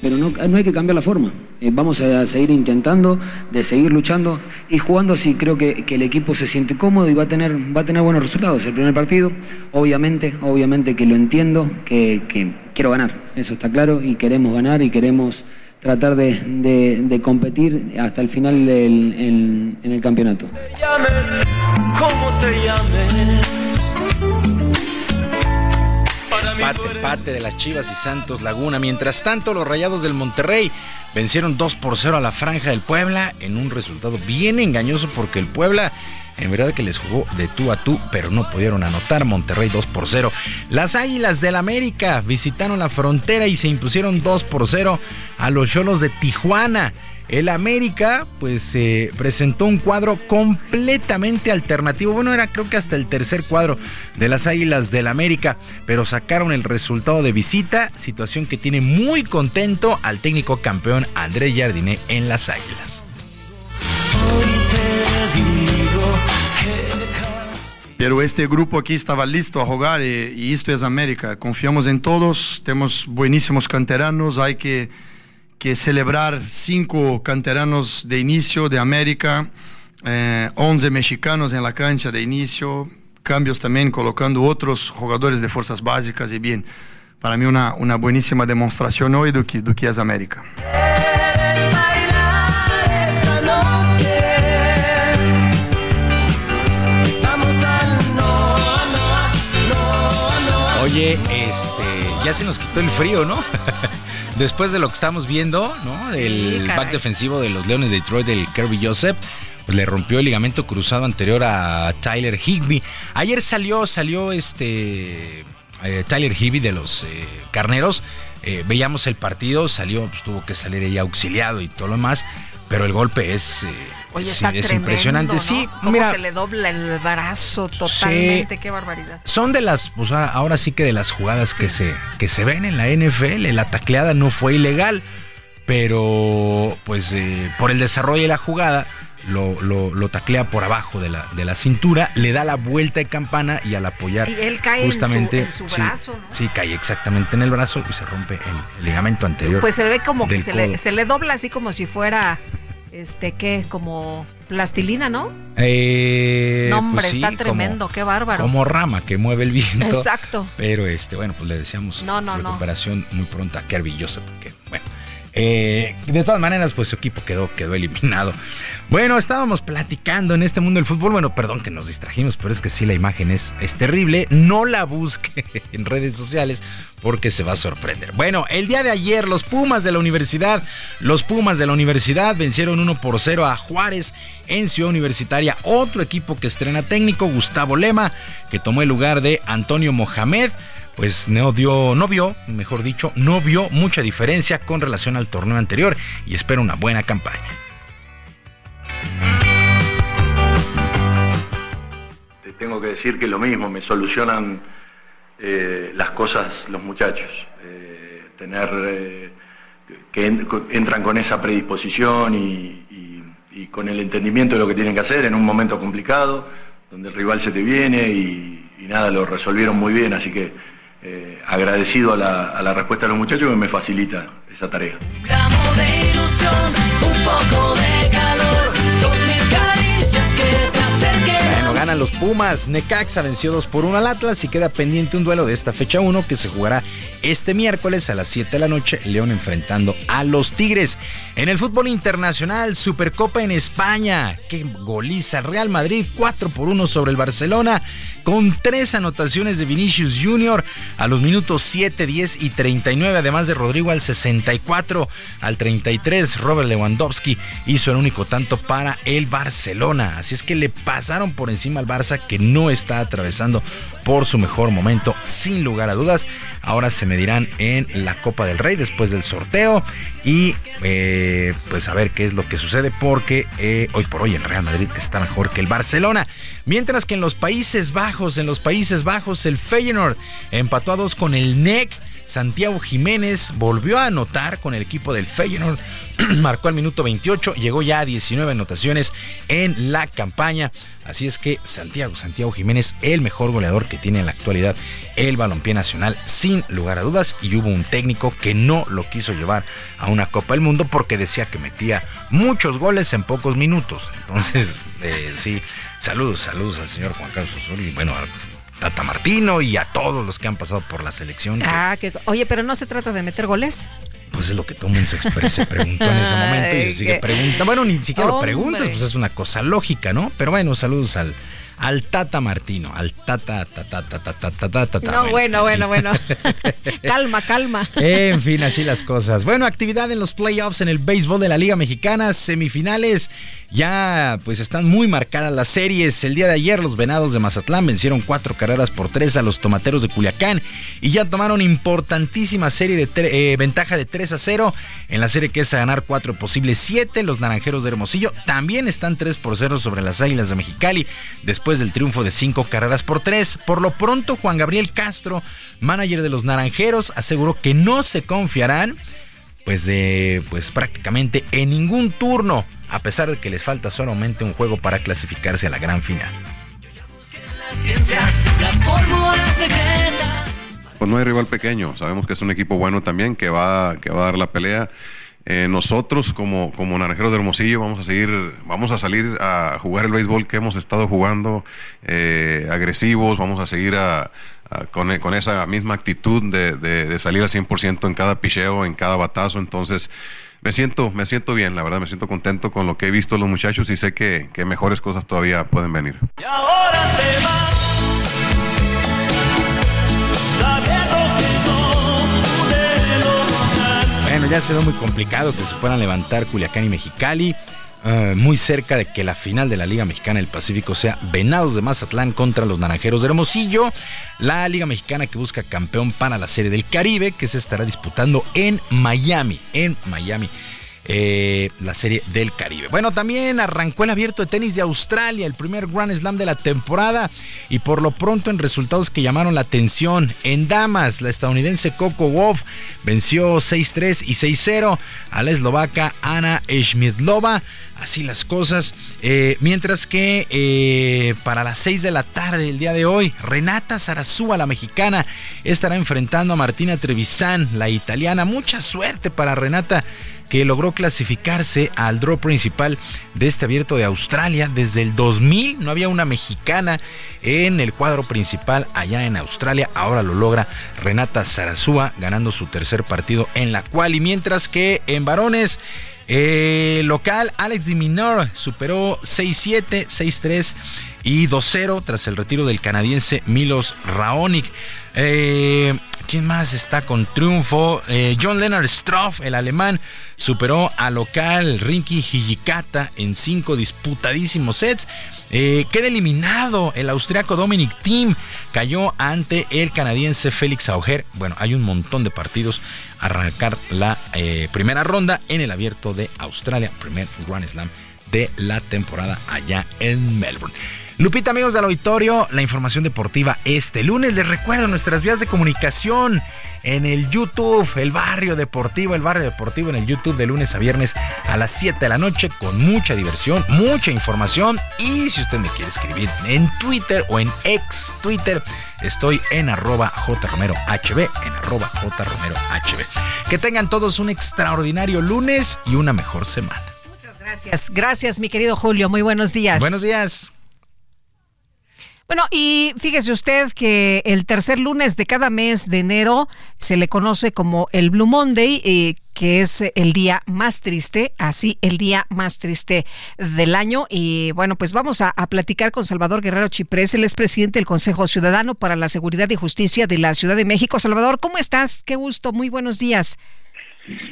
Pero no, no hay que cambiar la forma. Eh, vamos a seguir intentando, de seguir luchando y jugando así. Creo que, que el equipo se siente cómodo y va a tener, va a tener buenos resultados. El primer partido, obviamente, obviamente que lo entiendo, que, que quiero ganar. Eso está claro y queremos ganar y queremos tratar de, de- competir hasta el final en- el campeonato. Empate, de las Chivas y Santos Laguna. Mientras tanto, los Rayados del Monterrey vencieron 2 por 0 a la Franja del Puebla en un resultado bien engañoso porque el Puebla en verdad que les jugó de tú a tú, pero no pudieron anotar. Monterrey 2 por 0. Las Águilas del América visitaron la frontera y se impusieron 2 por 0 a los Cholos de Tijuana. El América, pues, eh, presentó un cuadro completamente alternativo. Bueno, era creo que hasta el tercer cuadro de las Águilas del América, pero sacaron el resultado de visita, situación que tiene muy contento al técnico campeón André Jardiné en las Águilas. Pero este grupo aquí estaba listo a jugar y, y esto es América. Confiamos en todos, tenemos buenísimos canteranos, hay que que celebrar cinco canteranos de inicio de América, eh, 11 mexicanos en la cancha de inicio, cambios también colocando otros jugadores de fuerzas básicas y bien, para mí una, una buenísima demostración hoy de que, de que es América. Oye, este, ya se nos quitó el frío, ¿no? [LAUGHS] Después de lo que estamos viendo, ¿no? Sí, el caray. back defensivo de los Leones de Detroit, del Kirby Joseph, pues le rompió el ligamento cruzado anterior a Tyler Higby. Ayer salió, salió este eh, Tyler Higby de los eh, Carneros. Eh, veíamos el partido, salió, pues tuvo que salir ella auxiliado y todo lo demás. Pero el golpe es, eh, Oye, es, impresionante. ¿no? Sí, Cómo mira, se le dobla el brazo totalmente, qué barbaridad. son de las, pues ahora, ahora sí que de las jugadas que, se, que se ven en la NFL. La tacleada no fue ilegal, pero pues eh, por el desarrollo de la jugada lo, lo, lo taclea por abajo de la, de la cintura, le da la vuelta de campana y al apoyar Y él cae en su- justamente en su sí, brazo, ¿no? Sí, cae exactamente en el brazo y se rompe el, el ligamento anterior. Pues se ve como que se le, se le dobla así como si fuera, este, ¿qué? Como plastilina, ¿no? Eh, no, hombre, pues sí, está como- tremendo, qué bárbaro. Como rama que mueve el viento. Exacto. Pero este, bueno, pues le deseamos No, no, no. recuperación muy pronta a Kirby Joseph, porque, bueno. Eh, de todas maneras, pues su equipo quedó, quedó eliminado. Bueno, estábamos platicando en este mundo del fútbol. Bueno, perdón que nos distrajimos, pero es que sí, la imagen es, es terrible. No la busque [LAUGHS] en redes sociales porque se va a sorprender. Bueno, el día de ayer, los Pumas de la Universidad, los Pumas de la Universidad vencieron 1 por 0 a Juárez en Ciudad Universitaria. Otro equipo que estrena técnico, Gustavo Lema, que tomó el lugar de Antonio Mohamed pues no dio, no vio, mejor dicho, no vio mucha diferencia con relación al torneo anterior y espera una buena campaña. Te tengo que decir que lo mismo, me solucionan eh, las cosas los muchachos. Eh, tener eh, que en- entran con esa predisposición y, con el entendimiento de lo que tienen que hacer en un momento complicado, donde el rival se te viene y nada, lo resolvieron muy bien, así que eh, agradecido a la, a la respuesta de los muchachos que me facilita esa tarea. gramo de ilusión, un poco de calor, dos mil caricias que te acerquen. Bueno, ganan los Pumas. Necaxa venció 2 por 1 al Atlas y queda pendiente un duelo de esta fecha 1 que se jugará este miércoles a las 7 de la noche. León enfrentando a los Tigres. En el fútbol internacional, Supercopa en España. Qué goliza. Real Madrid 4 por 1 sobre el Barcelona con tres anotaciones de Vinicius Jr. a los minutos 7, 10 y 39, además de Rodrigo al 64, al 33, Robert Lewandowski hizo el único tanto para el Barcelona. Así es que le pasaron por encima al Barça que no está atravesando por su mejor momento, sin lugar a dudas. Ahora se medirán en la Copa del Rey después del sorteo y eh, pues a ver qué es lo que sucede porque eh, hoy por hoy el Real Madrid está mejor que el Barcelona. Mientras que en los Países Bajos, en los Países Bajos el Feyenoord empató a dos con el NEC. Santiago Jiménez volvió a anotar con el equipo del Feyenoord. [CLEARS THROAT] Marcó al minuto 28, llegó ya a 19 anotaciones en la campaña. Así es que Santiago, Santiago Jiménez, el mejor goleador que tiene en la actualidad el balompié nacional, sin lugar a dudas. Y hubo un técnico que no lo quiso llevar a una Copa del Mundo porque decía que metía muchos goles en pocos minutos. Entonces, [LAUGHS] eh, sí, saludos, saludos al señor Juan Carlos Osorio y bueno, Tata Martino y a todos los que han pasado por la selección. Ah, que, oye, pero no se trata de meter goles. pues es lo que todo el mundo se, se preguntó en ese momento y se sigue preguntando. Bueno, ni siquiera lo preguntas, pues es una cosa lógica, ¿no? Pero bueno, saludos al, al Tata Martino, al Tata, Tata, Tata, Tata, Tata. No, bueno, bueno, bueno. [LAUGHS] calma, calma. En fin, así las cosas. Bueno, actividad en los playoffs en el béisbol de la Liga Mexicana, semifinales. Ya pues están muy marcadas las series. El día de ayer los Venados de Mazatlán vencieron cuatro carreras por tres a los Tomateros de Culiacán y ya tomaron importantísima serie de eh, ventaja de 3 a 0 en la serie que es a ganar cuatro posibles siete. Los Naranjeros de Hermosillo también están 3 por 0 sobre las Águilas de Mexicali después del triunfo de cinco carreras por tres. Por lo pronto Juan Gabriel Castro, manager de los Naranjeros, aseguró que no se confiarán pues de pues prácticamente en ningún turno, a pesar de que les falta solamente un juego para clasificarse a la gran final. Pues no hay rival pequeño, sabemos que es un equipo bueno también que va, que va a dar la pelea. Eh, nosotros como, como Naranjeros de Hermosillo vamos a seguir, vamos a salir a jugar el béisbol que hemos estado jugando, eh, agresivos, vamos a seguir con, con, esa misma actitud de, de, salir al 100% en cada picheo, en cada batazo. Entonces, me siento, me siento bien, la verdad, me siento contento con lo que he visto los muchachos y sé que, que mejores cosas todavía pueden venir. Y ahora te Ya se ve muy complicado que se puedan levantar Culiacán y Mexicali. Eh, muy cerca de que la final de la Liga Mexicana del Pacífico sea Venados de Mazatlán contra los Naranjeros de Hermosillo. La Liga Mexicana que busca campeón para la Serie del Caribe que se estará disputando en Miami. En Miami. Eh, la serie del Caribe. Bueno, también arrancó el abierto de tenis de Australia, el primer Grand Slam de la temporada, y por lo pronto en resultados que llamaron la atención. En damas, la estadounidense Coco Wolf venció 6-3 y 6-0 a la eslovaca Ana Schmidlova. Así las cosas. Eh, mientras que eh, para las 6 de la tarde del día de hoy, Renata Sarazúa, la mexicana, estará enfrentando a Martina Trevisan, la italiana. Mucha suerte para Renata que logró clasificarse al draw principal de este abierto de Australia. Desde el 2000 no había una mexicana en el cuadro principal allá en Australia. Ahora lo logra Renata Sarazúa ganando su tercer partido en la cual. Y mientras que en varones eh, local, Alex Diminor superó 6-7, 6-3 y 2-0 tras el retiro del canadiense Milos Raonic. Eh, ¿Quién más está con triunfo? Eh, John Leonard Stroff, el alemán, superó al local Rinky Hijikata en cinco disputadísimos sets. Eh, queda eliminado el austriaco Dominic Thiem. Cayó ante el canadiense Félix Auger. Bueno, hay un montón de partidos arrancar la eh, primera ronda en el abierto de Australia. Primer Grand Slam de la temporada allá en Melbourne. Lupita, amigos del auditorio, la información deportiva este lunes. Les recuerdo nuestras vías de comunicación en el YouTube, el barrio deportivo, el barrio deportivo en el YouTube de lunes a viernes a las 7 de la noche con mucha diversión, mucha información. Y si usted me quiere escribir en Twitter o en ex Twitter, estoy en arroba jromerohb, en arroba jromerohb. Que tengan todos un extraordinario lunes y una mejor semana. Muchas gracias. Gracias, mi querido Julio. Muy buenos días. Buenos días. Bueno, y fíjese usted que el tercer lunes de cada mes de enero se le conoce como el Blue Monday, eh, que es el día más triste, así el día más triste del año. Y bueno, pues vamos a, a platicar con Salvador Guerrero Chiprés, él es presidente del Consejo Ciudadano para la Seguridad y Justicia de la Ciudad de México. Salvador, ¿cómo estás? Qué gusto, muy buenos días.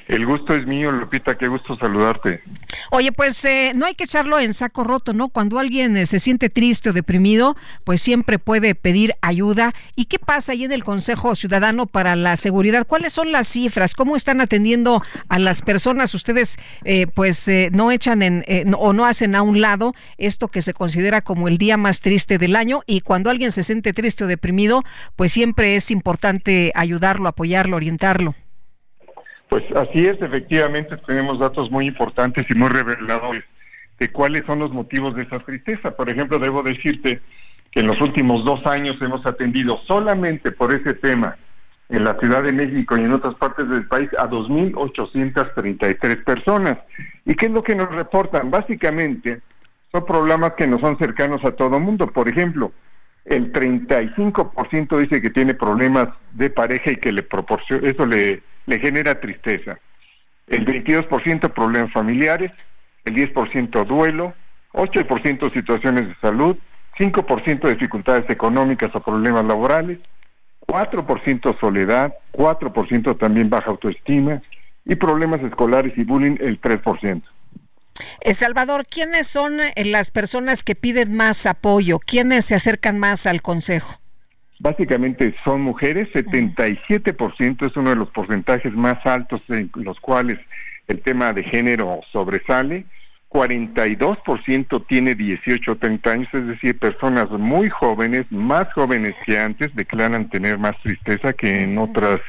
El gusto es mío, Lupita, qué gusto saludarte. Oye, pues eh, no hay que echarlo en saco roto, ¿no? Cuando alguien eh, se siente triste o deprimido, pues siempre puede pedir ayuda. ¿Y qué pasa ahí en el Consejo Ciudadano para la Seguridad? ¿Cuáles son las cifras? ¿Cómo están atendiendo a las personas? Ustedes, eh, pues, no echan en, o no hacen a un lado esto que se considera como el día más triste del año. Y cuando alguien se siente triste o deprimido, pues siempre es importante ayudarlo, apoyarlo, orientarlo. Pues así es, efectivamente tenemos datos muy importantes y muy reveladores de cuáles son los motivos de esa tristeza. Por ejemplo, debo decirte que en los últimos dos años hemos atendido solamente por ese tema en la Ciudad de México y en otras partes del país a 2.833 personas. ¿Y qué es lo que nos reportan? Básicamente son problemas que no son cercanos a todo mundo. Por ejemplo, el 35% dice que tiene problemas de pareja y que le proporciona, eso le le genera tristeza. El 22% problemas familiares, el 10% duelo, 8% situaciones de salud, 5% de dificultades económicas o problemas laborales, 4% soledad, 4% también baja autoestima y problemas escolares y bullying el 3%. Eh, Salvador, ¿quiénes son eh, las personas que piden más apoyo? ¿Quiénes se acercan más al Consejo? Básicamente son mujeres, 77% es uno de los porcentajes más altos en los cuales el tema de género sobresale. 42% tiene 18 o 30 años, es decir, personas muy jóvenes, más jóvenes que antes, declaran tener más tristeza que en otras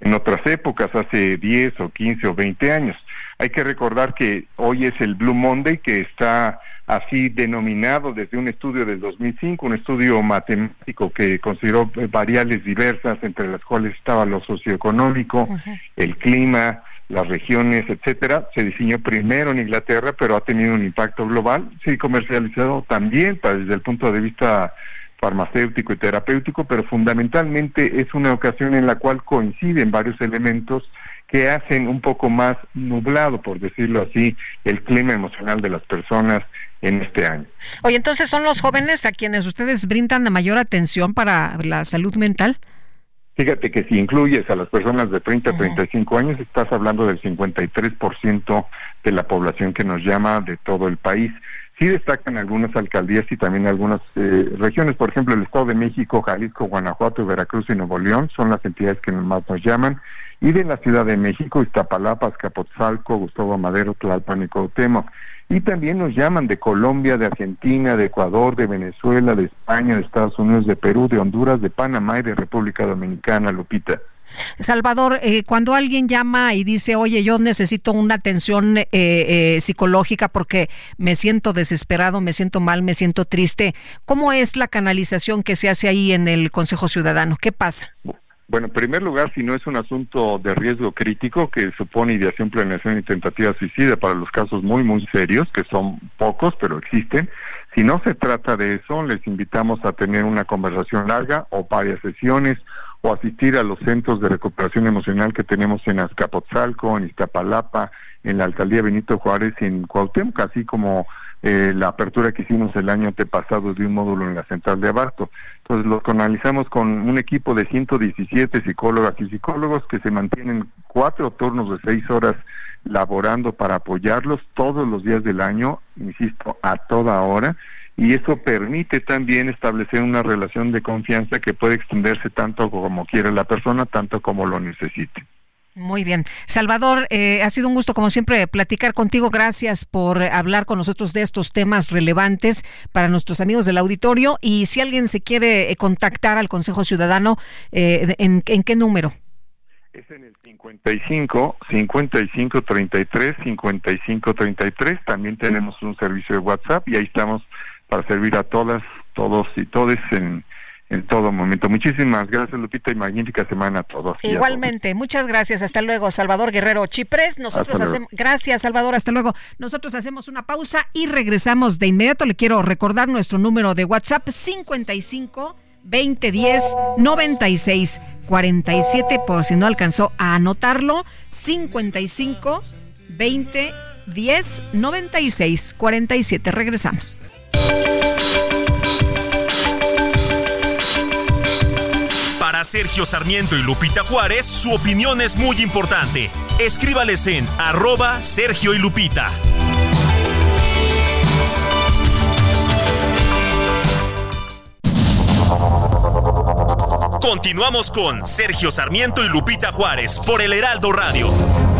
en otras épocas, hace 10 o 15 o 20 años. Hay que recordar que hoy es el Blue Monday, que está así denominado desde un estudio del 2005, un estudio matemático que consideró variables diversas, entre las cuales estaba lo socioeconómico, el clima, las regiones, etcétera. Se diseñó primero en Inglaterra, pero ha tenido un impacto global. Se comercializado también desde el punto de vista farmacéutico y terapéutico, pero fundamentalmente es una ocasión en la cual coinciden varios elementos que hacen un poco más nublado, por decirlo así, el clima emocional de las personas en este año. Oye, entonces son los jóvenes a quienes ustedes brindan la mayor atención para la salud mental. Fíjate que si incluyes a las personas de 30 a 35 años, estás hablando del 53% de la población que nos llama de todo el país. Sí destacan algunas alcaldías y también algunas eh, regiones, por ejemplo, el Estado de México, Jalisco, Guanajuato, Veracruz y Nuevo León son las entidades que más nos llaman. Y de la Ciudad de México, Iztapalapa, Azcapotzalco, Gustavo Madero, Tlalpan y Cuauhtémoc. Y también nos llaman de Colombia, de Argentina, de Ecuador, de Venezuela, de España, de Estados Unidos, de Perú, de Honduras, de Panamá y de República Dominicana, Lupita. Salvador, eh, cuando alguien llama y dice, oye, yo necesito una atención eh, eh, psicológica porque me siento desesperado, me siento mal, me siento triste, ¿cómo es la canalización que se hace ahí en el Consejo Ciudadano? ¿Qué pasa? Bueno, en primer lugar, si no es un asunto de riesgo crítico que supone ideación, planeación y tentativa suicida para los casos muy, muy serios, que son pocos, pero existen, si no se trata de eso, les invitamos a tener una conversación larga o varias sesiones o asistir a los centros de recuperación emocional que tenemos en Azcapotzalco, en Iztapalapa, en la alcaldía Benito Juárez en Cuauhtémoc, así como eh, la apertura que hicimos el año antepasado de un módulo en la central de Abasto. Entonces los canalizamos con un equipo de 117 psicólogas y psicólogos que se mantienen cuatro turnos de seis horas laborando para apoyarlos todos los días del año, insisto, a toda hora y eso permite también establecer una relación de confianza que puede extenderse tanto como quiere la persona, tanto como lo necesite. Muy bien. Salvador, eh, ha sido un gusto, como siempre, platicar contigo. Gracias por hablar con nosotros de estos temas relevantes para nuestros amigos del auditorio. Y si alguien se quiere eh, contactar al Consejo Ciudadano, eh, ¿en, ¿en qué número? Es en el 55 55 33 55 33. También tenemos un servicio de WhatsApp y ahí estamos para servir a todas, todos y todes en, en todo momento. Muchísimas gracias, Lupita, y magnífica semana a todos. Igualmente, muchas gracias. Hasta luego, Salvador Guerrero Chipres. Nosotros hacemos, gracias, Salvador, hasta luego. Nosotros hacemos una pausa y regresamos de inmediato. Le quiero recordar nuestro número de WhatsApp 55 2010 96 47 por si no alcanzó a anotarlo 55 20 10 96 47 regresamos Sergio Sarmiento y Lupita Juárez, su opinión es muy importante. Escríbales en arroba Sergio y Lupita. Continuamos con Sergio Sarmiento y Lupita Juárez por el Heraldo Radio.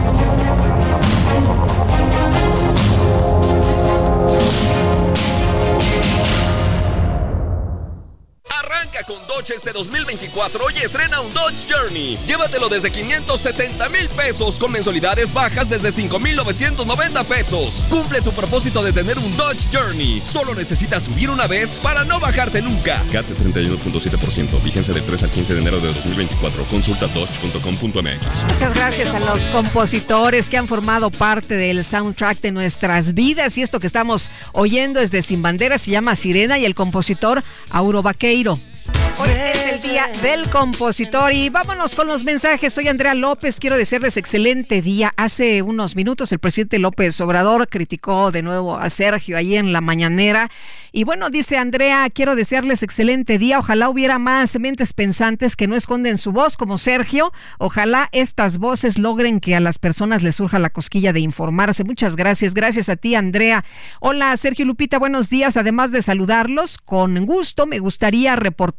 Arranca con Dodge este 2024 y estrena un Dodge Journey. Llévatelo desde 560 mil pesos con mensualidades bajas desde 5,990 pesos. Cumple tu propósito de tener un Dodge Journey. Solo necesitas subir una vez para no bajarte nunca. CAT 31.7%. Vigencia del 3 al 15 de enero de 2024. Consulta dodge.com.mx. Muchas gracias a los compositores que han formado parte del soundtrack de nuestras vidas. Y esto que estamos oyendo es de Sin Bandera, se llama Sirena y el compositor Auro Vaqueiro. Hoy es el Día del Compositor. Y vámonos con los mensajes. Soy Andrea López. Quiero decirles excelente día. Hace unos minutos el presidente López Obrador criticó de nuevo a Sergio ahí en la mañanera. Y bueno, dice Andrea, quiero desearles excelente día. Ojalá hubiera más mentes pensantes que no esconden su voz como Sergio. Ojalá estas voces logren que a las personas les surja la cosquilla de informarse. Muchas gracias. Gracias a ti, Andrea. Hola, Sergio Lupita. Buenos días. Además de saludarlos, con gusto me gustaría reportar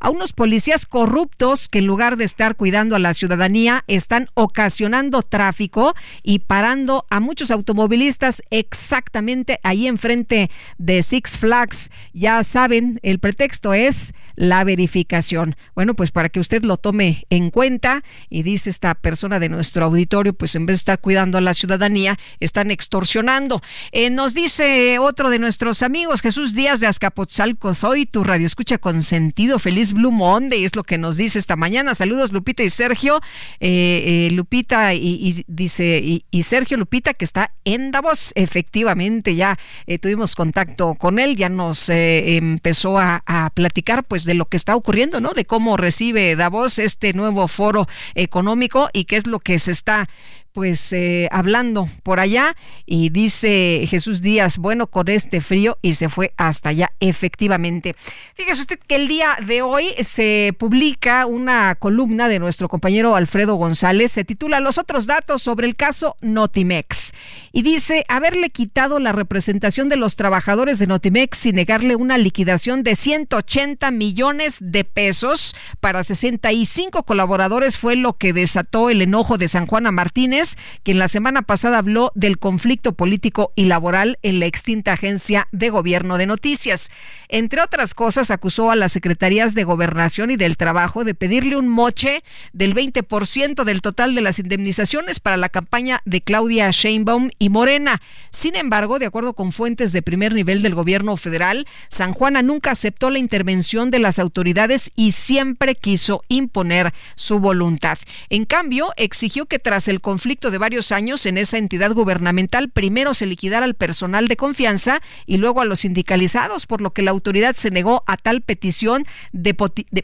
a unos policías corruptos que en lugar de estar cuidando a la ciudadanía, están ocasionando tráfico y parando a muchos automovilistas exactamente ahí enfrente de Six Flags ya saben, el pretexto es la verificación. Bueno, pues para que usted lo tome en cuenta y dice esta persona de nuestro auditorio, pues en vez de estar cuidando a la ciudadanía, están extorsionando. Eh, nos dice otro de nuestros amigos, Jesús Díaz de Azcapotzalco, soy tu radio escucha con sentido, feliz Blue Monday, es lo que nos dice esta mañana. Saludos Lupita y Sergio. Eh, eh, Lupita y, dice, y, Sergio Lupita que está en Davos, efectivamente, ya tuvimos contacto con él ya nos eh, empezó a, a, platicar pues de lo que está ocurriendo, ¿no? De cómo recibe Davos este nuevo foro económico y qué es lo que se está pues eh, hablando por allá y dice Jesús Díaz, bueno, con este frío y se fue hasta allá, efectivamente. Fíjese usted que el día de hoy se publica una columna de nuestro compañero Alfredo González, se titula Los otros datos sobre el caso Notimex y dice haberle quitado la representación de los trabajadores de Notimex y negarle una liquidación de 180 millones de pesos para 65 colaboradores fue lo que desató el enojo de San Juana Martínez quien la semana pasada habló del conflicto político y laboral en la extinta agencia de gobierno de noticias. Entre otras cosas, acusó a las secretarías de gobernación y del trabajo de pedirle un moche del 20% del total de las indemnizaciones para la campaña de Claudia Sheinbaum y Morena. Sin embargo, de acuerdo con fuentes de primer nivel del gobierno federal, San Juana nunca aceptó la intervención de las autoridades y siempre quiso imponer su voluntad. En cambio, exigió que tras el conflicto de varios años en esa entidad gubernamental, primero se liquidara al personal de confianza y luego a los sindicalizados, por lo que la autoridad se negó a tal petición,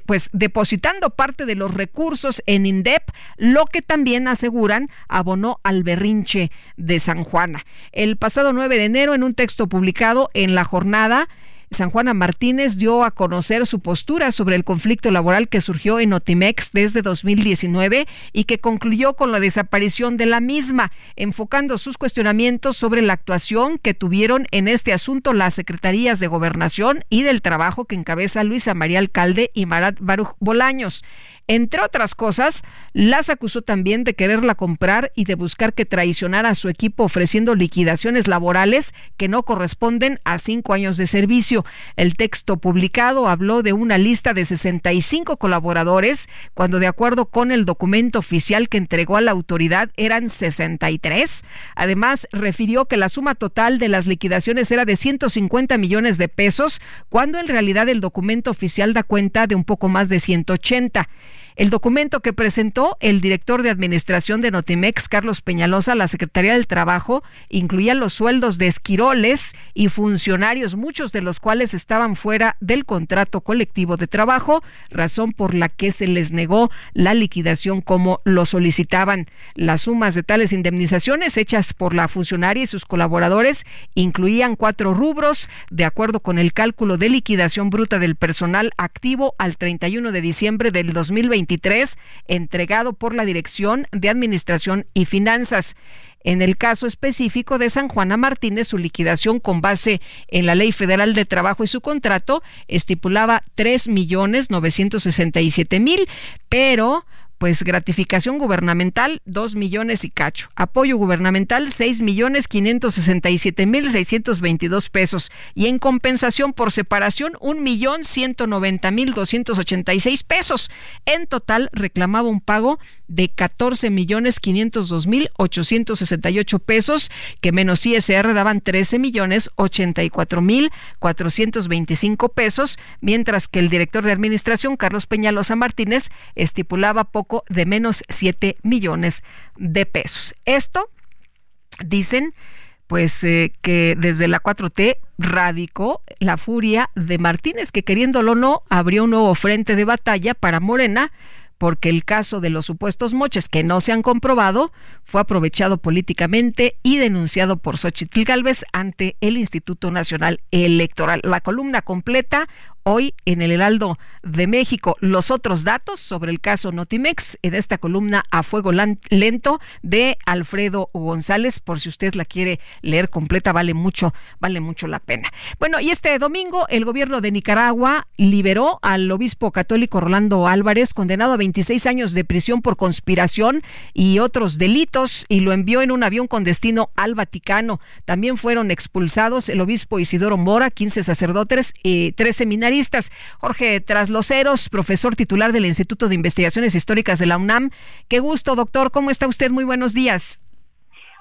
pues depositando parte de los recursos en INDEP, lo que también aseguran abonó al berrinche de San Juana. El pasado 9 de enero, en un texto publicado en la jornada, San Juana Martínez dio a conocer su postura sobre el conflicto laboral que surgió en Otimex desde 2019 y que concluyó con la desaparición de la misma, enfocando sus cuestionamientos sobre la actuación que tuvieron en este asunto las secretarías de Gobernación y del Trabajo que encabeza Luisa María Alcalde y Marat Baruch Bolaños. Entre otras cosas, las acusó también de quererla comprar y de buscar que traicionara a su equipo ofreciendo liquidaciones laborales que no corresponden a cinco años de servicio. El texto publicado habló de una lista de 65 colaboradores, cuando de acuerdo con el documento oficial que entregó a la autoridad eran 63. Además, refirió que la suma total de las liquidaciones era de 150 millones de pesos, cuando en realidad el documento oficial da cuenta de un poco más de 180. El documento que presentó el director de administración de Notimex, Carlos Peñalosa, la Secretaría del Trabajo, incluía los sueldos de esquiroles y funcionarios, muchos de los cuales estaban fuera del contrato colectivo de trabajo, razón por la que se les negó la liquidación como lo solicitaban. Las sumas de tales indemnizaciones hechas por la funcionaria y sus colaboradores incluían cuatro rubros, de acuerdo con el cálculo de liquidación bruta del personal activo al 31 de diciembre del 2020 entregado por la Dirección de Administración y Finanzas. En el caso específico de San Juana Martínez, su liquidación con base en la Ley Federal de Trabajo y su contrato estipulaba tres millones novecientos sesenta y siete mil, pero pues gratificación gubernamental, 2 millones y cacho. Apoyo gubernamental, 6 millones 567 mil 622 pesos. Y en compensación por separación, 1 millón 190 mil 286 pesos. En total, reclamaba un pago de 14 millones 502 mil 868 pesos, que menos ISR daban 13 millones 84 mil 425 pesos, mientras que el director de administración, Carlos Peñalosa Martínez, estipulaba poco de menos 7 millones de pesos. Esto, dicen, pues eh, que desde la 4T radicó la furia de Martínez, que queriéndolo o no, abrió un nuevo frente de batalla para Morena porque el caso de los supuestos moches que no se han comprobado fue aprovechado políticamente y denunciado por Xochitl Gálvez ante el Instituto Nacional Electoral. La columna completa hoy en el Heraldo de México. Los otros datos sobre el caso Notimex en esta columna a fuego lento de Alfredo González, por si usted la quiere leer completa, vale mucho, vale mucho la pena. Bueno, y este domingo el gobierno de Nicaragua liberó al obispo católico Rolando Álvarez, condenado a 26 años de prisión por conspiración y otros delitos, y lo envió en un avión con destino al Vaticano. También fueron expulsados el obispo Isidoro Mora, 15 sacerdotes y tres seminarios Jorge Trasloceros, profesor titular del Instituto de Investigaciones Históricas de la UNAM. Qué gusto, doctor. ¿Cómo está usted? Muy buenos días.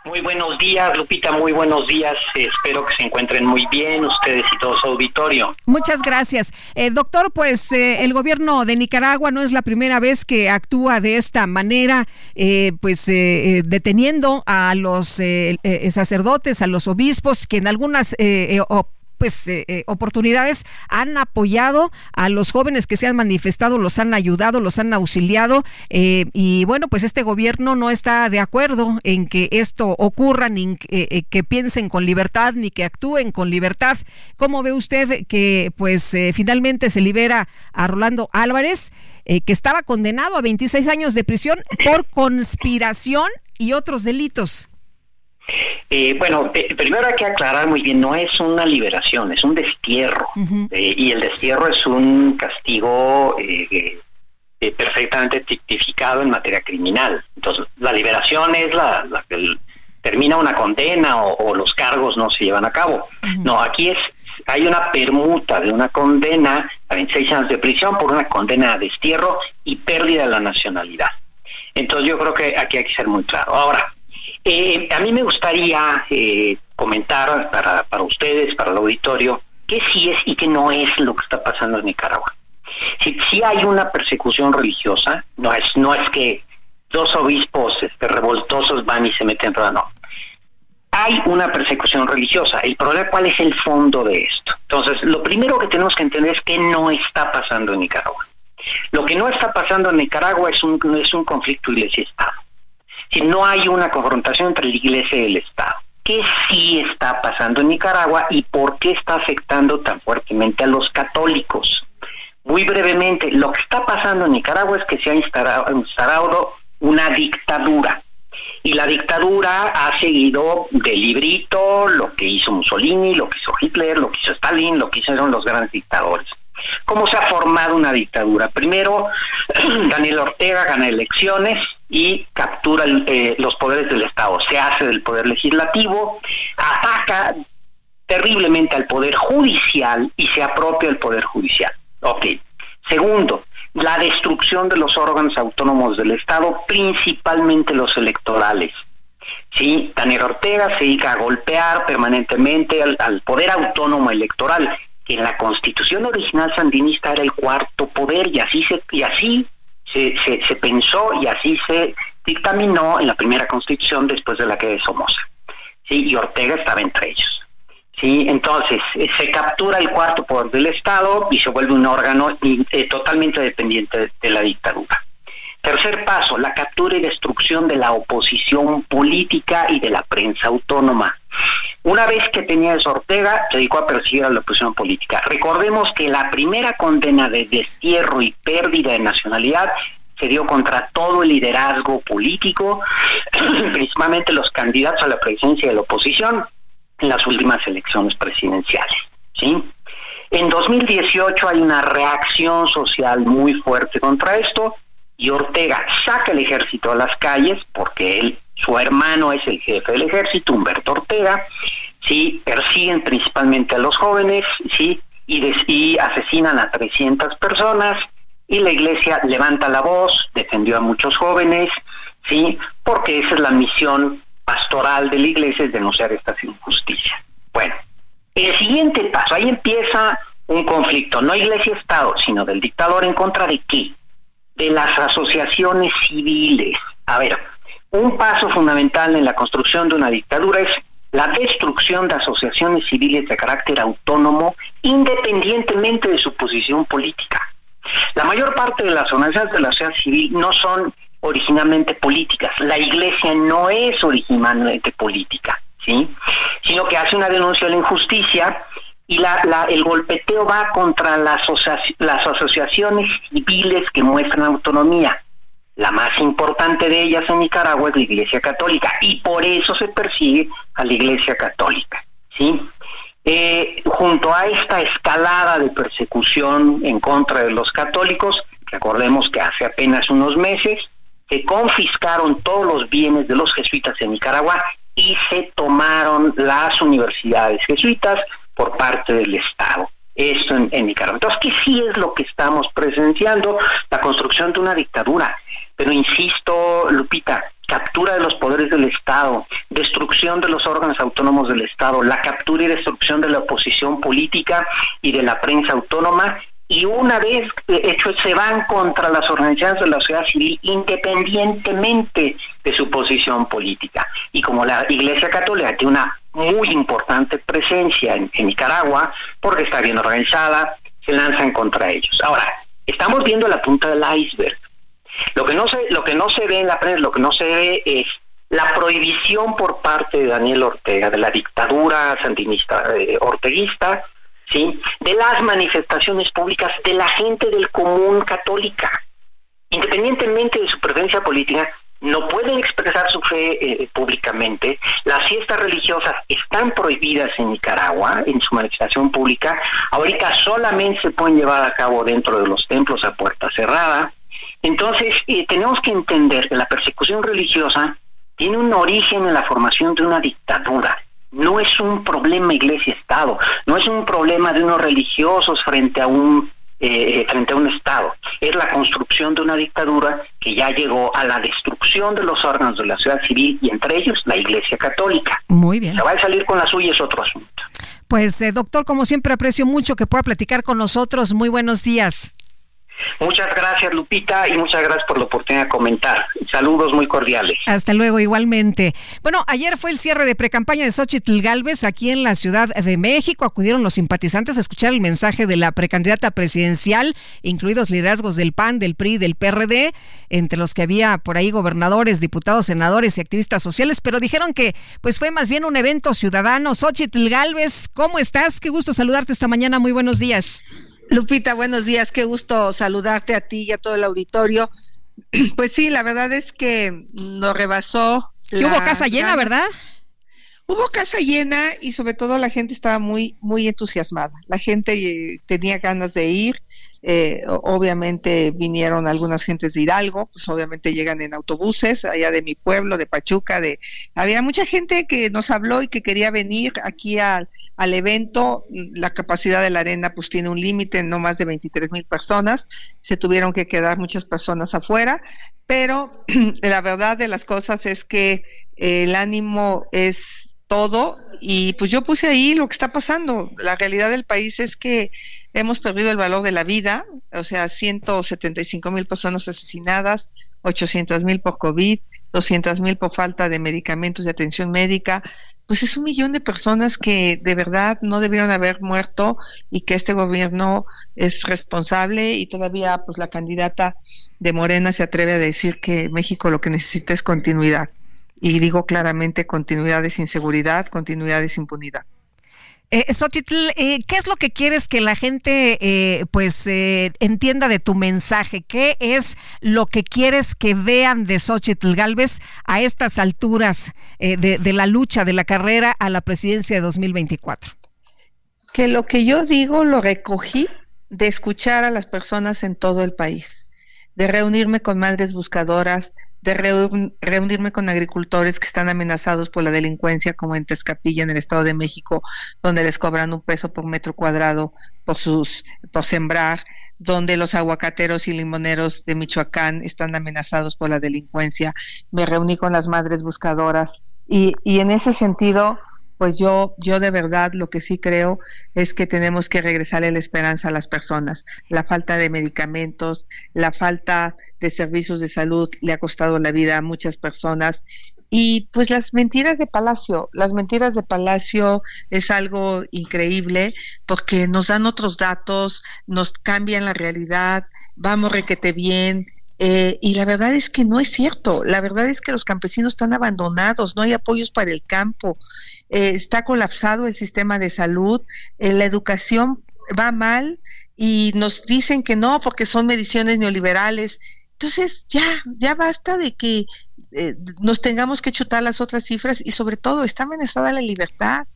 Muy buenos días, Lupita, muy buenos días. Espero que se encuentren muy bien ustedes y todo su auditorio. Muchas gracias. Eh, doctor, pues eh, el gobierno de Nicaragua no es la primera vez que actúa de esta manera, eh, pues deteniendo a los sacerdotes, a los obispos, que en algunas pues eh, eh, oportunidades han apoyado a los jóvenes que se han manifestado, los han ayudado, los han auxiliado eh, y bueno, pues este gobierno no está de acuerdo en que esto ocurra ni que piensen con libertad ni que actúen con libertad. ¿Cómo ve usted que pues finalmente se libera a Rolando Álvarez? que estaba condenado a 26 años de prisión por conspiración y otros delitos. Eh, bueno, primero hay que aclarar muy bien, no es una liberación, es un destierro. Eh, y el destierro es un castigo eh, perfectamente tipificado en materia criminal. Entonces, la liberación es la, que termina una condena o, los cargos no se llevan a cabo. No, aquí es hay una permuta de una condena a 26 años de prisión por una condena a destierro y pérdida de la nacionalidad. Entonces yo creo que aquí hay que ser muy claro. Ahora, eh, a mí me gustaría eh, comentar para, para ustedes, para el auditorio, qué sí es y qué no es lo que está pasando en Nicaragua. Si, hay una persecución religiosa, no es, no es que dos obispos este, revoltosos van y se meten, no. Hay una persecución religiosa. El problema, ¿cuál es el fondo de esto? Entonces, lo primero que tenemos que entender es qué no está pasando en Nicaragua. Lo que no está pasando en Nicaragua es un, es un conflicto iglesia-estado si no hay una confrontación entre la Iglesia y el Estado. ¿Qué sí está pasando en Nicaragua y por qué está afectando tan fuertemente a los católicos? Muy brevemente, lo que está pasando en Nicaragua es que se ha instalado, una dictadura. Y la dictadura ha seguido de librito lo que hizo Mussolini, lo que hizo Hitler, lo que hizo Stalin, lo que hicieron los grandes dictadores. ¿Cómo se ha formado una dictadura? Primero, [CLEARS THROAT] Daniel Ortega gana elecciones y captura eh, los poderes del Estado. Se hace del poder legislativo, ataca terriblemente al poder judicial y se apropia del poder judicial. Ok. Segundo, la destrucción de los órganos autónomos del Estado, principalmente los electorales. Sí, Daniel Ortega se dedica a golpear permanentemente al poder autónomo electoral que en la constitución original sandinista era el cuarto poder y así se, y así se, se, pensó y así se dictaminó en la primera constitución después de la que de Somoza. Y Ortega estaba entre ellos. ¿sí? Entonces, eh, se captura el cuarto poder del Estado y se vuelve un órgano eh, totalmente dependiente de la dictadura. Tercer paso, la captura y destrucción de la oposición política y de la prensa autónoma. Una vez que tenía eso Ortega, se dedicó a perseguir a la oposición política. Recordemos que la primera condena de destierro y pérdida de nacionalidad se dio contra todo el liderazgo político, [CLEARS THROAT] principalmente los candidatos a la presidencia de la oposición en las últimas elecciones presidenciales. ¿sí? En 2018 hay una reacción social muy fuerte contra esto y Ortega saca el ejército a las calles porque él, su hermano es el jefe del ejército, Humberto Ortega, sí, persiguen principalmente a los jóvenes, sí, y, asesinan a 300 personas y la iglesia levanta la voz, defendió a muchos jóvenes, sí, porque esa es la misión pastoral de la iglesia, es denunciar estas injusticias. Bueno, el siguiente paso, ahí empieza un conflicto, no iglesia-estado, sino del dictador en contra de qué? De las asociaciones civiles. A ver, un paso fundamental en la construcción de una dictadura es la destrucción de asociaciones civiles de carácter autónomo independientemente de su posición política. La mayor parte de las organizaciones de la sociedad civil no son originalmente políticas. La iglesia no es originalmente política, ¿sí? Sino que hace una denuncia de la injusticia y la, el golpeteo va contra las, asociaciones civiles que muestran autonomía. La más importante de ellas en Nicaragua es la Iglesia Católica y por eso se persigue a la Iglesia Católica. ¿sí? Eh, junto a esta escalada de persecución en contra de los católicos, recordemos que hace apenas unos meses se confiscaron todos los bienes de los jesuitas en Nicaragua y se tomaron las universidades jesuitas por parte del Estado. Esto en, en Nicaragua. Entonces, ¿qué sí es lo que estamos presenciando? La construcción de una dictadura. Pero insisto, Lupita, captura de los poderes del Estado, destrucción de los órganos autónomos del Estado, la captura y destrucción de la oposición política y de la prensa autónoma y una vez hecho se van contra las organizaciones de la sociedad civil independientemente de su posición política. Y como la Iglesia Católica tiene una muy importante presencia en, Nicaragua, porque está bien organizada, se lanzan contra ellos. Ahora, estamos viendo la punta del iceberg. Lo que no se, lo que no se ve en la prensa, lo que no se ve es la prohibición por parte de Daniel Ortega, de la dictadura sandinista eh, orteguista, ¿sí? de las manifestaciones públicas de la gente del común católica. Independientemente de su preferencia política, no pueden expresar su fe eh, públicamente. Las fiestas religiosas están prohibidas en Nicaragua en su manifestación pública. Ahorita solamente se pueden llevar a cabo dentro de los templos a puerta cerrada. Entonces, eh, tenemos que entender que la persecución religiosa tiene un origen en la formación de una dictadura. No es un problema iglesia-estado, no es un problema de unos religiosos frente a un eh, frente a un Estado. Es la construcción de una dictadura que ya llegó a la destrucción de los órganos de la sociedad civil y entre ellos la Iglesia Católica. Muy bien. Se va a salir con la suya es otro asunto. Pues eh, doctor, como siempre aprecio mucho que pueda platicar con nosotros. Muy buenos días. Muchas gracias, Lupita, y muchas gracias por la oportunidad de comentar. Saludos muy cordiales. Hasta luego, igualmente. Bueno, ayer fue el cierre de precampaña de Xochitl Galvez aquí en la Ciudad de México. Acudieron los simpatizantes a escuchar el mensaje de la precandidata presidencial, incluidos liderazgos del PAN, del PRI, del PRD, entre los que había por ahí gobernadores, diputados, senadores y activistas sociales, pero dijeron que pues fue más bien un evento ciudadano. Xochitl Galvez, ¿cómo estás? Qué gusto saludarte esta mañana. Muy buenos días. Lupita, buenos días, qué gusto saludarte a ti y a todo el auditorio. [CLEARS THROAT] Pues sí, la verdad es que nos rebasó. hubo casa llena, ¿verdad? Hubo casa llena y sobre todo la gente estaba muy, muy entusiasmada. La gente eh, tenía ganas de ir. Eh, obviamente vinieron algunas gentes de Hidalgo, pues obviamente llegan en autobuses, allá de mi pueblo, de Pachuca, de había mucha gente que nos habló y que quería venir aquí al, al evento. La capacidad de la arena pues tiene un límite, no más de 23 mil personas, se tuvieron que quedar muchas personas afuera, pero [CLEARS THROAT] la verdad de las cosas es que el ánimo es todo y pues yo puse ahí lo que está pasando. La realidad del país es que hemos perdido el valor de la vida, o sea, 175 mil personas asesinadas, 800 mil por COVID, 200 mil por falta de medicamentos de atención médica, pues es un millón de personas que de verdad no debieron haber muerto y que este gobierno es responsable y todavía pues la candidata de Morena se atreve a decir que México lo que necesita es continuidad y digo claramente continuidad de inseguridad, continuidad de impunidad. Eh, Xochitl, eh, ¿qué es lo que quieres que la gente eh, pues eh, entienda de tu mensaje? ¿Qué es lo que quieres que vean de Xochitl Galvez a estas alturas de, de la lucha, de la carrera a la presidencia de 2024? Que lo que yo digo lo recogí de escuchar a las personas en todo el país, de reunirme con madres buscadoras, de reunirme con agricultores que están amenazados por la delincuencia, como en Tezcapilla, en el Estado de México, donde les cobran un peso por metro cuadrado por sus por sembrar, donde los aguacateros y limoneros de Michoacán están amenazados por la delincuencia. Me reuní con las madres buscadoras y, y en ese sentido pues yo, yo de verdad lo que sí creo es que tenemos que regresarle la esperanza a las personas. La falta de medicamentos, la falta de servicios de salud le ha costado la vida a muchas personas Y pues las mentiras de Palacio, las mentiras de Palacio es algo increíble porque nos dan otros datos, nos cambian la realidad, vamos requete bien, eh, y la verdad es que no es cierto. La verdad es que los campesinos están abandonados, no hay apoyos para el campo, eh, está colapsado el sistema de salud, eh, la educación va mal y nos dicen que no porque son mediciones neoliberales. Entonces ya, ya basta de que nos tengamos que chutar las otras cifras y sobre todo está amenazada la libertad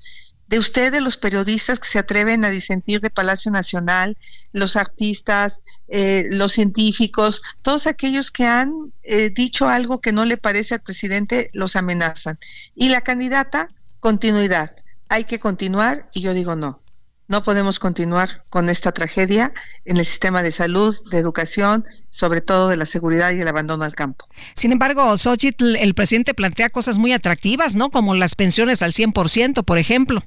de ustedes, los periodistas que se atreven a disentir de Palacio Nacional, los artistas, eh, los científicos, todos aquellos que han eh, dicho algo que no le parece al presidente, los amenazan. Y la candidata, continuidad. Hay que continuar y yo digo no. No podemos continuar con esta tragedia en el sistema de salud, de educación, sobre todo de la seguridad y el abandono al campo. Sin embargo, Xochitl, el presidente plantea cosas muy atractivas, ¿no? Como las pensiones al 100%, por ejemplo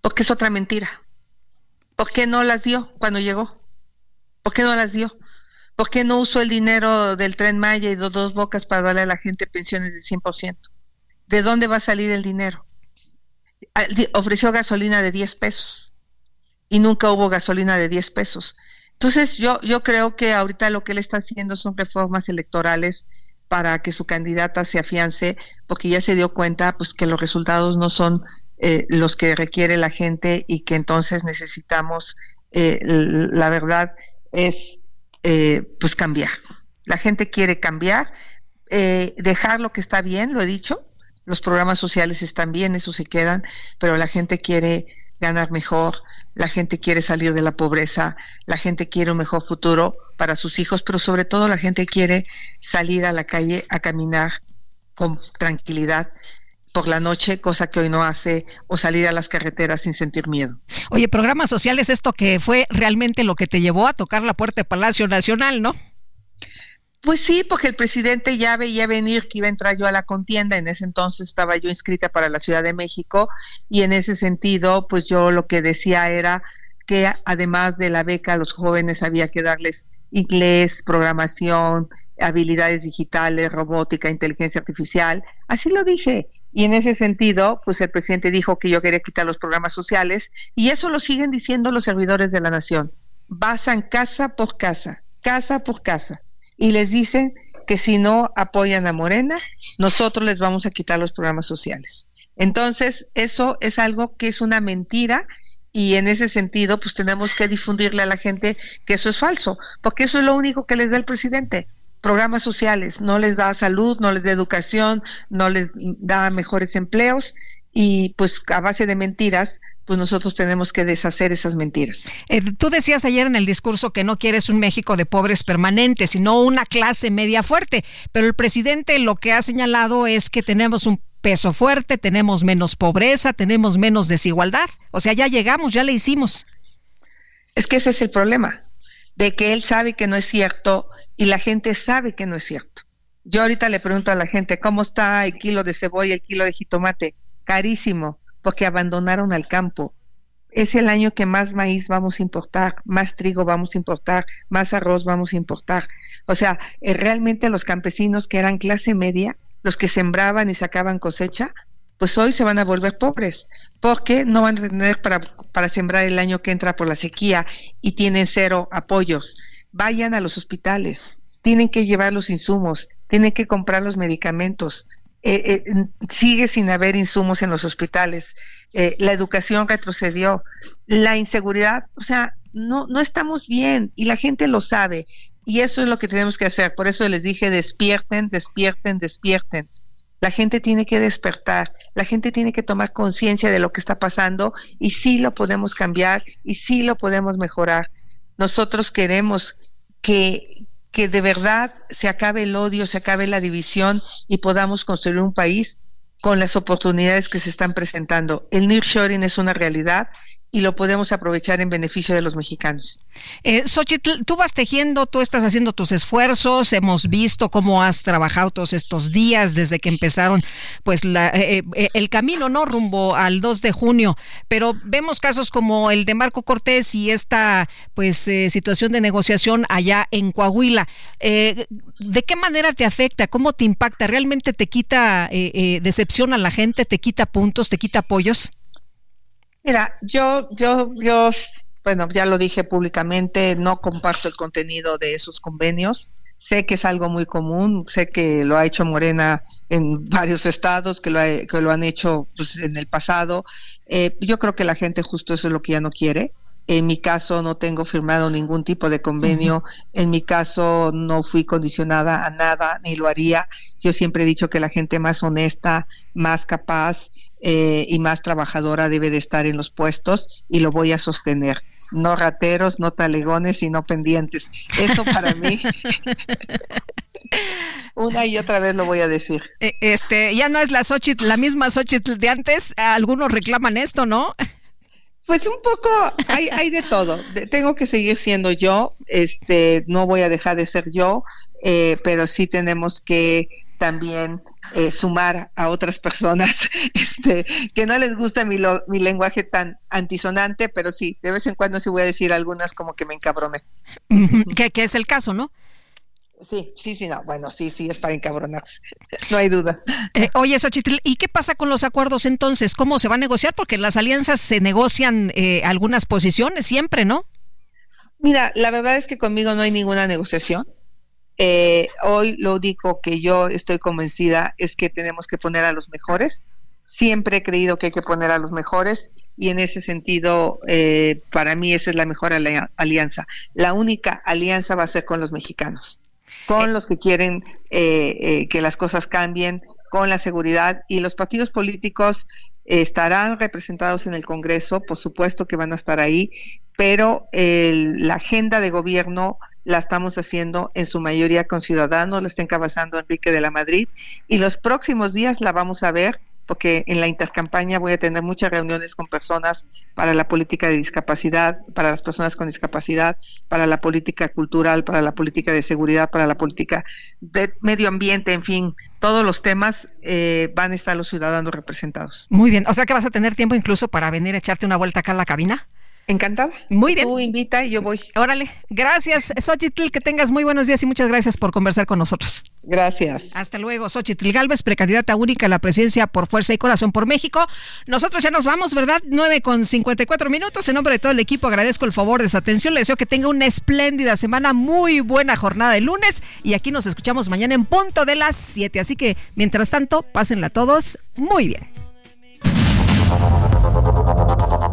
porque es otra mentira. ¿Por qué no las dio cuando llegó? ¿Por qué no las dio? ¿Por qué no usó el dinero del tren Maya y de dos bocas para darle a la gente pensiones del 100%? ¿De dónde va a salir el dinero? Ah, ofreció gasolina de 10 pesos y nunca hubo gasolina de 10 pesos. Entonces yo, yo creo que ahorita lo que él está haciendo son reformas electorales para que su candidata se afiance, porque ya se dio cuenta pues que los resultados no son eh, los que requiere la gente y que entonces necesitamos, eh, la verdad es eh, pues cambiar. La gente quiere cambiar, dejar lo que está bien, lo he dicho, los programas sociales están bien, eso se quedan, pero la gente quiere ganar mejor, la gente quiere salir de la pobreza, la gente quiere un mejor futuro para sus hijos, pero sobre todo la gente quiere salir a la calle a caminar con tranquilidad por la noche, cosa que hoy no hace, o salir a las carreteras sin sentir miedo. Oye, programas sociales, esto que fue realmente lo que te llevó a tocar la puerta de Palacio Nacional, ¿no? Pues sí, porque el presidente ya veía venir que iba a entrar yo a la contienda, en ese entonces estaba yo inscrita para la Ciudad de México y en ese sentido, pues yo lo que decía era que además de la beca a los jóvenes había que darles inglés, programación, habilidades digitales, robótica, inteligencia artificial. Así lo dije. Y en ese sentido, pues el presidente dijo que yo quería quitar los programas sociales y eso lo siguen diciendo los servidores de la nación. Basan casa por casa, casa por casa y les dicen que si no apoyan a Morena, nosotros les vamos a quitar los programas sociales. Entonces, eso es algo que es una mentira y en ese sentido, pues tenemos que difundirle a la gente que eso es falso, porque eso es lo único que les da el presidente, programas sociales, no les da salud, no les da educación, no les da mejores empleos y pues a base de mentiras pues nosotros tenemos que deshacer esas mentiras. Eh, tú decías ayer en el discurso que no quieres un México de pobres permanentes, sino una clase media fuerte, pero el presidente lo que ha señalado es que tenemos un peso fuerte, tenemos menos pobreza, tenemos menos desigualdad. O sea, ya llegamos, ya le hicimos. Es que ese es el problema, de que él sabe que no es cierto y la gente sabe que no es cierto. Yo ahorita le pregunto a la gente, ¿cómo está el kilo de cebolla, el kilo de jitomate? Carísimo, porque abandonaron al campo. Es el año que más maíz vamos a importar, más trigo vamos a importar, más arroz vamos a importar. O sea, eh, realmente los campesinos que eran clase media, los que sembraban y sacaban cosecha, pues hoy se van a volver pobres, porque no van a tener para, para sembrar el año que entra por la sequía y tienen cero apoyos vayan a los hospitales, tienen que llevar los insumos, tienen que comprar los medicamentos. Eh, eh, sigue sin haber insumos en los hospitales, eh, la educación retrocedió, la inseguridad, o sea, no, no estamos bien y la gente lo sabe y eso es lo que tenemos que hacer. Por eso les dije, despierten, despierten, despierten. La gente tiene que despertar, la gente tiene que tomar conciencia de lo que está pasando y sí lo podemos cambiar y sí lo podemos mejorar. Nosotros queremos que, que de verdad se acabe el odio, se acabe la división y podamos construir un país con las oportunidades que se están presentando. El nearshoring es una realidad y lo podemos aprovechar en beneficio de los mexicanos. Eh, Xochitl, tú vas tejiendo, tú estás haciendo tus esfuerzos, hemos visto cómo has trabajado todos estos días desde que empezaron pues la, eh, eh, el camino no rumbo al 2 de junio, pero vemos casos como el de Marco Cortés y esta pues eh, situación de negociación allá en Coahuila. ¿De qué manera te afecta? ¿Cómo te impacta? ¿Realmente te quita decepción a la gente? ¿Te quita puntos? ¿Te quita apoyos? Mira, yo, yo, yo, bueno, ya lo dije públicamente, no comparto el contenido de esos convenios. Sé que es algo muy común, sé que lo ha hecho Morena en varios estados, que lo, que lo han hecho pues, en el pasado. Eh, yo creo que la gente justo eso es lo que ya no quiere. En mi caso no tengo firmado ningún tipo de convenio. En mi caso no fui condicionada a nada, ni lo haría. Yo siempre he dicho que la gente más honesta, más capaz eh, y más trabajadora debe de estar en los puestos y lo voy a sostener. No rateros, no talegones y no pendientes. Eso para mí. [LAUGHS] Una y otra vez lo voy a decir. Eh, este, ya no es la Xochitl, la misma Xochitl de antes. Algunos reclaman esto, ¿no? Pues un poco, hay, hay de todo. tengo que seguir siendo yo, este, no voy a dejar de ser yo, eh, pero sí tenemos que también eh, sumar a otras personas [LAUGHS] este, que no les gusta mi, mi lenguaje tan antisonante, pero sí, de vez en cuando sí voy a decir algunas como que me encabrone. que, que es el caso, ¿no? Sí, sí, sí, no. Bueno, sí, sí, es para encabronarse. No hay duda. Eh, oye, Xochitl, ¿y qué pasa con los acuerdos entonces? ¿Cómo se va a negociar? Porque las alianzas se negocian eh, algunas posiciones siempre, ¿no? Mira, la verdad es que conmigo no hay ninguna negociación. Eh, hoy lo único que yo estoy convencida es que tenemos que poner a los mejores. Siempre he creído que hay que poner a los mejores y en ese sentido, eh, para mí esa es la mejor alianza. La única alianza va a ser con los mexicanos con los que quieren eh, eh, que las cosas cambien, con la seguridad y los partidos políticos estarán representados en el Congreso, por supuesto que van a estar ahí, pero la agenda de gobierno la estamos haciendo en su mayoría con ciudadanos, la está encabezando Enrique de la Madrid y los próximos días la vamos a ver porque en la intercampaña voy a tener muchas reuniones con personas para la política de discapacidad, para las personas con discapacidad, para la política cultural, para la política de seguridad, para la política de medio ambiente, en fin, todos los temas eh, van a estar los ciudadanos representados. Muy bien, o sea que vas a tener tiempo incluso para venir a echarte una vuelta acá a la cabina. Encantada. Muy bien. Tú invita y yo voy. Órale. Gracias, Xochitl. Que tengas muy buenos días y muchas gracias por conversar con nosotros. Gracias. Hasta luego, Xochitl Galvez, precandidata única a la presidencia por Fuerza y Corazón por México. Nosotros ya nos vamos, ¿verdad? 9 con 54 minutos. En nombre de todo el equipo agradezco el favor de su atención. Les deseo que tenga una espléndida semana, muy buena jornada de lunes. Y aquí nos escuchamos mañana en punto de las 7. Así que, mientras tanto, pásenla todos muy bien.